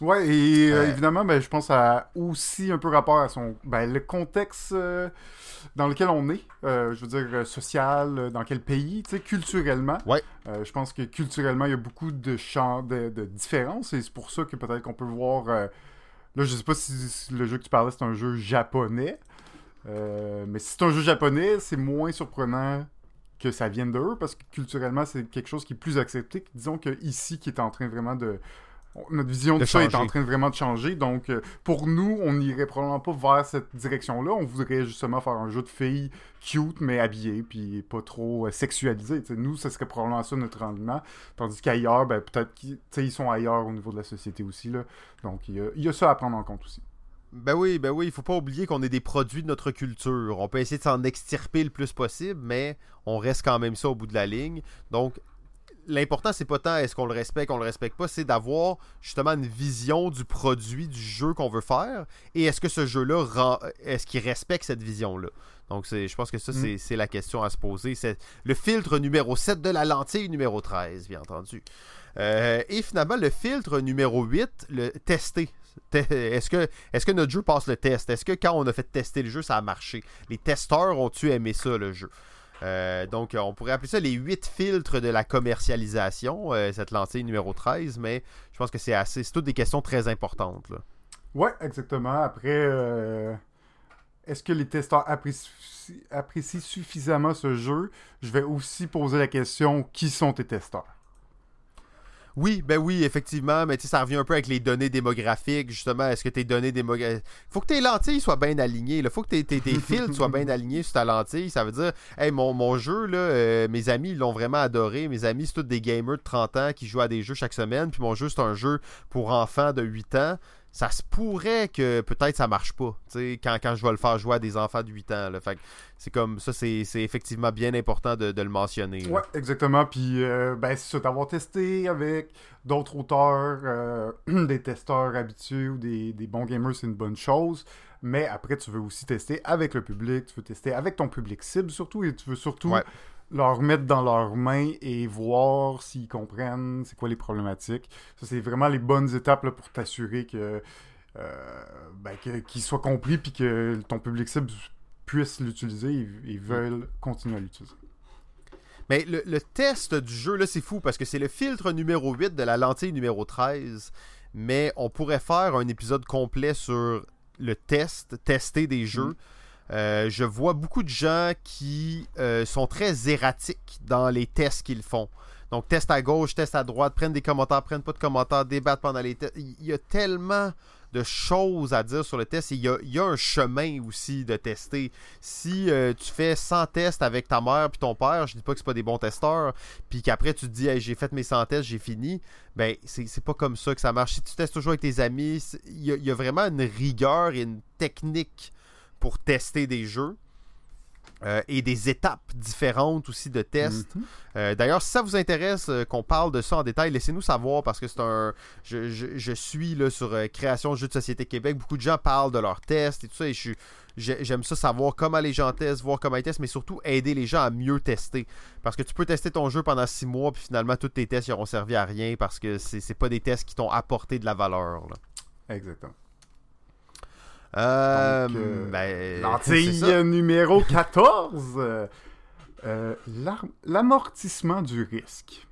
Speaker 2: Ouais, et euh, évidemment, ben, je pense à aussi un peu rapport à son ben, le contexte euh, dans lequel on est, euh, je veux dire social, dans quel pays, tu sais, culturellement.
Speaker 1: Ouais.
Speaker 2: Je pense que culturellement, il y a beaucoup de champs de, de différences, et c'est pour ça que peut-être qu'on peut voir. là, je sais pas si, le jeu que tu parlais c'est un jeu japonais, mais si c'est un jeu japonais, c'est moins surprenant que ça vienne d'eux parce que culturellement, c'est quelque chose qui est plus accepté. Disons que ici, qui est en train vraiment de notre vision de,
Speaker 1: De
Speaker 2: ça est en train vraiment de changer. Donc, euh, pour nous, on n'irait probablement pas vers cette direction-là. On voudrait justement faire un jeu de filles cute, mais habillées, puis pas trop euh, sexualisées. Nous, ce serait probablement ça notre rendement. Tandis qu'ailleurs, ben, peut-être qu'ils tu sais, ils sont ailleurs au niveau de la société aussi. Là. Donc, il y, y a ça à prendre en compte aussi.
Speaker 1: Ben oui, ben oui, il faut pas oublier qu'on est des produits de notre culture. On peut essayer de s'en extirper le plus possible, mais on reste quand même ça au bout de la ligne. Donc, l'important, c'est pas tant est-ce qu'on le respecte, on le respecte pas, c'est d'avoir justement une vision du produit, du jeu qu'on veut faire, et est-ce que ce jeu-là, rend- est-ce qu'il respecte cette vision-là? Donc, je pense que ça,
Speaker 2: Mm.
Speaker 1: c'est, la question à se poser. C'est le filtre numéro 7 de la lentille numéro 13, bien entendu. Euh, et finalement, le filtre numéro 8, le tester. Te- Est-ce que, est-ce que notre jeu passe le test? Est-ce que quand on a fait tester le jeu, ça a marché? Les testeurs ont-tu aimé ça, le jeu? Euh, donc, on pourrait appeler ça les 8 filtres de la commercialisation, euh, cette lentille numéro 13, mais je pense que c'est assez. C'est toutes des questions très importantes. Là.
Speaker 2: Ouais, exactement. Après, euh, est-ce que les testeurs apprécient, apprécient suffisamment ce jeu? Je vais aussi poser la question, qui sont tes testeurs?
Speaker 1: Oui, ben oui, effectivement, mais tu sais, ça revient un peu avec les données démographiques, justement. Est-ce que tes données démographiques. Faut que tes lentilles soient bien alignées. Il faut que tes, tes, tes filtres soient bien alignés sur ta lentille. Ça veut dire, hey, mon, mon jeu, là, euh, mes amis, ils l'ont vraiment adoré. Mes amis, c'est tous des gamers de 30 ans qui jouent à des jeux chaque semaine. Puis mon jeu, c'est un jeu pour enfants de 8 ans. Ça se pourrait que peut-être ça marche pas, tu sais, quand, quand je vais le faire jouer à des enfants de 8 ans. Là. Fait c'est comme ça, c'est c'est effectivement bien important de, de le mentionner. là.
Speaker 2: Ouais, exactement. Puis, euh, ben, c'est ça, d'avoir testé avec d'autres auteurs, euh, des testeurs habitués ou des, des bons gamers, c'est une bonne chose. Mais après, tu veux aussi tester avec le public, tu veux tester avec ton public cible surtout, et tu veux surtout
Speaker 1: Ouais.
Speaker 2: Leur mettre dans leurs mains et voir s'ils comprennent c'est quoi les problématiques. Ça, c'est vraiment les bonnes étapes là, pour t'assurer que, euh, ben, que- qu'il soit compris puis que ton public cible puisse l'utiliser et, et veulent continuer à l'utiliser.
Speaker 1: Mais le, le test du jeu, là, c'est fou parce que c'est le filtre numéro 8 de la lentille numéro 13. Mais on pourrait faire un épisode complet sur le test, tester des jeux. Euh, je vois beaucoup de gens qui euh, sont très erratiques dans les tests qu'ils font. Donc, test à gauche, test à droite, prennent des commentaires, prennent pas de commentaires, débattent pendant les tests. Il y a tellement de choses à dire sur le test. Il y a, il y a un chemin aussi de tester. Si euh, tu fais 100 tests avec ta mère puis ton père, je dis pas que c'est pas des bons testeurs, puis qu'après tu te dis j'ai fait mes 100 tests, j'ai fini, ben c'est pas comme ça que ça marche. Si tu testes toujours avec tes amis, il y, il y a vraiment une rigueur et une technique pour tester des jeux. euh, et des étapes différentes aussi de tests.
Speaker 2: Mhm.
Speaker 1: Euh, D'ailleurs, si ça vous intéresse euh, qu'on parle de ça en détail, laissez-nous savoir parce que c'est un. Je, je- je suis là sur Création de Jeux de Société Québec. Beaucoup de gens parlent de leurs tests et tout ça. Et je j'aime ça savoir comment les gens testent, voir comment ils testent, mais surtout aider les gens à mieux tester. Parce que tu peux tester ton jeu pendant six mois, puis finalement, tous tes tests n'auront servi à rien parce que c'est c'est pas des tests qui t'ont apporté de la valeur. là.
Speaker 2: Exactement.
Speaker 1: Euh,
Speaker 2: Donc, euh,
Speaker 1: ben,
Speaker 2: Lentille numéro 14. euh, L'amortissement du risque.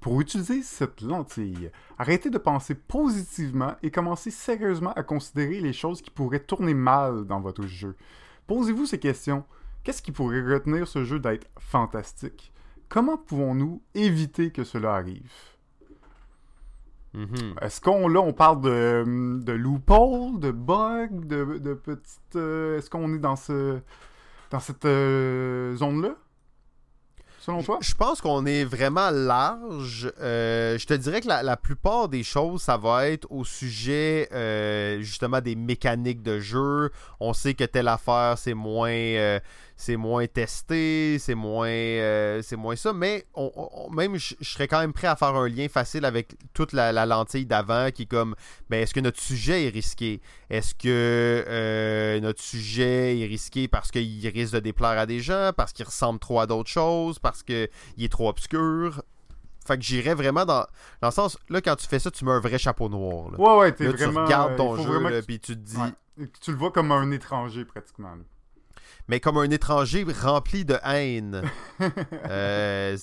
Speaker 2: Pour utiliser cette lentille, arrêtez de penser positivement et commencez sérieusement à considérer les choses qui pourraient tourner mal dans votre jeu. Posez-vous ces questions. Qu'est-ce qui pourrait retenir ce jeu d'être fantastique? Comment pouvons-nous éviter que cela arrive?
Speaker 1: Mhm.
Speaker 2: Est-ce qu'on là on parle de, de loophole, de bug, de, de petites. euh, Est-ce qu'on est dans ce dans cette euh, zone-là? selon toi?
Speaker 1: Je pense qu'on est vraiment large. Euh, je te dirais que la, plupart des choses, ça va être au sujet euh, justement des mécaniques de jeu. On sait que telle affaire, c'est moins, euh, c'est moins testé, c'est moins, euh, c'est moins ça. Mais on, même, je serais quand même prêt à faire un lien facile avec toute la, lentille d'avant qui est comme, ben, est-ce que notre sujet est risqué? Est-ce que euh, notre sujet est risqué parce qu'il risque de déplaire à des gens, parce qu'il ressemble trop à d'autres choses, parce qu'il est trop obscur? Fait que j'irais vraiment dans, dans le sens, là, quand tu fais ça, tu mets un vrai chapeau noir.
Speaker 2: Ouais, ouais, t'es vraiment...
Speaker 1: Tu regardes ton jeu, puis tu te dis...
Speaker 2: Tu le vois comme un étranger, pratiquement
Speaker 1: mais comme un étranger rempli de haine. euh,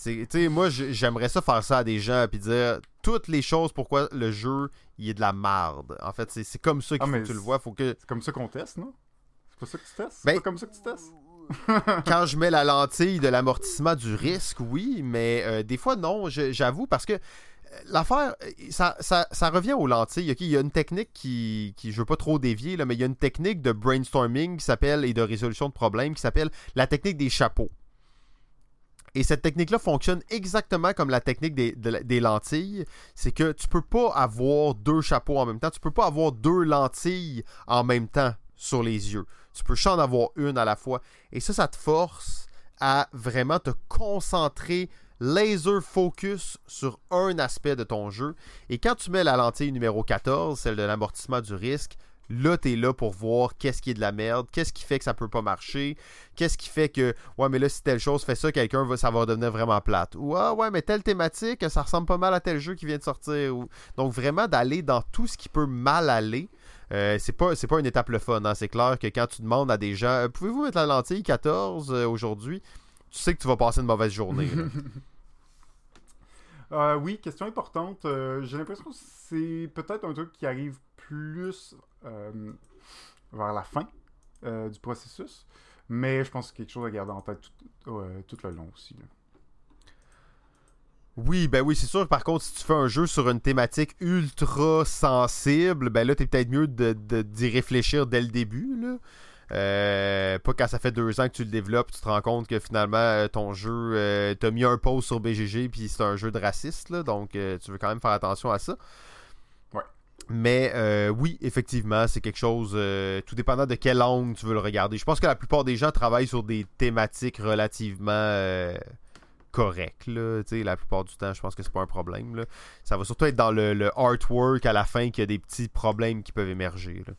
Speaker 1: moi, j'aimerais ça faire ça à des gens, puis dire toutes les choses pourquoi le jeu, il est de la marde. En fait, c'est comme ça que ah, tu le vois. Faut que...
Speaker 2: C'est comme ça qu'on teste, non? C'est pas ça que tu testes?
Speaker 1: C'est
Speaker 2: ben, pas comme ça que tu testes?
Speaker 1: quand je mets la lentille de l'amortissement du risque, oui, mais euh, des fois, non, j'avoue, parce que l'affaire, ça, ça, revient aux lentilles. Il y a une technique qui, qui je veux pas trop dévier, là, mais il y a une technique de brainstorming qui s'appelle et de résolution de problèmes qui s'appelle la technique des chapeaux. Et cette technique-là fonctionne exactement comme la technique des, des lentilles. C'est que tu peux pas avoir deux chapeaux en même temps. Tu peux pas avoir deux lentilles en même temps sur les yeux. Tu peux juste en avoir une à la fois. Et ça, ça te force à vraiment te concentrer laser focus sur un aspect de ton jeu. Et quand tu mets la lentille numéro 14, celle de l'amortissement du risque, là, tu es là pour voir qu'est-ce qui est de la merde, qu'est-ce qui fait que ça peut pas marcher, qu'est-ce qui fait que, ouais, mais là, si telle chose fait ça, quelqu'un va, ça va devenir vraiment plate. Ou, ah, ouais, mais telle thématique, ça ressemble pas mal à tel jeu qui vient de sortir. Donc, vraiment, d'aller dans tout ce qui peut mal aller. Euh, c'est pas c'est pas une étape le fun, hein. c'est clair que quand tu demandes à des gens euh, pouvez-vous mettre la lentille 14 euh, aujourd'hui? Tu sais que tu vas passer une mauvaise journée.
Speaker 2: Euh, oui, question importante. Euh, j'ai l'impression que c'est peut-être un truc qui arrive plus euh, vers la fin du processus, mais je pense que c'est quelque chose à garder en tête tout, le long aussi.
Speaker 1: Oui, ben oui, c'est sûr. Par contre, si tu fais un jeu sur une thématique ultra sensible, ben là, t'es peut-être mieux d'y de, réfléchir dès le début. Là. Euh, pas quand ça fait deux ans que tu le développes, tu te rends compte que finalement euh, ton jeu, euh, t'as mis un pause sur BGG puis c'est un jeu de raciste, là, donc tu veux quand même faire attention à ça.
Speaker 2: Ouais.
Speaker 1: Mais oui, effectivement, c'est quelque chose, tout dépendant de quel angle tu veux le regarder. Je pense que la plupart des gens travaillent sur des thématiques relativement correctes. Là, la plupart du temps, je pense que c'est pas un problème. Là. Ça va surtout être dans le, le artwork à la fin qu'il y a des petits problèmes qui peuvent émerger. Là.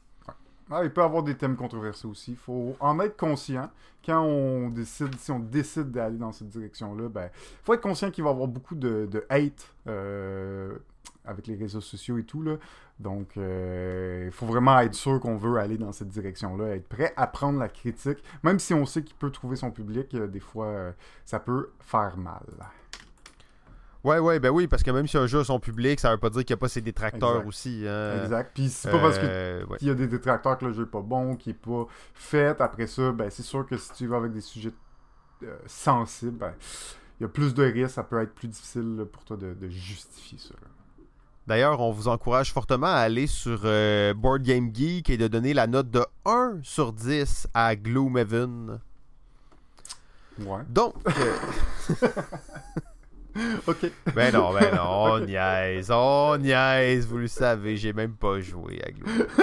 Speaker 2: Ah, il peut y avoir des thèmes controversés aussi. Il faut en être conscient. Quand on décide, si on décide d'aller dans cette direction-là, ben, faut être conscient qu'il va y avoir beaucoup de, hate euh, avec les réseaux sociaux et tout. Là. Donc, il euh, faut vraiment être sûr qu'on veut aller dans cette direction-là, être prêt à prendre la critique, même si on sait qu'il peut trouver son public, euh, des fois, ça peut faire mal.
Speaker 1: Ouais, ouais, ben oui, parce que même si un jeu a son public, ça veut pas dire qu'il n'y a pas ses détracteurs aussi. Hein.
Speaker 2: Exact. Puis c'est pas parce qu'il euh, y a des détracteurs que le jeu est pas bon, qu'il est pas fait. Après ça, ben c'est sûr que si tu vas avec des sujets euh, sensibles, ben il y a plus de risques, ça peut être plus difficile pour toi de, justifier ça.
Speaker 1: D'ailleurs, on vous encourage fortement à aller sur euh, Board Game Geek et de donner la note de 1 sur 10 à Gloomhaven.
Speaker 2: Ouais.
Speaker 1: Donc.
Speaker 2: ok.
Speaker 1: Ben non, ben non, on niaise, on niaise, vous le savez, j'ai même pas joué à Gloom.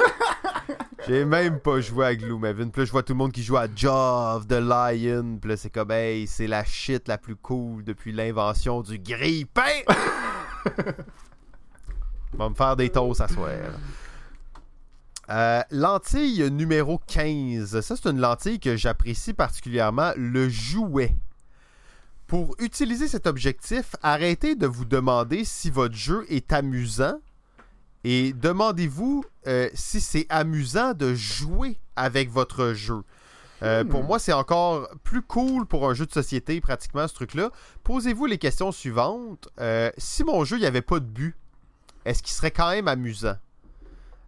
Speaker 1: J'ai même pas joué à Gloomhaven. Puis là, je vois tout le monde qui joue à Jaw of the Lion. Puis là, c'est comme, hey, c'est la shit la plus cool depuis l'invention du grille-pain. va me faire des toasts à soir. Euh, lentille numéro 15. Ça, c'est une lentille que j'apprécie particulièrement. Le jouet. Pour utiliser cet objectif, arrêtez de vous demander si votre jeu est amusant et demandez-vous euh, si c'est amusant de jouer avec votre jeu. Euh, pour hmm. moi, c'est encore plus cool pour un jeu de société, pratiquement, ce truc-là. Posez-vous les questions suivantes. Euh, si mon jeu, il n'y avait pas de but, est-ce qu'il serait quand même amusant?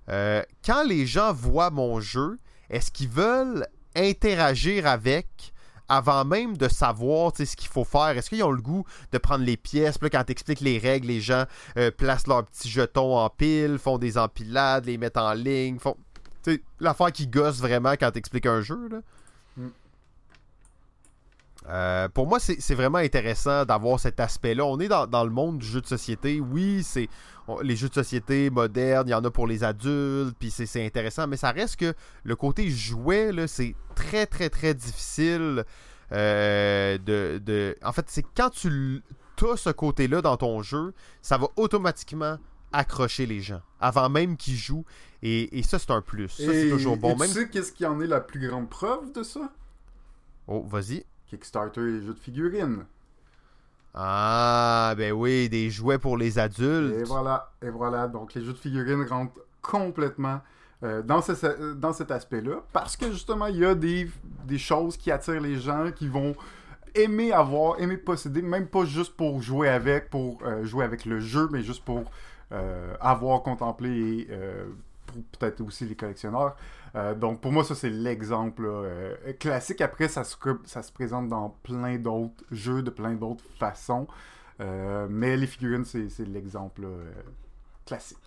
Speaker 1: quand les gens voient mon jeu, est-ce qu'ils veulent interagir avec avant même de savoir ce qu'il faut faire. Est-ce qu'ils ont le goût de prendre les pièces? Puis là, quand tu expliques les règles, les gens euh, placent leurs petits jetons en pile, font des empilades, les mettent en ligne. Font... L'affaire qui gosse vraiment quand tu expliques un jeu. Là. Mm. Euh, pour moi, c'est vraiment intéressant d'avoir cet aspect-là. On est dans, le monde du jeu de société. Oui, c'est les jeux de société modernes, il y en a pour les adultes, puis c'est intéressant, mais ça reste que le côté jouet, c'est très, très, très difficile euh, de, En fait, c'est quand tu as ce côté-là dans ton jeu, ça va automatiquement accrocher les gens avant même qu'ils jouent. Et, ça, c'est un plus. Ça, c'est toujours bon.
Speaker 2: tu sais qu'est-ce qui en est la plus grande preuve de ça?
Speaker 1: Oh, vas-y.
Speaker 2: Kickstarter et les jeux de figurines.
Speaker 1: Ah, ben oui, des jouets pour les adultes.
Speaker 2: Et voilà, et voilà. Donc, les jeux de figurines rentrent complètement euh, dans, ce, dans cet aspect-là parce que justement, il y a des, choses qui attirent les gens qui vont aimer avoir, aimer posséder, même pas juste pour jouer avec, pour euh, jouer avec le jeu, mais juste pour euh, avoir contemplé et pour peut-être aussi les collectionneurs. Euh, donc pour moi, ça c'est l'exemple euh, classique. Après, ça se, ça se présente dans plein d'autres jeux, de plein d'autres façons. Euh, mais les figurines, c'est l'exemple classique.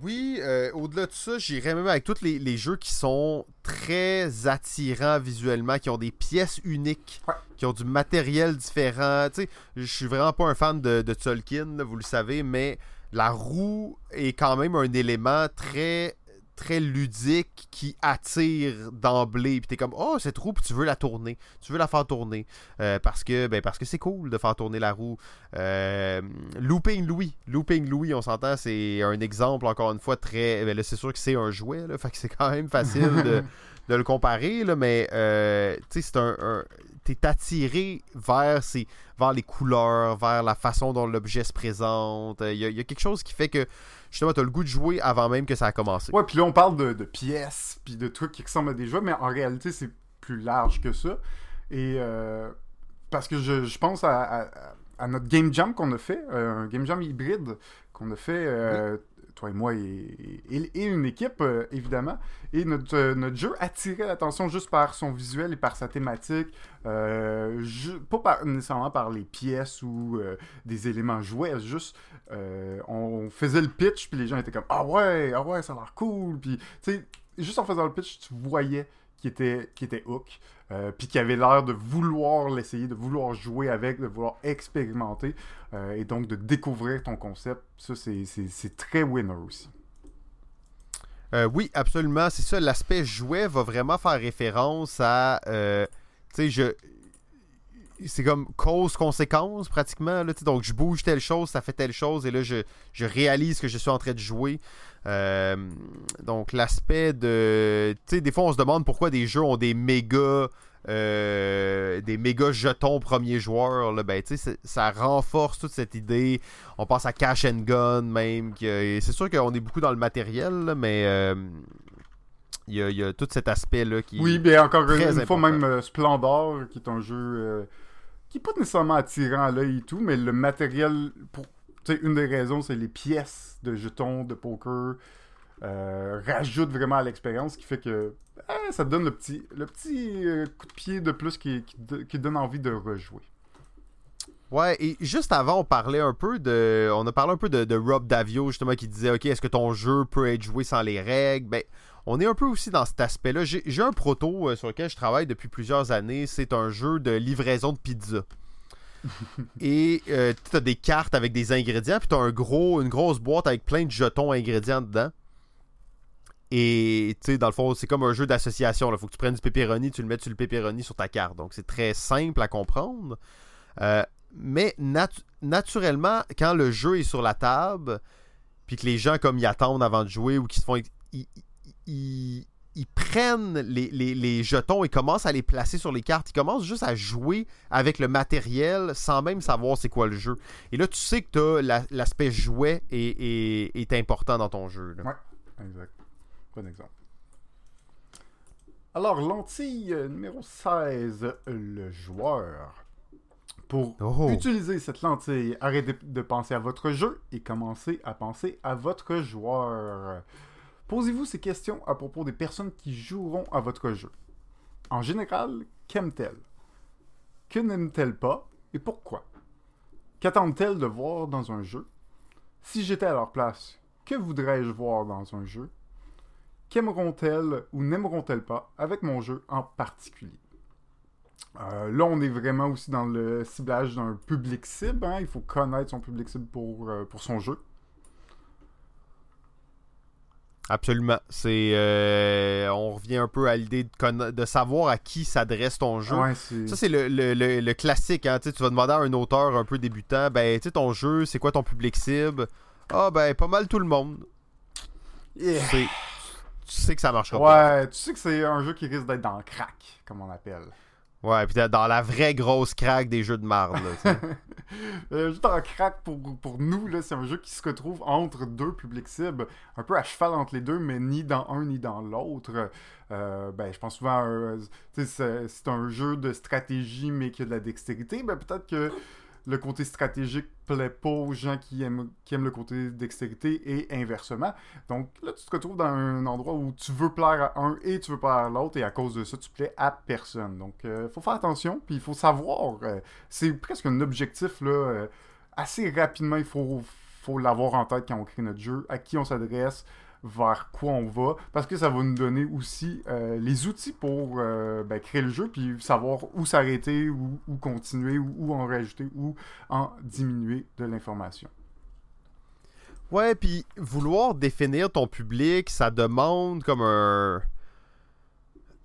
Speaker 1: Oui, au-delà de ça, j'irais même avec tous les, jeux qui sont très attirants visuellement, qui ont des pièces uniques, qui ont du matériel différent. Tu sais, je suis vraiment pas un fan de, de Tolkien, vous le savez, mais la roue est quand même un élément très très ludique qui attire d'emblée. Puis t'es comme, oh, cette roue, puis tu veux la tourner. Tu veux la faire tourner. Euh, parce que ben, parce que c'est cool de faire tourner la roue. Euh, Looping Louis. Looping Louis, on s'entend, c'est un exemple, encore une fois, très. Ben c'est sûr que c'est un jouet, là, fait que c'est quand même facile de, le comparer, là, mais euh, tu sais, c'est un, t'es attiré vers, vers les couleurs, vers la façon dont l'objet se présente. Il y, a quelque chose qui fait que justement, tu as le goût de jouer avant même que ça a commencé.
Speaker 2: Ouais, puis là, on parle de, pièces, puis de trucs qui ressemblent à des jeux, mais en réalité, c'est plus large que ça. Et euh, parce que je, pense à, notre Game Jam qu'on a fait, euh, un Game Jam hybride qu'on a fait euh, toi et moi et, une équipe, euh, évidemment. Et notre, euh, notre jeu attirait l'attention juste par son visuel et par sa thématique, euh, pas nécessairement par les pièces ou des éléments jouets, juste on faisait le pitch, puis les gens étaient comme Ah ouais, ah ouais, ça a l'air cool. Puis, juste en faisant le pitch, tu voyais qui était, qui était hook, euh, puis qui avait l'air de vouloir l'essayer, de vouloir jouer avec, de vouloir expérimenter, euh, et donc de découvrir ton concept. Ça, c'est très winner aussi.
Speaker 1: Euh, oui, absolument. C'est ça. L'aspect jouet va vraiment faire référence à. tu sais, je. C'est comme cause-conséquence pratiquement. Là, donc, je bouge telle chose, ça fait telle chose, et là, je, je réalise que je suis en train de jouer. Euh, donc l'aspect de... Tu sais, des fois on se demande pourquoi des jeux ont des méga... Euh, des méga jetons premier joueur, là, ben, ça renforce toute cette idée. On pense à Cash and Gun même. C'est sûr qu'on est beaucoup dans le matériel, mais euh, il y, a, tout cet aspect-là qui
Speaker 2: Oui, bien encore une, fois, même Splendor, qui est un jeu qui n'est pas nécessairement attirant à l'œil et tout, mais le matériel, pour une des raisons, c'est les pièces de jetons de poker euh, rajoutent vraiment à l'expérience, qui fait que eh, ça donne le petit, euh, coup de pied de plus qui, donne envie de rejouer.
Speaker 1: Ouais, et juste avant, on parlait un peu de. On a parlé un peu de, Rob Davio, justement, qui disait Ok, est-ce que ton jeu peut être joué sans les règles? Ben, on est un peu aussi dans cet aspect-là. J'ai un proto euh, sur lequel je travaille depuis plusieurs années. C'est un jeu de livraison de pizza. Et euh, tu as des cartes avec des ingrédients, puis tu as un gros, une grosse boîte avec plein de jetons ingrédients dedans. Et tu sais, dans le fond, c'est comme un jeu d'association. Il faut que tu prennes du pepperoni, tu le mets sur le pepperoni sur ta carte. Donc c'est très simple à comprendre. Euh, mais naturellement, quand le jeu est sur la table, puis que les gens comme y attendent avant de jouer ou qui se font. Prennent les, jetons et commencent à les placer sur les cartes. Ils commencent juste à jouer avec le matériel sans même savoir c'est quoi le jeu. Et là, tu sais que l'aspect jouet est, important dans ton jeu.
Speaker 2: Ouais, exact. Bon exemple. Alors, lentille numéro 16, le joueur. Pour oh. utiliser cette lentille, arrêtez de penser à votre jeu et commencez à penser à votre joueur. Posez-vous ces questions à propos des personnes qui joueront à votre jeu. En général, qu'aiment-elles? Que n'aiment-elles pas? Et pourquoi? Qu'attendent-elles de voir dans un jeu? Si j'étais à leur place, que voudrais-je voir dans un jeu? Qu'aimeront-elles ou n'aimeront-elles pas avec mon jeu en particulier? Euh, là, on est vraiment aussi dans le ciblage d'un public cible. hein. Il faut connaître son public cible pour, euh, pour son jeu.
Speaker 1: Absolument. C'est, euh, on revient un peu à l'idée de, conna- de savoir à qui s'adresse ton jeu.
Speaker 2: Ouais.
Speaker 1: Ça, c'est le, le- le- le classique. Hein? Tu vas demander à un auteur un peu débutant ben, tu sais, ton jeu, c'est quoi ton public cible? Ah, ben, pas mal tout le monde.
Speaker 2: Yeah.
Speaker 1: Tu sais, tu sais que ça marchera pas.
Speaker 2: Ouais, tu sais que c'est un jeu qui risque d'être dans le crack, comme on appelle.
Speaker 1: Ouais, puis dans la vraie grosse craque des jeux de marde.
Speaker 2: Euh, juste en crack pour, pour nous, là, c'est un jeu qui se retrouve entre deux publics cibles, un peu à cheval entre les deux, mais ni dans un ni dans l'autre. Euh, ben, je pense souvent, sais, c'est c'est un jeu de stratégie, mais qui a de la dextérité. Ben, peut-être que le côté stratégique plaît pas aux gens qui aiment, qui aiment le côté dextérité et inversement. Donc là, tu te retrouves dans un endroit où tu veux plaire à un et tu veux plaire à l'autre, et à cause de ça, tu plais à personne. Donc, il faut faire attention, puis il faut savoir. euh, c'est presque un objectif, là. euh, assez rapidement, il faut, faut l'avoir en tête quand on crée notre jeu, à qui on s'adresse, vers quoi on va, parce que ça va nous donner aussi euh, les outils pour euh, ben, créer le jeu, puis savoir où s'arrêter, où, où continuer, où, où en rajouter, où en diminuer de l'information.
Speaker 1: Ouais, puis vouloir définir ton public, ça demande comme un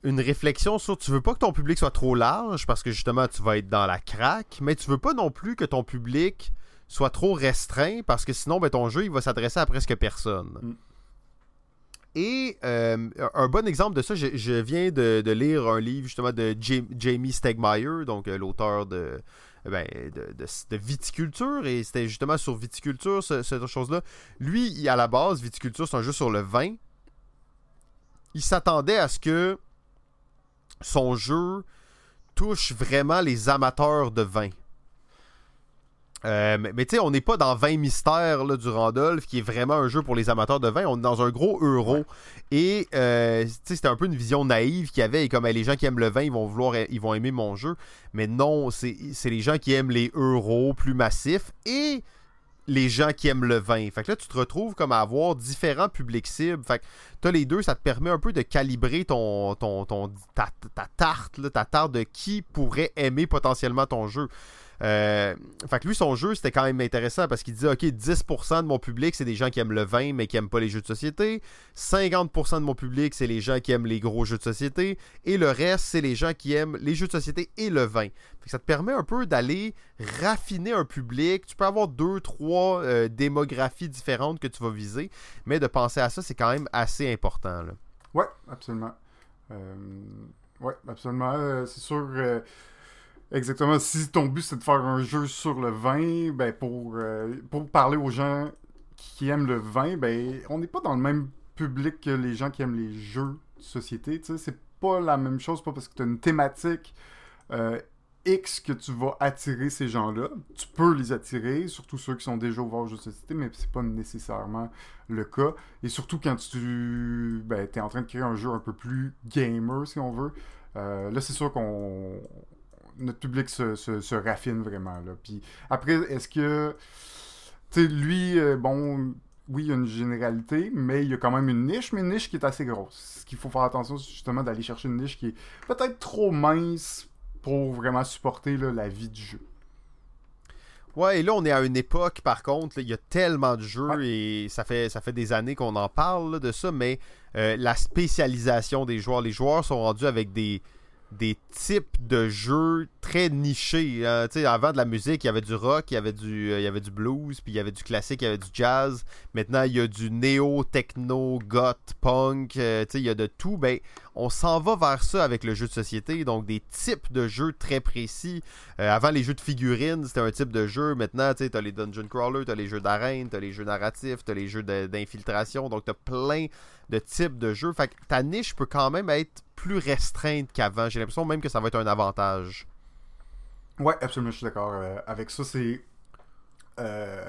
Speaker 1: une réflexion sur tu veux pas que ton public soit trop large parce que justement tu vas être dans la craque, mais tu veux pas non plus que ton public soit trop restreint parce que sinon ben, ton jeu il va s'adresser à presque personne.
Speaker 2: Mm.
Speaker 1: Et euh, un bon exemple de ça, je, viens de, lire un livre justement de Jam- Jamie Stegmaier, donc euh, l'auteur de, ben, de, viticulture, et c'était justement sur viticulture, ce- cette chose-là. Lui, à la base, viticulture, c'est un jeu sur le vin. Il s'attendait à ce que son jeu touche vraiment les amateurs de vin. Euh, mais mais tu sais, on n'est pas dans 20 mystères là, du Randolph, qui est vraiment un jeu pour les amateurs de vin. On est dans un gros euro. Et euh, tu sais, c'était un peu une vision naïve qu'il y avait. Et comme les gens qui aiment le vin, ils vont vouloir, ils vont aimer mon jeu. Mais non, c'est c'est les gens qui aiment les euros plus massifs et les gens qui aiment le vin. Fait que là, tu te retrouves comme à avoir différents publics cibles. Fait que t'as les deux, ça te permet un peu de calibrer ton, ton, ton ta, ta tarte, là, ta tarte de qui pourrait aimer potentiellement ton jeu. Euh, fait que lui, son jeu, c'était quand même intéressant parce qu'il disait, OK, 10% de mon public, c'est des gens qui aiment le vin, mais qui aiment pas les jeux de société. 50% de mon public, c'est les gens qui aiment les gros jeux de société. Et le reste, c'est les gens qui aiment les jeux de société et le vin. Fait que ça te permet un peu d'aller raffiner un public. Tu peux avoir deux, trois euh, démographies différentes que tu vas viser, mais de penser à ça, c'est quand même assez important. Là.
Speaker 2: Ouais, absolument. Euh, ouais, absolument. Euh, c'est sûr. euh, exactement. Si ton but c'est de faire un jeu sur le vin, ben pour, euh, pour parler aux gens qui aiment le vin, ben on n'est pas dans le même public que les gens qui aiment les jeux de société. C'est pas la même chose, pas parce que tu as une thématique euh, X que tu vas attirer ces gens-là. Tu peux les attirer, surtout ceux qui sont déjà ouverts aux jeux de société, mais c'est pas nécessairement le cas. Et surtout quand tu ben, es en train de créer un jeu un peu plus gamer, si on veut. Euh, là, c'est sûr qu'on notre public se, se- se raffine vraiment. Là. Puis après, est-ce que. Tu sais, lui, euh, bon, oui, il y a une généralité, mais il y a quand même une niche, mais une niche qui est assez grosse. Ce qu'il faut faire attention, c'est justement d'aller chercher une niche qui est peut-être trop mince pour vraiment supporter là, la vie du jeu.
Speaker 1: Ouais, et là, on est à une époque, par contre, il y a tellement de jeux et ça fait, ça fait des années qu'on en parle là, de ça, mais euh, la spécialisation des joueurs, les joueurs sont rendus avec des, des types de jeux très nichés. hein. Tu avant de la musique, il y avait du rock, il y avait du, euh, il y avait du blues, puis il y avait du classique, il y avait du jazz. Maintenant, il y a du néo, techno, goth, punk, euh, tu il y a de tout. Ben, on s'en va vers ça avec le jeu de société, donc des types de jeux très précis. Euh, avant, les jeux de figurines, c'était un type de jeu. Maintenant, tu t'as les dungeon crawlers, t'as les jeux d'arène, t'as les jeux narratifs, t'as les jeux d'infiltration. Donc, t'as plein de types de jeux. Fait que ta niche peut quand même être plus restreinte qu'avant. J'ai l'impression même que ça va être un avantage.
Speaker 2: Ouais, absolument, je suis d'accord euh, avec ça. C'est. euh,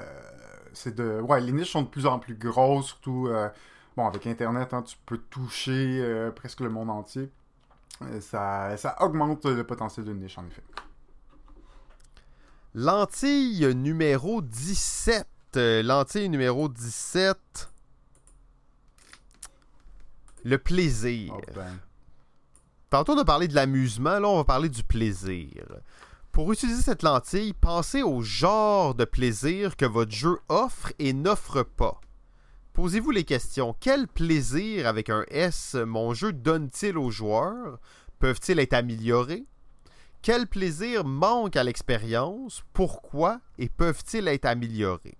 Speaker 2: c'est de. Ouais, les niches sont de plus en plus grosses, surtout. euh, bon, avec Internet, hein, tu peux toucher presque le monde entier. Ça, ça augmente le potentiel d'une niche, en effet.
Speaker 1: Lentille numéro 17. Euh, lentille numéro 17. Le plaisir.
Speaker 2: Oh, ben.
Speaker 1: Tantôt, on a parlé de l'amusement, là, on va parler du plaisir. Pour utiliser cette lentille, pensez au genre de plaisir que votre jeu offre et n'offre pas. Posez-vous les questions. Quel plaisir avec un S mon jeu donne-t-il aux joueurs? Peuvent-ils être améliorés? Quel plaisir manque à l'expérience? Pourquoi Et peuvent-ils être améliorés?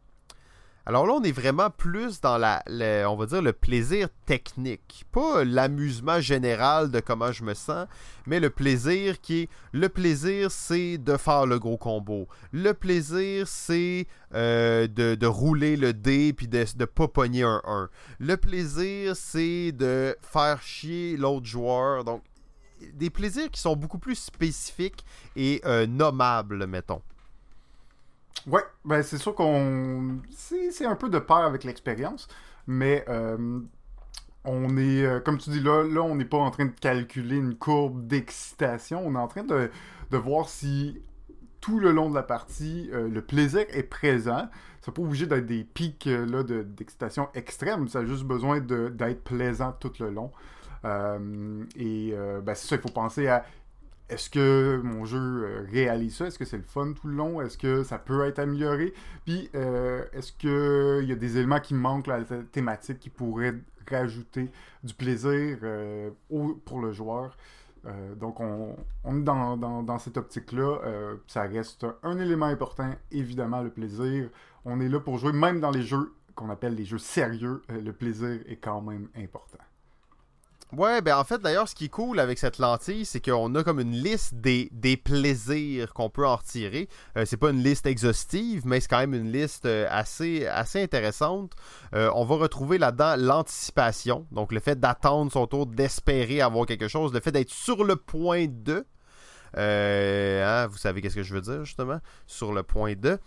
Speaker 1: Alors là, on est vraiment plus dans la, on va dire, le plaisir technique. Pas l'amusement général de comment je me sens, mais le plaisir qui est... Le plaisir, c'est de faire le gros combo. Le plaisir, c'est euh, de, rouler le dé puis de ne pas un 1. Le plaisir, c'est de faire chier l'autre joueur. Donc, des plaisirs qui sont beaucoup plus spécifiques et euh, nommables, mettons.
Speaker 2: Ouais, ben c'est sûr qu'on. C'est un peu de pair avec l'expérience, mais euh, on est, euh, comme tu dis là, là on n'est pas en train de calculer une courbe d'excitation, on est en train de, voir si tout le long de la partie, euh, le plaisir est présent. Ça pas obligé d'être des pics d'excitation extrême, ça a juste besoin d'être plaisant tout le long. et ben, c'est ça, il faut penser à est-ce que mon jeu euh, réalise ça? Est-ce que c'est le fun tout le long? Est-ce que ça peut être amélioré? Puis, euh, est-ce qu'il y a des éléments qui manquent à la thématique qui pourraient rajouter du plaisir euh, pour le joueur? donc, on, est dans, cette optique-là. ça reste un élément important, évidemment, le plaisir. On est là pour jouer, même dans les jeux qu'on appelle les jeux sérieux, le plaisir est quand même important.
Speaker 1: Ouais, ben en fait, d'ailleurs, ce qui est cool avec cette lentille, c'est qu'on a comme une liste des, des plaisirs qu'on peut en retirer. Euh, c'est pas une liste exhaustive, mais c'est quand même une liste euh, assez, assez intéressante. Euh, on va retrouver là-dedans l'anticipation, donc le fait d'attendre son tour, d'espérer avoir quelque chose, le fait d'être sur le point de. Hein, vous savez qu'est-ce que je veux dire, justement, sur le point de.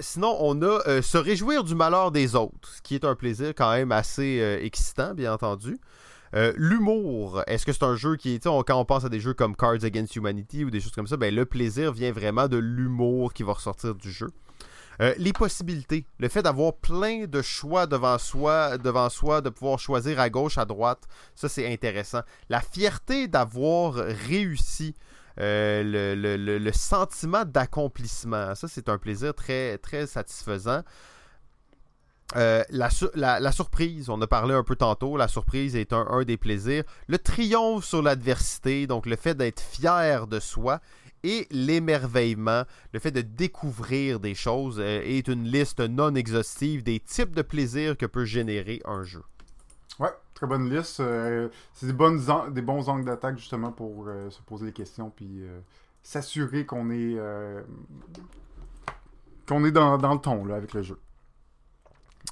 Speaker 1: sinon, on a se réjouir du malheur des autres, ce qui est un plaisir quand même assez excitant, bien entendu. Euh, l'humour, est-ce que c'est un jeu qui quand on pense à des jeux comme Cards Against Humanity ou des choses comme ça, ben, le plaisir vient vraiment de l'humour qui va ressortir du jeu. Euh, les possibilités, le fait d'avoir plein de choix devant soi, devant soi, de pouvoir choisir à gauche, à droite, ça c'est intéressant. La fierté d'avoir réussi, euh, le, sentiment d'accomplissement, ça c'est un plaisir très très satisfaisant. Euh, la, surprise, on a parlé un peu tantôt, la surprise est un, des plaisirs. Le triomphe sur l'adversité, donc le fait d'être fier de soi. Et l'émerveillement, le fait de découvrir des choses, euh, est une liste non exhaustive des types de plaisirs que peut générer un jeu.
Speaker 2: Ouais, très bonne liste. Euh, c'est des, bonnes bons angles d'attaque justement pour se poser des questions puis s'assurer qu'on est, qu'on est dans, dans, le ton là, avec le jeu.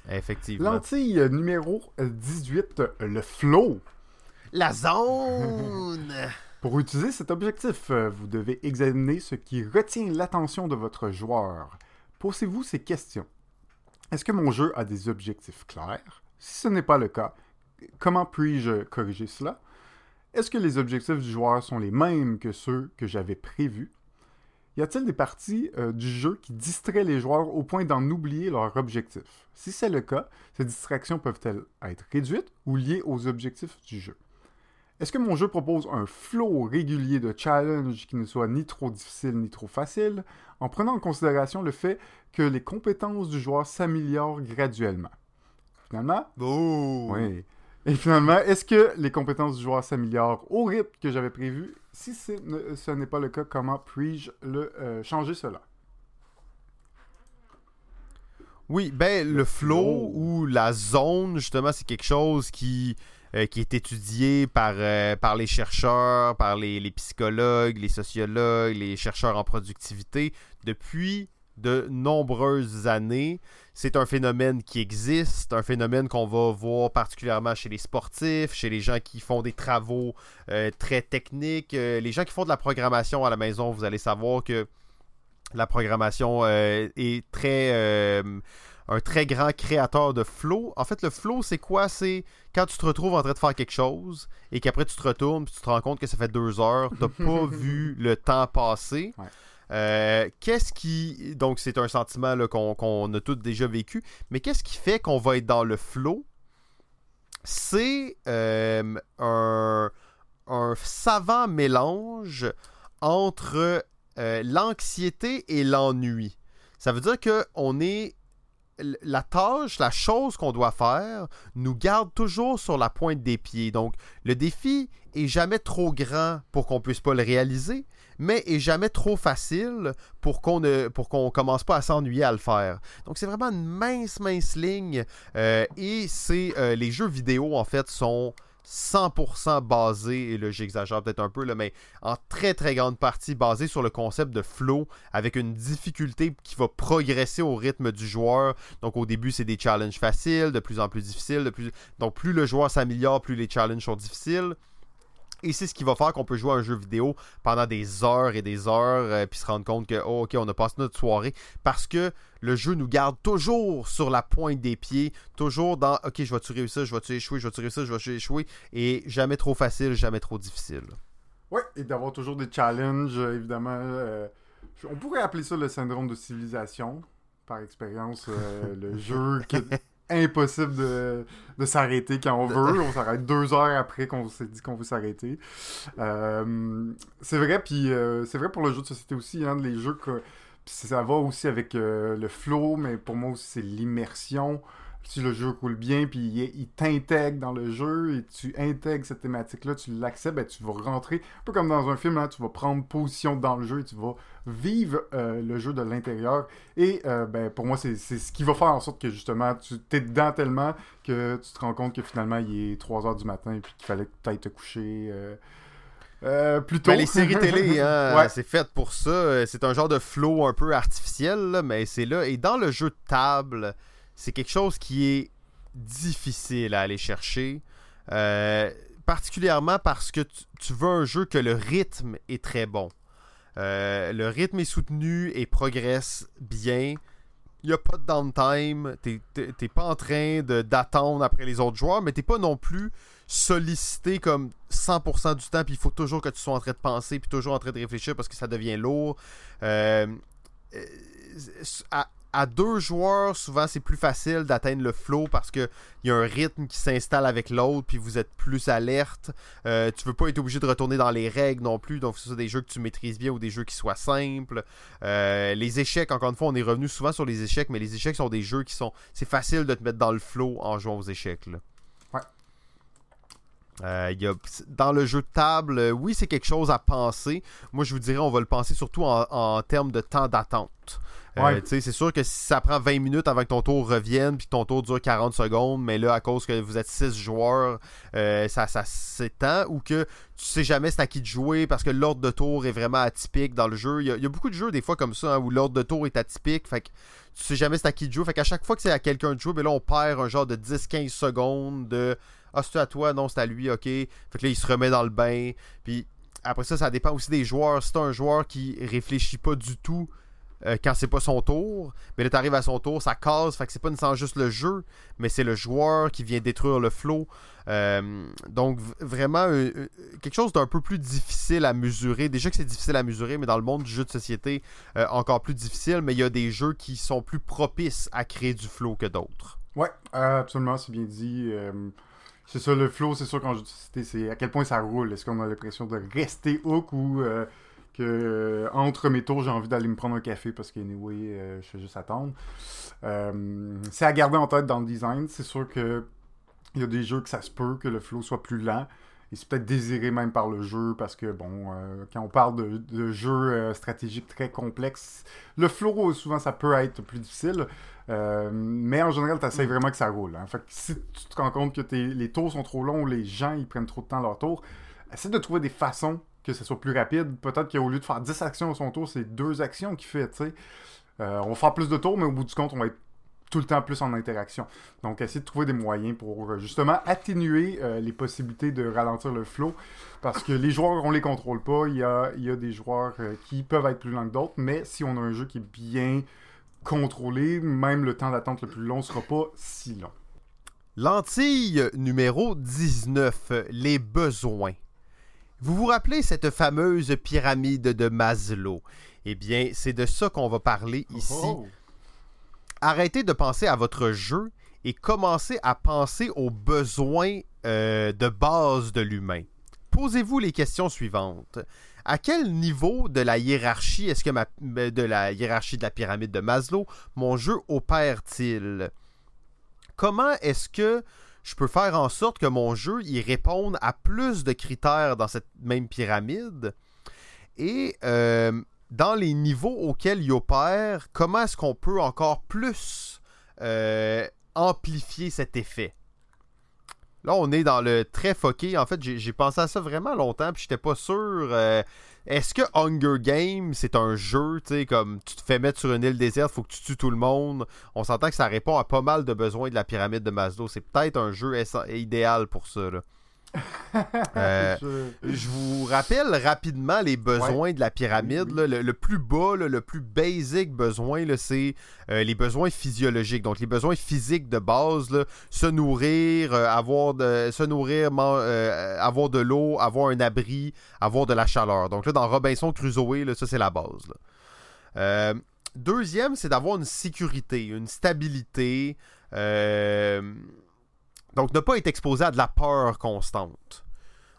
Speaker 1: Effectivement.
Speaker 2: Lentille numéro 18, le flow.
Speaker 1: La zone.
Speaker 2: Pour utiliser cet objectif, vous devez examiner ce qui retient l'attention de votre joueur. Posez-vous ces questions. Est-ce que mon jeu a des objectifs clairs? Si ce n'est pas le cas, comment puis-je corriger cela? Est-ce que les objectifs du joueur sont les mêmes que ceux que j'avais prévus? Y a-t-il des parties euh, du jeu qui distraient les joueurs au point d'en oublier leur objectif? Si c'est le cas, ces distractions peuvent-elles être réduites ou liées aux objectifs du jeu? Est-ce que mon jeu propose un flow régulier de challenge qui ne soit ni trop difficile ni trop facile, en prenant en considération le fait que les compétences du joueur s'améliorent graduellement? Finalement,
Speaker 1: oh.
Speaker 2: oui. Et finalement, est-ce que les compétences du joueur s'améliorent au rythme que j'avais prévu? Si ce n'est pas le cas, comment puis-je le euh, changer cela?
Speaker 1: Oui, ben le flow. ou la zone, justement, c'est quelque chose qui, euh, qui est étudié par, euh, par les chercheurs, par les, les, psychologues, les sociologues, les chercheurs en productivité depuis de nombreuses années. C'est un phénomène qui existe, un phénomène qu'on va voir particulièrement chez les sportifs, chez les gens qui font des travaux euh, très techniques, euh, les gens qui font de la programmation à la maison. Vous allez savoir que la programmation euh, est très un très grand créateur de flow. En fait, le flow, c'est quoi? C'est quand tu te retrouves en train de faire quelque chose et qu'après tu te retournes et tu te rends compte que ça fait deux heures, tu n'as pas vu le temps passer. Euh, qu'est-ce qui. Donc, c'est un sentiment qu'on a tous déjà vécu. Mais qu'est-ce qui fait qu'on va être dans le flow? C'est euh, un, un savant mélange entre euh, l'anxiété et l'ennui. Ça veut dire que on est la tâche, la chose qu'on doit faire nous garde toujours sur la pointe des pieds. Donc, le défi est jamais trop grand pour qu'on puisse pas le réaliser, mais est jamais trop facile pour qu'on ne pour qu'on commence pas à s'ennuyer à le faire. Donc, c'est vraiment une mince mince ligne euh, et c'est euh, les jeux vidéo en fait sont 100% basé, et là j'exagère peut-être un peu, là, mais en très très grande partie basé sur le concept de flow avec une difficulté qui va progresser au rythme du joueur. Donc au début c'est des challenges faciles, de plus en plus difficiles, donc plus le joueur s'améliore, plus les challenges sont difficiles. Et c'est ce qui va faire qu'on peut jouer à un jeu vidéo pendant des heures et des heures, euh, puis se rendre compte que, oh, ok, on a passé notre soirée, parce que le jeu nous garde toujours sur la pointe des pieds, toujours dans, ok, je vais-tu réussir, je vais-tu échouer, je vais-tu réussir, je vais-tu échouer, et jamais trop facile, jamais trop difficile.
Speaker 2: Oui, et d'avoir toujours des challenges, euh, évidemment. Euh, on pourrait appeler ça le syndrome de civilisation, par expérience, le jeu qui impossible de, de s'arrêter quand on veut. On s'arrête deux heures après qu'on s'est dit qu'on veut s'arrêter. Euh, c'est vrai, puis euh, c'est vrai pour le jeu de société aussi, hein, les jeux que ça va aussi avec euh, le flow, mais pour moi aussi c'est l'immersion si le jeu coule bien, puis il, t'intègre dans le jeu, et tu intègres cette thématique-là, tu l'acceptes, ben, tu vas rentrer, un peu comme dans un film, hein, tu vas prendre position dans le jeu, et tu vas vivre euh, le jeu de l'intérieur. Et euh, ben, pour moi, c'est ce qui va faire en sorte que justement, tu t'es dedans tellement que tu te rends compte que finalement, il est 3h du matin, et puis qu'il fallait tu te coucher. Euh, plutôt.
Speaker 1: Ben, les séries télé, hein, c'est fait pour ça. C'est un genre de flow un peu artificiel, mais c'est là. Et dans le jeu de table, c'est quelque chose qui est difficile à aller chercher. Euh, particulièrement parce que tu, veux un jeu que le rythme est très bon. Euh, le rythme est soutenu et progresse bien. Il n'y a pas de downtime. Tu n'es pas en train d'attendre après les autres joueurs, mais tu pas non plus sollicité comme 100% du temps. Puis il faut toujours que tu sois en train de penser, puis toujours en train de réfléchir parce que ça devient lourd. Euh, à, à deux joueurs, souvent c'est plus facile d'atteindre le flow parce qu'il y a un rythme qui s'installe avec l'autre, puis vous êtes plus alerte. Euh, tu veux pas être obligé de retourner dans les règles non plus, donc c'est des jeux que tu maîtrises bien ou des jeux qui soient simples. Euh, les échecs, encore une fois, on est revenu souvent sur les échecs, mais les échecs sont des jeux qui sont. C'est facile de te mettre dans le flow en jouant aux échecs. Ouais. Euh, y a, dans le jeu de table, oui, c'est quelque chose à penser. Moi, je vous dirais, on va le penser surtout en, en termes de temps d'attente. Euh, c'est sûr que si ça prend 20 minutes avant que ton tour revienne, puis que ton tour dure 40 secondes, mais là, à cause que vous êtes 6 joueurs, euh, ça, ça s'étend, ou que tu sais jamais c'est à qui de jouer parce que l'ordre de tour est vraiment atypique dans le jeu. Il y a, beaucoup de jeux des fois comme ça hein, où l'ordre de tour est atypique, fait que tu sais jamais c'est à qui de jouer. Fait qu'à chaque fois que c'est à quelqu'un de jouer, ben là, on perd un genre de 10-15 secondes de Ah, c'est à toi, non, c'est à lui, ok. Fait que là, il se remet dans le bain. Puis après ça, ça dépend aussi des joueurs. Si t'as un joueur qui réfléchit pas du tout euh, quand c'est pas son tour. Mais là, t'arrives à son tour, ça casse. Fait que c'est pas nécessairement juste le jeu, mais c'est le joueur qui vient détruire le flow. Euh, donc, vraiment, euh, quelque chose d'un peu plus difficile à mesurer. Déjà que c'est difficile à mesurer, mais dans le monde du jeu de société, encore plus difficile. Mais il y a des jeux qui sont plus propices à créer du flow que d'autres.
Speaker 2: Ouais, absolument, c'est bien dit. c'est ça, le flow, c'est sûr, quand je dis société, c'est à quel point ça roule. Est-ce qu'on a l'impression de rester hook ou euh, entre mes tours, j'ai envie d'aller me prendre un café parce qu'anyway, euh, je fais juste attendre. Euh, c'est à garder en tête dans le design. C'est sûr que il y a des jeux que ça se peut que le flow soit plus lent. Et c'est peut-être désiré même par le jeu parce que, bon, quand on parle de, jeux stratégiques très complexes, le flow, souvent, ça peut être plus difficile. mais en général, tu essaies mm. vraiment que ça roule. Hein. Fait si tu te rends compte que les tours sont trop longs, les gens ils prennent trop de temps leur tour, essaie de trouver des façons que ce soit plus rapide. Peut-être qu'au lieu de faire 10 actions à son tour, c'est deux actions qu'il fait. Euh, on va faire plus de tours, mais au bout du compte, on va être tout le temps plus en interaction. Donc, essayer de trouver des moyens pour euh, justement atténuer euh, les possibilités de ralentir le flow. Parce que les joueurs, on les contrôle pas. Il y a, des joueurs qui peuvent être plus lents que d'autres, mais si on a un jeu qui est bien contrôlé, même le temps d'attente le plus long sera pas si long.
Speaker 1: Lentille numéro 19, les besoins. Vous vous rappelez cette fameuse pyramide de Maslow? Eh bien, c'est de ça qu'on va parler ici. Oh. Arrêtez de penser à votre jeu et commencez à penser aux besoins euh, de base de l'humain. posez-vous les questions suivantes. À quel niveau de la hiérarchie est-ce que ma, de la hiérarchie de la pyramide de Maslow mon jeu opère-t-il? Comment est-ce que je peux faire en sorte que mon jeu y réponde à plus de critères dans cette même pyramide et euh, dans les niveaux auxquels il opère, comment est-ce qu'on peut encore plus euh, amplifier cet effet? Là, on est dans le très foqué. En fait, j'ai pensé à ça vraiment longtemps, puis j'étais pas sûr. Euh, est-ce que Hunger Games, c'est un jeu, tu sais, comme tu te fais mettre sur une île déserte, faut que tu tues tout le monde? On s'entend que ça répond à pas mal de besoins de la pyramide de Maslow. C'est peut-être un jeu idéal pour ça. Euh, je... vous rappelle rapidement les besoins de la pyramide. Le, plus bas, le plus basic besoin, c'est euh, les besoins physiologiques. Donc les besoins physiques de base, se nourrir, euh, avoir de, se nourrir, avoir de l'eau, avoir un abri, avoir de la chaleur. Donc là, dans Robinson Crusoe, ça c'est la base. deuxième, c'est d'avoir une sécurité, une stabilité. Donc, ne pas être exposé à de la peur constante.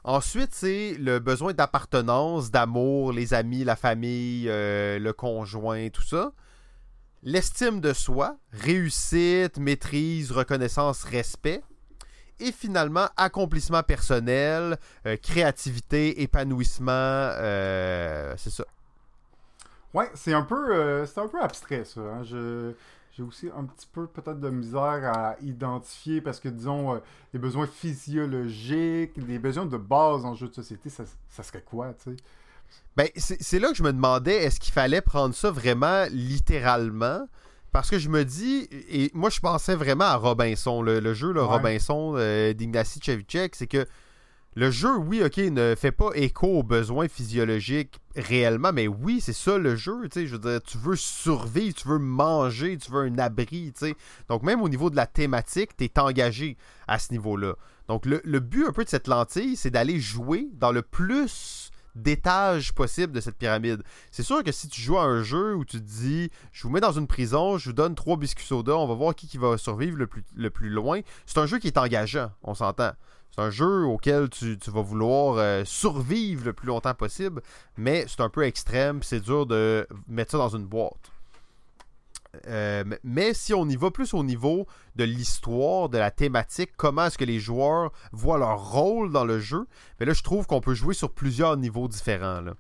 Speaker 1: Ensuite, c'est le besoin d'appartenance, d'amour, les amis, la famille, euh, le conjoint, tout ça. L'estime de soi, réussite, maîtrise, reconnaissance, respect. Et finalement, accomplissement personnel, euh, créativité, épanouissement, euh, c'est ça.
Speaker 2: Ouais, c'est un peu, abstrait ça. Hein. J'ai aussi un petit peu peut-être de misère à identifier parce que, disons, euh, les besoins physiologiques, les besoins de base en jeu de société, ça, serait quoi, tu sais?
Speaker 1: Ben, c'est là que je me demandais, est-ce qu'il fallait prendre ça vraiment littéralement? Parce que je me dis, et moi je pensais vraiment à Robinson, le, jeu le Robinson euh, d'Ignacy Chevicek, c'est que le jeu, oui, ok, ne fait pas écho aux besoins physiologiques réellement, mais oui, c'est ça le jeu, tu sais, je veux dire, tu veux survivre, tu veux manger, tu veux un abri, tu sais. Donc même au niveau de la thématique, tu es engagé à ce niveau-là. Donc le, but un peu de cette lentille, c'est d'aller jouer dans le plus d'étages possible de cette pyramide. C'est sûr que si tu joues à un jeu où tu te dis, je vous mets dans une prison, je vous donne trois biscuits soda, on va voir qui, va survivre le plus, le plus loin, c'est un jeu qui est engageant, on s'entend. C'est un jeu auquel tu, vas vouloir euh, survivre le plus longtemps possible, mais c'est un peu extrême, c'est dur de mettre ça dans une boîte. Euh, mais si on y va plus au niveau de l'histoire, de la thématique, comment est-ce que les joueurs voient leur rôle dans le jeu, mais là je trouve qu'on peut jouer sur plusieurs niveaux différents. Là.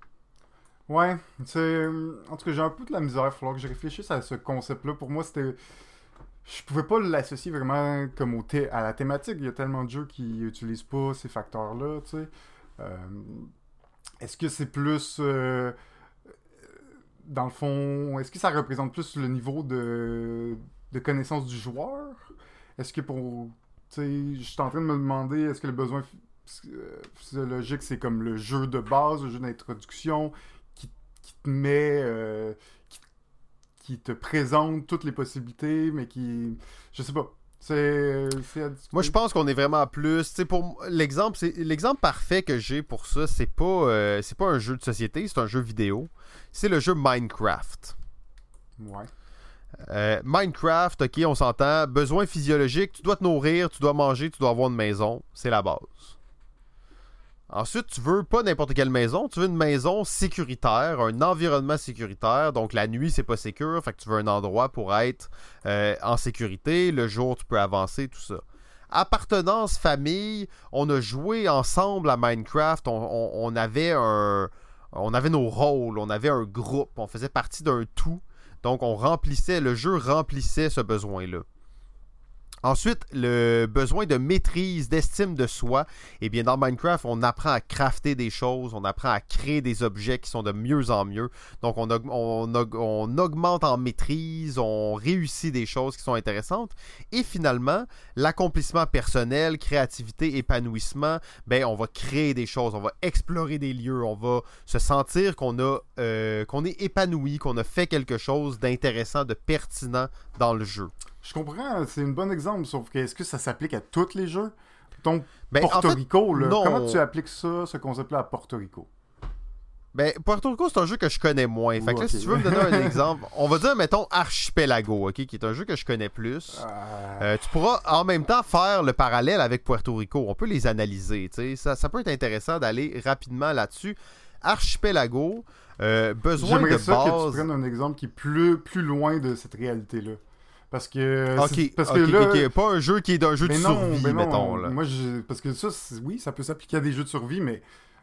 Speaker 2: Ouais, c'est. En tout cas, j'ai un peu de la misère. Il va falloir que je réfléchisse à ce concept-là. Pour moi, c'était je pouvais pas l'associer vraiment comme au à la thématique. Il y a tellement de jeux qui utilisent pas ces facteurs-là, tu sais. Euh, est-ce que c'est plus... Euh, dans le fond, est-ce que ça représente plus le niveau de, de connaissance du joueur? Est-ce que pour... Tu sais, je suis en train de me demander, est-ce que le besoin physiologique, c'est comme le jeu de base, le jeu d'introduction, qui, qui, te met... Euh, qui te présente toutes les possibilités, mais qui. Je sais pas. C'est.
Speaker 1: Moi, je pense qu'on est vraiment plus. Tu pour l'exemple, c'est l'exemple parfait que j'ai pour ça. C'est pas, euh, c'est pas un jeu de société, c'est un jeu vidéo. C'est le jeu Minecraft.
Speaker 2: Ouais.
Speaker 1: Euh, Minecraft, ok, on s'entend. Besoin physiologique, tu dois te nourrir, tu dois manger, tu dois avoir une maison. C'est la base. Ensuite, tu veux pas n'importe quelle maison, tu veux une maison sécuritaire, un environnement sécuritaire. Donc la nuit, c'est pas sécure, fait que tu veux un endroit pour être euh, en sécurité. Le jour, tu peux avancer, tout ça. Appartenance, famille, on a joué ensemble à Minecraft, on, avait un. On avait nos rôles, on avait un groupe, on faisait partie d'un tout. Donc on remplissait, le jeu remplissait ce besoin-là. Ensuite, le besoin de maîtrise, d'estime de soi. Eh bien, dans Minecraft, on apprend à crafter des choses, on apprend à créer des objets qui sont de mieux en mieux. Donc, on, augmente en maîtrise, on réussit des choses qui sont intéressantes. Et finalement, l'accomplissement personnel, créativité, épanouissement, ben, on va créer des choses, on va explorer des lieux, on va se sentir qu'on euh, qu'on est épanoui, qu'on a fait quelque chose d'intéressant, de pertinent dans le jeu.
Speaker 2: Je comprends, c'est un bon exemple, sauf que est-ce que ça s'applique à tous les jeux? Donc, ben, Porto Rico, comment tu appliques ça, ce concept-là à Porto Rico?
Speaker 1: Ben, Puerto Rico, c'est un jeu que je connais moins. Fait que là, si tu veux me donner un exemple, on va dire, mettons, Archipelago, ok, qui est un jeu que je connais plus.
Speaker 2: Ah,
Speaker 1: Euh, tu pourras en même temps faire le parallèle avec Puerto Rico. On peut les analyser. Ça, ça peut être intéressant d'aller rapidement là-dessus. Archipelago, euh, besoin de
Speaker 2: J'aimerais ça que tu
Speaker 1: base.
Speaker 2: prennes un exemple qui est plus, plus loin de cette réalité-là. Parce que.
Speaker 1: Ok,
Speaker 2: parce que là,
Speaker 1: pas un jeu qui est d'un jeu de
Speaker 2: non,
Speaker 1: survie,
Speaker 2: mais non,
Speaker 1: mettons. Là.
Speaker 2: Moi, je, parce que ça, oui, ça peut s'appliquer à des jeux de survie, mais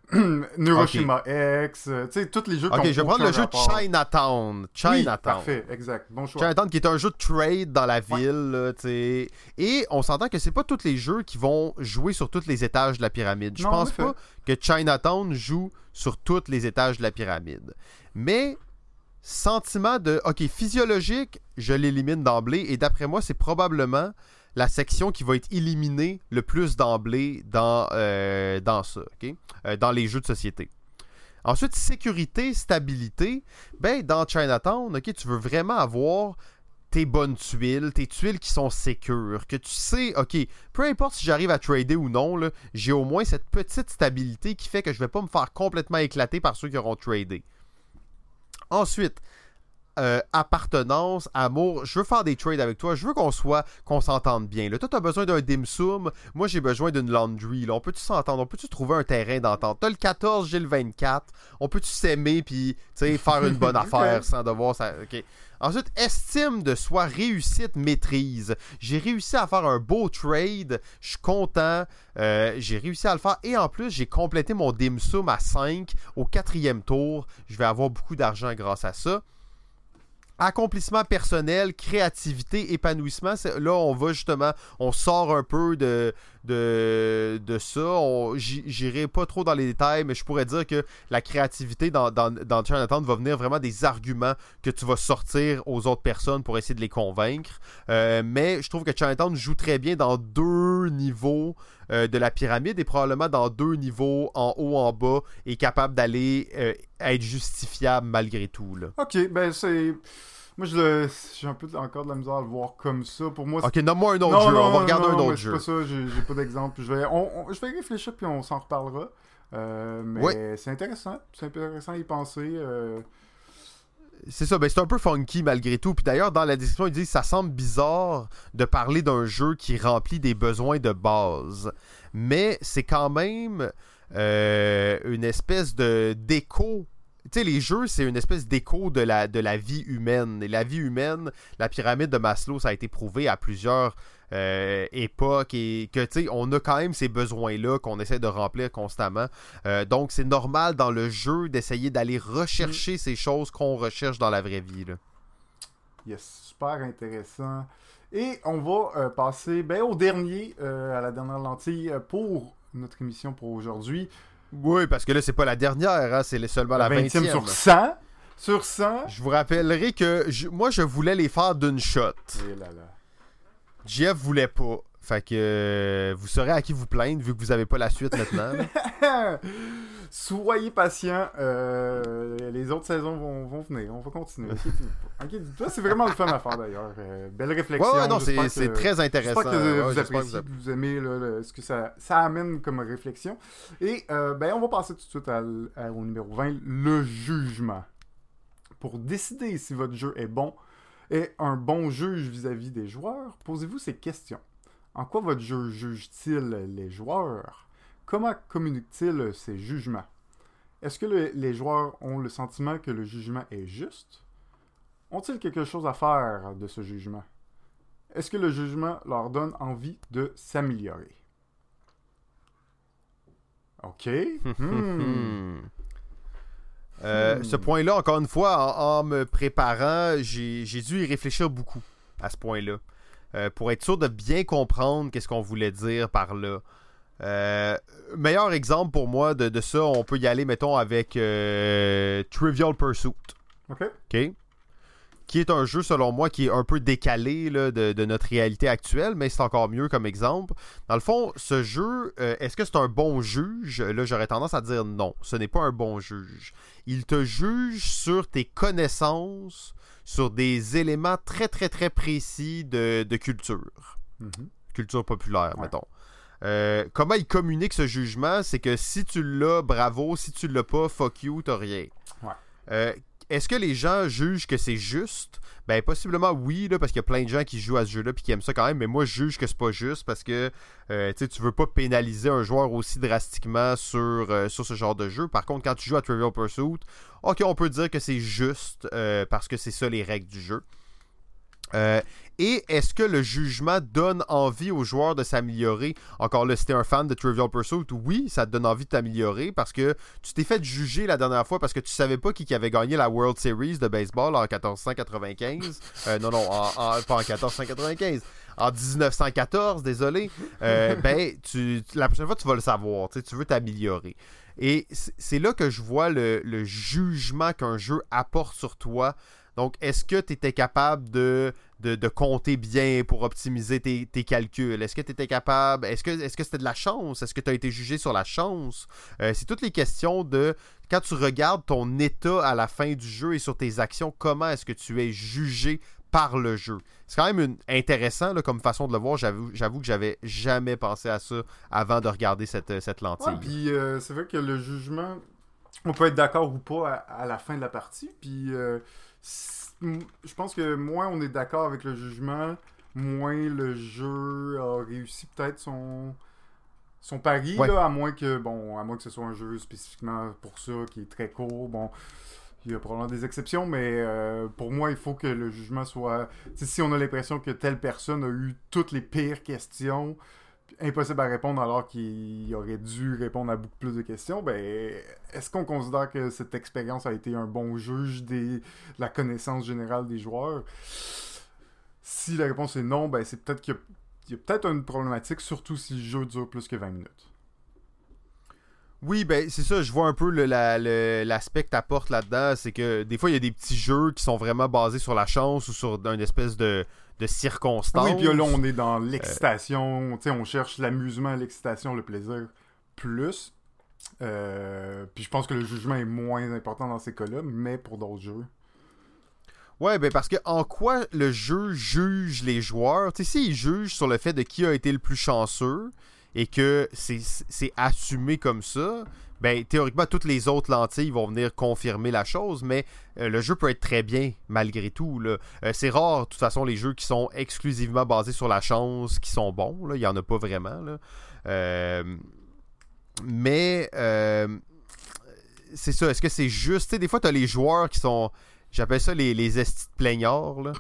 Speaker 2: Neuroshima X, euh, tu sais, tous les jeux
Speaker 1: Ok, je vais prendre le jeu
Speaker 2: rapport.
Speaker 1: Chinatown.
Speaker 2: Oui,
Speaker 1: Chinatown.
Speaker 2: parfait, exact. Bon choix.
Speaker 1: Chinatown qui est un jeu de trade dans la ville, tu sais. Et on s'entend que c'est pas tous les jeux qui vont jouer sur tous les étages de la pyramide. Je pense pas que Chinatown joue sur tous les étages de la pyramide. Mais sentiment de OK, physiologique, je l'élimine d'emblée et d'après moi, c'est probablement la section qui va être éliminée le plus d'emblée dans, euh, ça? Euh, dans les jeux de société. Ensuite, sécurité, stabilité. Ben, dans Chinatown, ok, tu veux vraiment avoir tes bonnes tuiles, tes tuiles qui sont sécures, que tu sais, ok, peu importe si j'arrive à trader ou non, j'ai au moins cette petite stabilité qui fait que je vais pas me faire complètement éclater par ceux qui auront tradé. Ensuite, euh, appartenance, amour, je veux faire des trades avec toi, je veux qu'on soit, qu'on s'entende bien. Là, toi, tu as besoin d'un dim sum, moi j'ai besoin d'une laundry. Là. On peut-tu s'entendre, on peut-tu trouver un terrain d'entente? T'as le 14, j'ai le 24, on peut-tu s'aimer puis tu sais, faire une bonne affaire sans devoir ça. ok. Ensuite, estime de soi, réussite, maîtrise. J'ai réussi à faire un beau trade, je suis content, euh, j'ai réussi à le faire et en plus, j'ai complété mon dim sum à 5 au quatrième tour. Je vais avoir beaucoup d'argent grâce à ça accomplissement personnel, créativité, épanouissement. Là, on va justement, on sort un peu de, de, de ça. J'irai pas trop dans les détails, mais je pourrais dire que la créativité dans, dans, dans va venir vraiment des arguments que tu vas sortir aux autres personnes pour essayer de les convaincre. Euh, mais je trouve que Chinatown joue très bien dans deux niveaux euh, de la pyramide et probablement dans deux niveaux en haut, en bas, et capable d'aller euh, être justifiable malgré tout. Là.
Speaker 2: Ok, ben c'est. Moi, je j'ai un peu encore de la misère à le voir comme ça. Pour moi, c'est-
Speaker 1: Ok, nomme-moi un autre
Speaker 2: Non,
Speaker 1: jeu.
Speaker 2: non,
Speaker 1: on va regarder
Speaker 2: non,
Speaker 1: un autre jeu.
Speaker 2: pas ça, j'ai pas d'exemple. Je vais, on- on- je vais réfléchir puis on s'en reparlera. Euh, mais c'est intéressant. C'est intéressant à y penser. euh.
Speaker 1: C'est ça, ben c'est un peu funky malgré tout. Puis d'ailleurs, dans la description, ils disent ça semble bizarre de parler d'un jeu qui remplit des besoins de base. Mais c'est quand même euh, une espèce de d'écho. Tu sais, les jeux, c'est une espèce d'écho de la, de la vie humaine. Et la vie humaine, la pyramide de Maslow, ça a été prouvé à plusieurs euh, époques et que, tu sais, on a quand même ces besoins-là qu'on essaie de remplir constamment. Euh, donc, c'est normal dans le jeu d'essayer d'aller rechercher ces choses qu'on recherche dans la vraie vie. là.
Speaker 2: Yes, super intéressant. Et on va euh, passer ben, au dernier, à la dernière lentille pour notre émission pour aujourd'hui.
Speaker 1: Oui, parce que là, c'est pas la dernière, hein, c'est seulement la 20e.
Speaker 2: 20e sur 100. Sur 100.
Speaker 1: Je vous rappellerai que je- moi, je voulais les faire d'une shot.
Speaker 2: Et là là.
Speaker 1: Jeff voulait pas. Fait que euh, vous saurez à qui vous plaindre vu que vous avez pas la suite maintenant.
Speaker 2: Soyez patients. euh, les autres saisons vont, vont venir. On va continuer. Inquiétez-vous. C'est vraiment le fun à faire d'ailleurs. Euh, belle réflexion.
Speaker 1: ouais, ouais, non, c'est très intéressant.
Speaker 2: J'espère que vous appréciez, que vous aimez là, le- ce que ça, ça amène comme réflexion. Et euh, ben, on va passer tout de suite à au numéro 20, le jugement. Pour décider si votre jeu est bon et un bon juge vis-à-vis des joueurs, posez-vous ces questions. En quoi votre jeu juge-t-il les joueurs? Comment communique-t-il ses jugements? Est-ce que le- les joueurs ont le sentiment que le jugement est juste? Ont-ils quelque chose à faire de ce jugement? Est-ce que le jugement leur donne envie de s'améliorer? OK. Hmm.
Speaker 1: Hmm. Euh,
Speaker 2: Hmm.
Speaker 1: Ce point-là, encore une fois, en, en me préparant, j'ai j'ai dû y réfléchir beaucoup à ce point-là. Euh, pour être sûr de bien comprendre qu'est-ce qu'on voulait dire par là. Euh, meilleur exemple pour moi de, de ça, on peut y aller, mettons, avec euh, Trivial Pursuit.
Speaker 2: OK.
Speaker 1: OK? Qui est un jeu, selon moi, qui est un peu décalé là, de, de notre réalité actuelle, mais c'est encore mieux comme exemple. Dans le fond, ce jeu, euh, est-ce que c'est un bon juge? Là, j'aurais tendance à dire non. Ce n'est pas un bon juge. Il te juge sur tes connaissances, sur des éléments très, très, très précis de, de culture
Speaker 2: Mhm.
Speaker 1: culture populaire,
Speaker 2: Ouais.
Speaker 1: mettons. Euh, comment il communique ce jugement, c'est que si tu l'as, bravo, si tu l'as pas, fuck you, t'as rien.
Speaker 2: Ouais.
Speaker 1: Euh, est-ce que les gens jugent que c'est juste? Ben possiblement oui, là, parce qu'il y a plein de gens qui jouent à ce jeu-là puis qui aiment ça quand même, mais moi je juge que c'est pas juste parce que euh, tu veux pas pénaliser un joueur aussi drastiquement sur, euh, sur ce genre de jeu. Par contre, quand tu joues à Trivial Pursuit, ok, on peut dire que c'est juste euh, parce que c'est ça les règles du jeu. Euh, et est-ce que le jugement donne envie aux joueurs de s'améliorer? Encore là, si t'es un fan de Trivial Pursuit, oui, ça te donne envie de t'améliorer parce que tu t'es fait juger la dernière fois parce que tu savais pas qui avait gagné la World Series de baseball en 1495. Euh, non, non, en, pas en 1495. En 1914, désolé. Euh, ben, tu, la prochaine fois, tu vas le savoir. Tu veux t'améliorer. Et c'est là que je vois le, le jugement qu'un jeu apporte sur toi donc, est-ce que tu étais capable de, compter bien pour optimiser tes, calculs? Est-ce que tu étais capable. Est-ce que c'était de la chance? Est-ce que tu as été jugé sur la chance? Euh, c'est toutes les questions de quand tu regardes ton état à la fin du jeu et sur tes actions, comment est-ce que tu es jugé par le jeu? C'est quand même intéressant comme façon de le voir. J'avoue, j'avoue que j'avais jamais pensé à ça avant de regarder cette, cette lentille.
Speaker 2: puis euh, c'est vrai que le jugement, on peut être d'accord ou pas à, la fin de la partie. Puis euh, je pense que moins on est d'accord avec le jugement, moins le jeu a réussi peut-être son son pari à moins que bon à moins que ce soit un jeu spécifiquement pour ça qui est très court. Bon il y a probablement des exceptions mais euh, pour moi il faut que le jugement soit si on a l'impression que telle personne a eu toutes les pires questions impossible à répondre alors qu'il aurait dû répondre à beaucoup plus de questions, ben, est-ce qu'on considère que cette expérience a été un bon juge de la connaissance générale des joueurs? Si la réponse est non, ben, c'est peut-être qu'il y a, peut-être une problématique, surtout si le jeu dure plus que 20 minutes.
Speaker 1: Oui, ben c'est ça, je vois un peu l'aspect que t'apportes là-dedans, c'est que des fois il y a des petits jeux qui sont vraiment basés sur la chance ou sur une espèce de, de circonstances.
Speaker 2: Oui, puis là, on est dans l'excitation, sais, on cherche l'amusement, l'excitation, le plaisir plus. Euh, puis je pense que le jugement est moins important dans ces cas-là, mais pour d'autres jeux.
Speaker 1: Ouais, ben parce que en quoi le jeu juge les joueurs? Tu sais, s'il juge sur le fait de qui a été le plus chanceux et que c'est assumé comme ça, ben théoriquement toutes les autres lentilles vont venir confirmer la chose, mais euh, le jeu peut être très bien malgré tout. Euh, c'est rare, de toute façon, les jeux qui sont exclusivement basés sur la chance, qui sont bons. Là. Il n'y en a pas vraiment. Euh, mais c'est ça, est-ce que c'est juste? des fois, tu as les joueurs qui sont. J'appelle ça les, les estis de plaignards. Là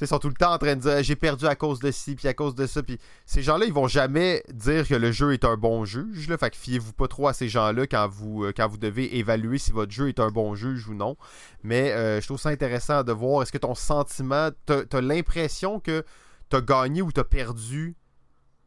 Speaker 1: ils sont tout le temps en train de dire j'ai perdu à cause de ci, puis à cause de ça. Puis ces gens-là, ils vont jamais dire que le jeu est un bon juge. Là, fait que fiez-vous pas trop à ces gens-là quand vous, euh, quand vous devez évaluer si votre jeu est un bon juge ou non. Mais euh, je trouve ça intéressant de voir est-ce que ton sentiment, t'as as, l'impression que t'as gagné ou t'as perdu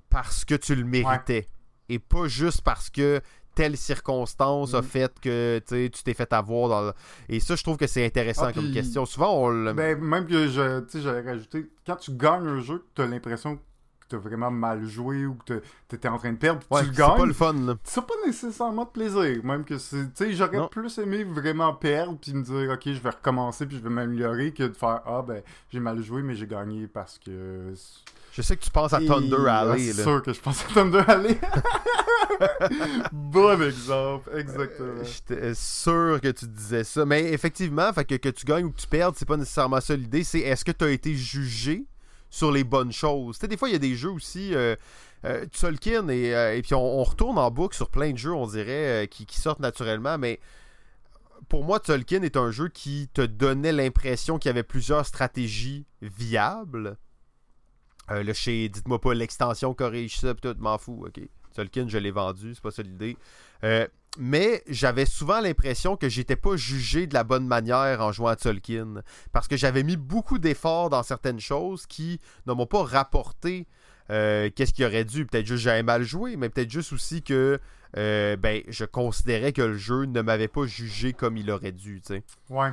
Speaker 1: parce que tu le méritais? Et pas juste parce que telle circonstance a mm. fait que tu t'es fait avoir dans et ça je trouve que c'est intéressant ah, comme question souvent on
Speaker 2: ben, même que je j'allais rajouter quand tu gagnes un jeu tu as l'impression que tu as vraiment mal joué ou que tu étais en train de perdre tu le gagnes
Speaker 1: c'est pas le fun là.
Speaker 2: c'est pas nécessairement de plaisir même que c'est tu sais j'aurais plus aimé vraiment perdre puis me dire ok je vais recommencer puis je vais m'améliorer que de faire ah ben j'ai mal joué mais j'ai gagné parce que
Speaker 1: je sais que tu penses à Thunder Alley.
Speaker 2: C'est sûr que je pense à Thunder Alley. bon exemple, exactement.
Speaker 1: J'étais sûr que tu disais ça. Mais effectivement, fait que, que tu gagnes ou que tu perdes, c'est pas nécessairement ça l'idée. C'est est-ce que tu as été jugé sur les bonnes choses? Tu sais, des fois, il y a des jeux aussi. Euh, euh Tolkien et, euh, et puis on, retourne en boucle sur plein de jeux, on dirait, euh, qui, qui, sortent naturellement, mais pour moi, Tolkien est un jeu qui te donnait l'impression qu'il y avait plusieurs stratégies viables euh, le chez, dites-moi pas l'extension corrige ça, tout, m'en fous, ok. Tolkien, je l'ai vendu, c'est pas ça l'idée. Euh, mais j'avais souvent l'impression que j'étais pas jugé de la bonne manière en jouant à Tolkien. Parce que j'avais mis beaucoup d'efforts dans certaines choses qui ne m'ont pas rapporté euh, qu'est-ce qu'il aurait dû. Peut-être juste j'avais mal joué, mais peut-être juste aussi que ben, je considérais que le jeu ne m'avait pas jugé comme il aurait dû.
Speaker 2: Ouais.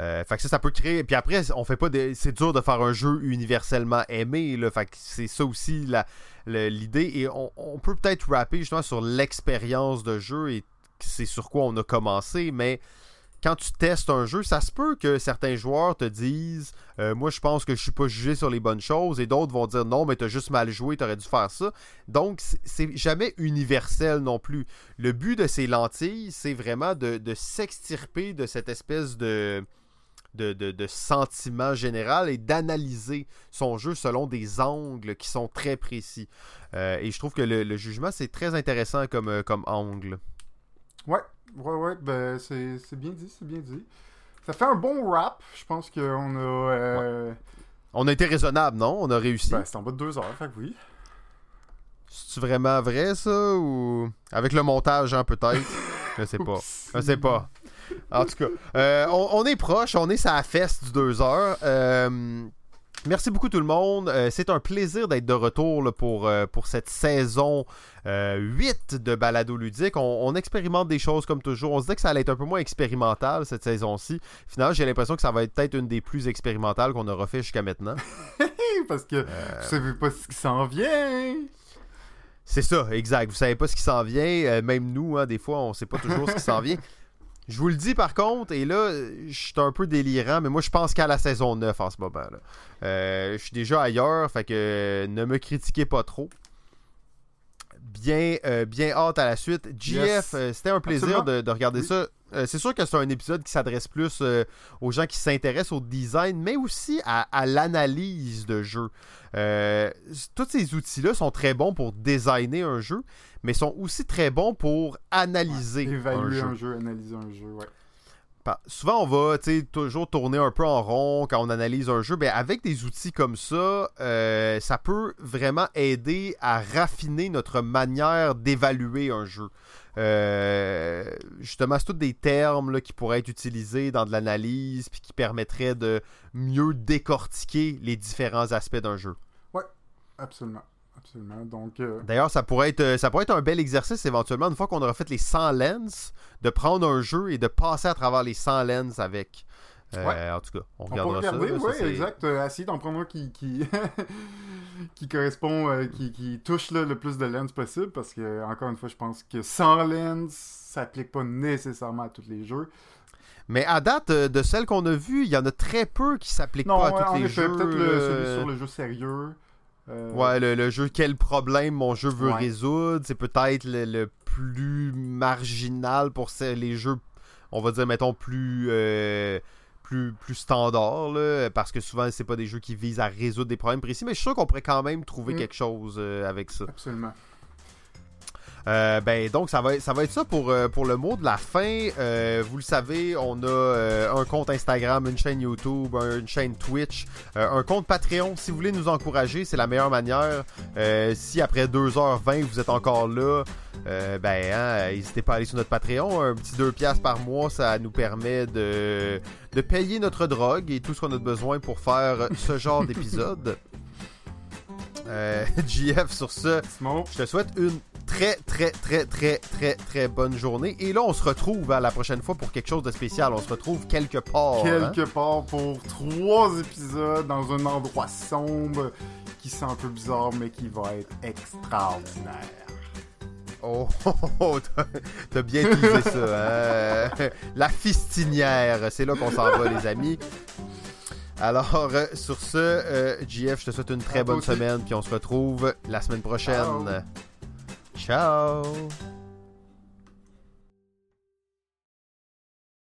Speaker 1: Euh, fait que ça, ça peut créer. Puis après, on fait pas. C'est dur de faire un jeu universellement aimé. C'est ça aussi l'idée. Et on, peut peut-être rapper justement sur l'expérience de jeu et c'est sur quoi on a commencé. Mais quand tu testes un jeu, ça se peut que certains joueurs te disent euh, Moi, je pense que je suis pas jugé sur les bonnes choses, et d'autres vont dire Non, mais tu as juste mal joué, tu aurais dû faire ça. Donc, c'est jamais universel non plus. Le but de ces lentilles, c'est vraiment de, s'extirper de cette espèce de. De, sentiment général et d'analyser son jeu selon des angles qui sont très précis. Euh, et je trouve que le, jugement, c'est très intéressant comme, euh, comme angle.
Speaker 2: Ouais, Ouais, ouais, ben c'est bien dit, c'est bien dit. Ça fait un bon rap. Je pense qu'on a. Euh...
Speaker 1: On a été raisonnable, non? On a réussi?
Speaker 2: Ben, c'est en bas de deux heures, fait que oui.
Speaker 1: C'est vraiment vrai, ça Ou. Avec le montage, hein, peut-être? Je sais pas. Je sais pas. En tout cas, euh, on, on, est proche, on est sur la feste du deux heures. Euh. Merci beaucoup tout le monde. Euh, c'est un plaisir d'être de retour pour, euh, pour cette saison 8 euh, de Balado Ludique. On, expérimente des choses comme toujours. On se dit que ça allait être un peu moins expérimental cette saison-ci. Finalement, j'ai l'impression que ça va être peut-être une des plus expérimentales qu'on aura fait jusqu'à maintenant.
Speaker 2: Parce que vous savez pas ce qui s'en vient.
Speaker 1: C'est ça, exact. Vous savez pas ce qui s'en vient. même nous, hein, des fois, on sait pas toujours ce qui s'en vient. Je vous le dis par contre, et là, je suis un peu délirant, mais moi je pense qu'à la saison 9 en ce moment. Là. Euh, je suis déjà ailleurs, fait que ne me critiquez pas trop. Bien, euh, bien hâte à la suite. GF, euh, c'était un plaisir de, regarder ça. C'est sûr que c'est un épisode qui s'adresse plus aux gens qui s'intéressent au design, mais aussi à, à l'analyse de jeu. tous ces outils-là sont très bons pour designer un jeu, mais sont aussi très bons pour analyser
Speaker 2: évaluer un jeu. analyser un jeu, ouais.
Speaker 1: Souvent, on va toujours tourner un peu en rond quand on analyse un jeu. mais ben, avec des outils comme ça, euh, ça peut vraiment aider à raffiner notre manière d'évaluer un jeu. Euh, justement, c'est tous des termes là, qui pourraient être utilisés dans de l'analyse puis qui permettraient de mieux décortiquer les différents aspects d'un jeu.
Speaker 2: Ouais, absolument. Donc, euh,
Speaker 1: D'ailleurs, ça pourrait être euh, ça pourrait être un bel exercice éventuellement, une fois qu'on aura fait les 100 lens, de prendre un jeu et de passer à travers les 100 lens avec. Euh, en tout cas, on, regardera ça.
Speaker 2: Oui, exact. Assis d'en prendre un qui, qui, qui correspond, qui, qui, touche le plus de lens possible, parce que, encore une fois, je pense que 100 lens s'applique pas nécessairement à tous les jeux.
Speaker 1: Mais à date, de celles qu'on a vues, il y en a très peu qui s'appliquent pas à tous les jeux.
Speaker 2: peut-être celui sur le jeu sérieux.
Speaker 1: Euh, ouais, le, jeu Quel problème mon jeu veut résoudre, c'est peut-être le, plus marginal pour les jeux, on va dire, mettons, plus. Euh, plus, plus standard, parce que souvent, c'est pas des jeux qui visent à résoudre des problèmes précis, mais je suis sûr qu'on pourrait quand même trouver mm. quelque chose euh, avec ça.
Speaker 2: Absolument.
Speaker 1: Euh, ben donc ça va, ça va être ça pour, euh, pour le mot de la fin. Euh, vous le savez, on a un compte Instagram, une chaîne YouTube, une chaîne Twitch, un compte Patreon. Si vous voulez nous encourager, c'est la meilleure manière. si après 2h20 vous êtes encore là, ben hein, n'hésitez pas à aller sur notre Patreon. Un petit 2 piastres par mois, ça nous permet de, de payer notre drogue et tout ce qu'on a besoin pour faire ce genre d'épisode. Euh, GF sur ce, je te souhaite une très, très, très, très, très, très bonne journée. Et là, on se retrouve à la prochaine fois pour quelque chose de spécial. On se retrouve quelque part.
Speaker 2: Hein. Quelque part pour trois épisodes dans un endroit sombre qui sent un peu bizarre, mais qui va être extraordinaire.
Speaker 1: Oh, oh, oh t'as bien utilisé ça. Hein? La fistinière, c'est là qu'on s'en va, les amis. Alors, euh, sur ce, euh, JF, je te souhaite une très bonne semaine, puis on se retrouve la semaine prochaine. Ciao.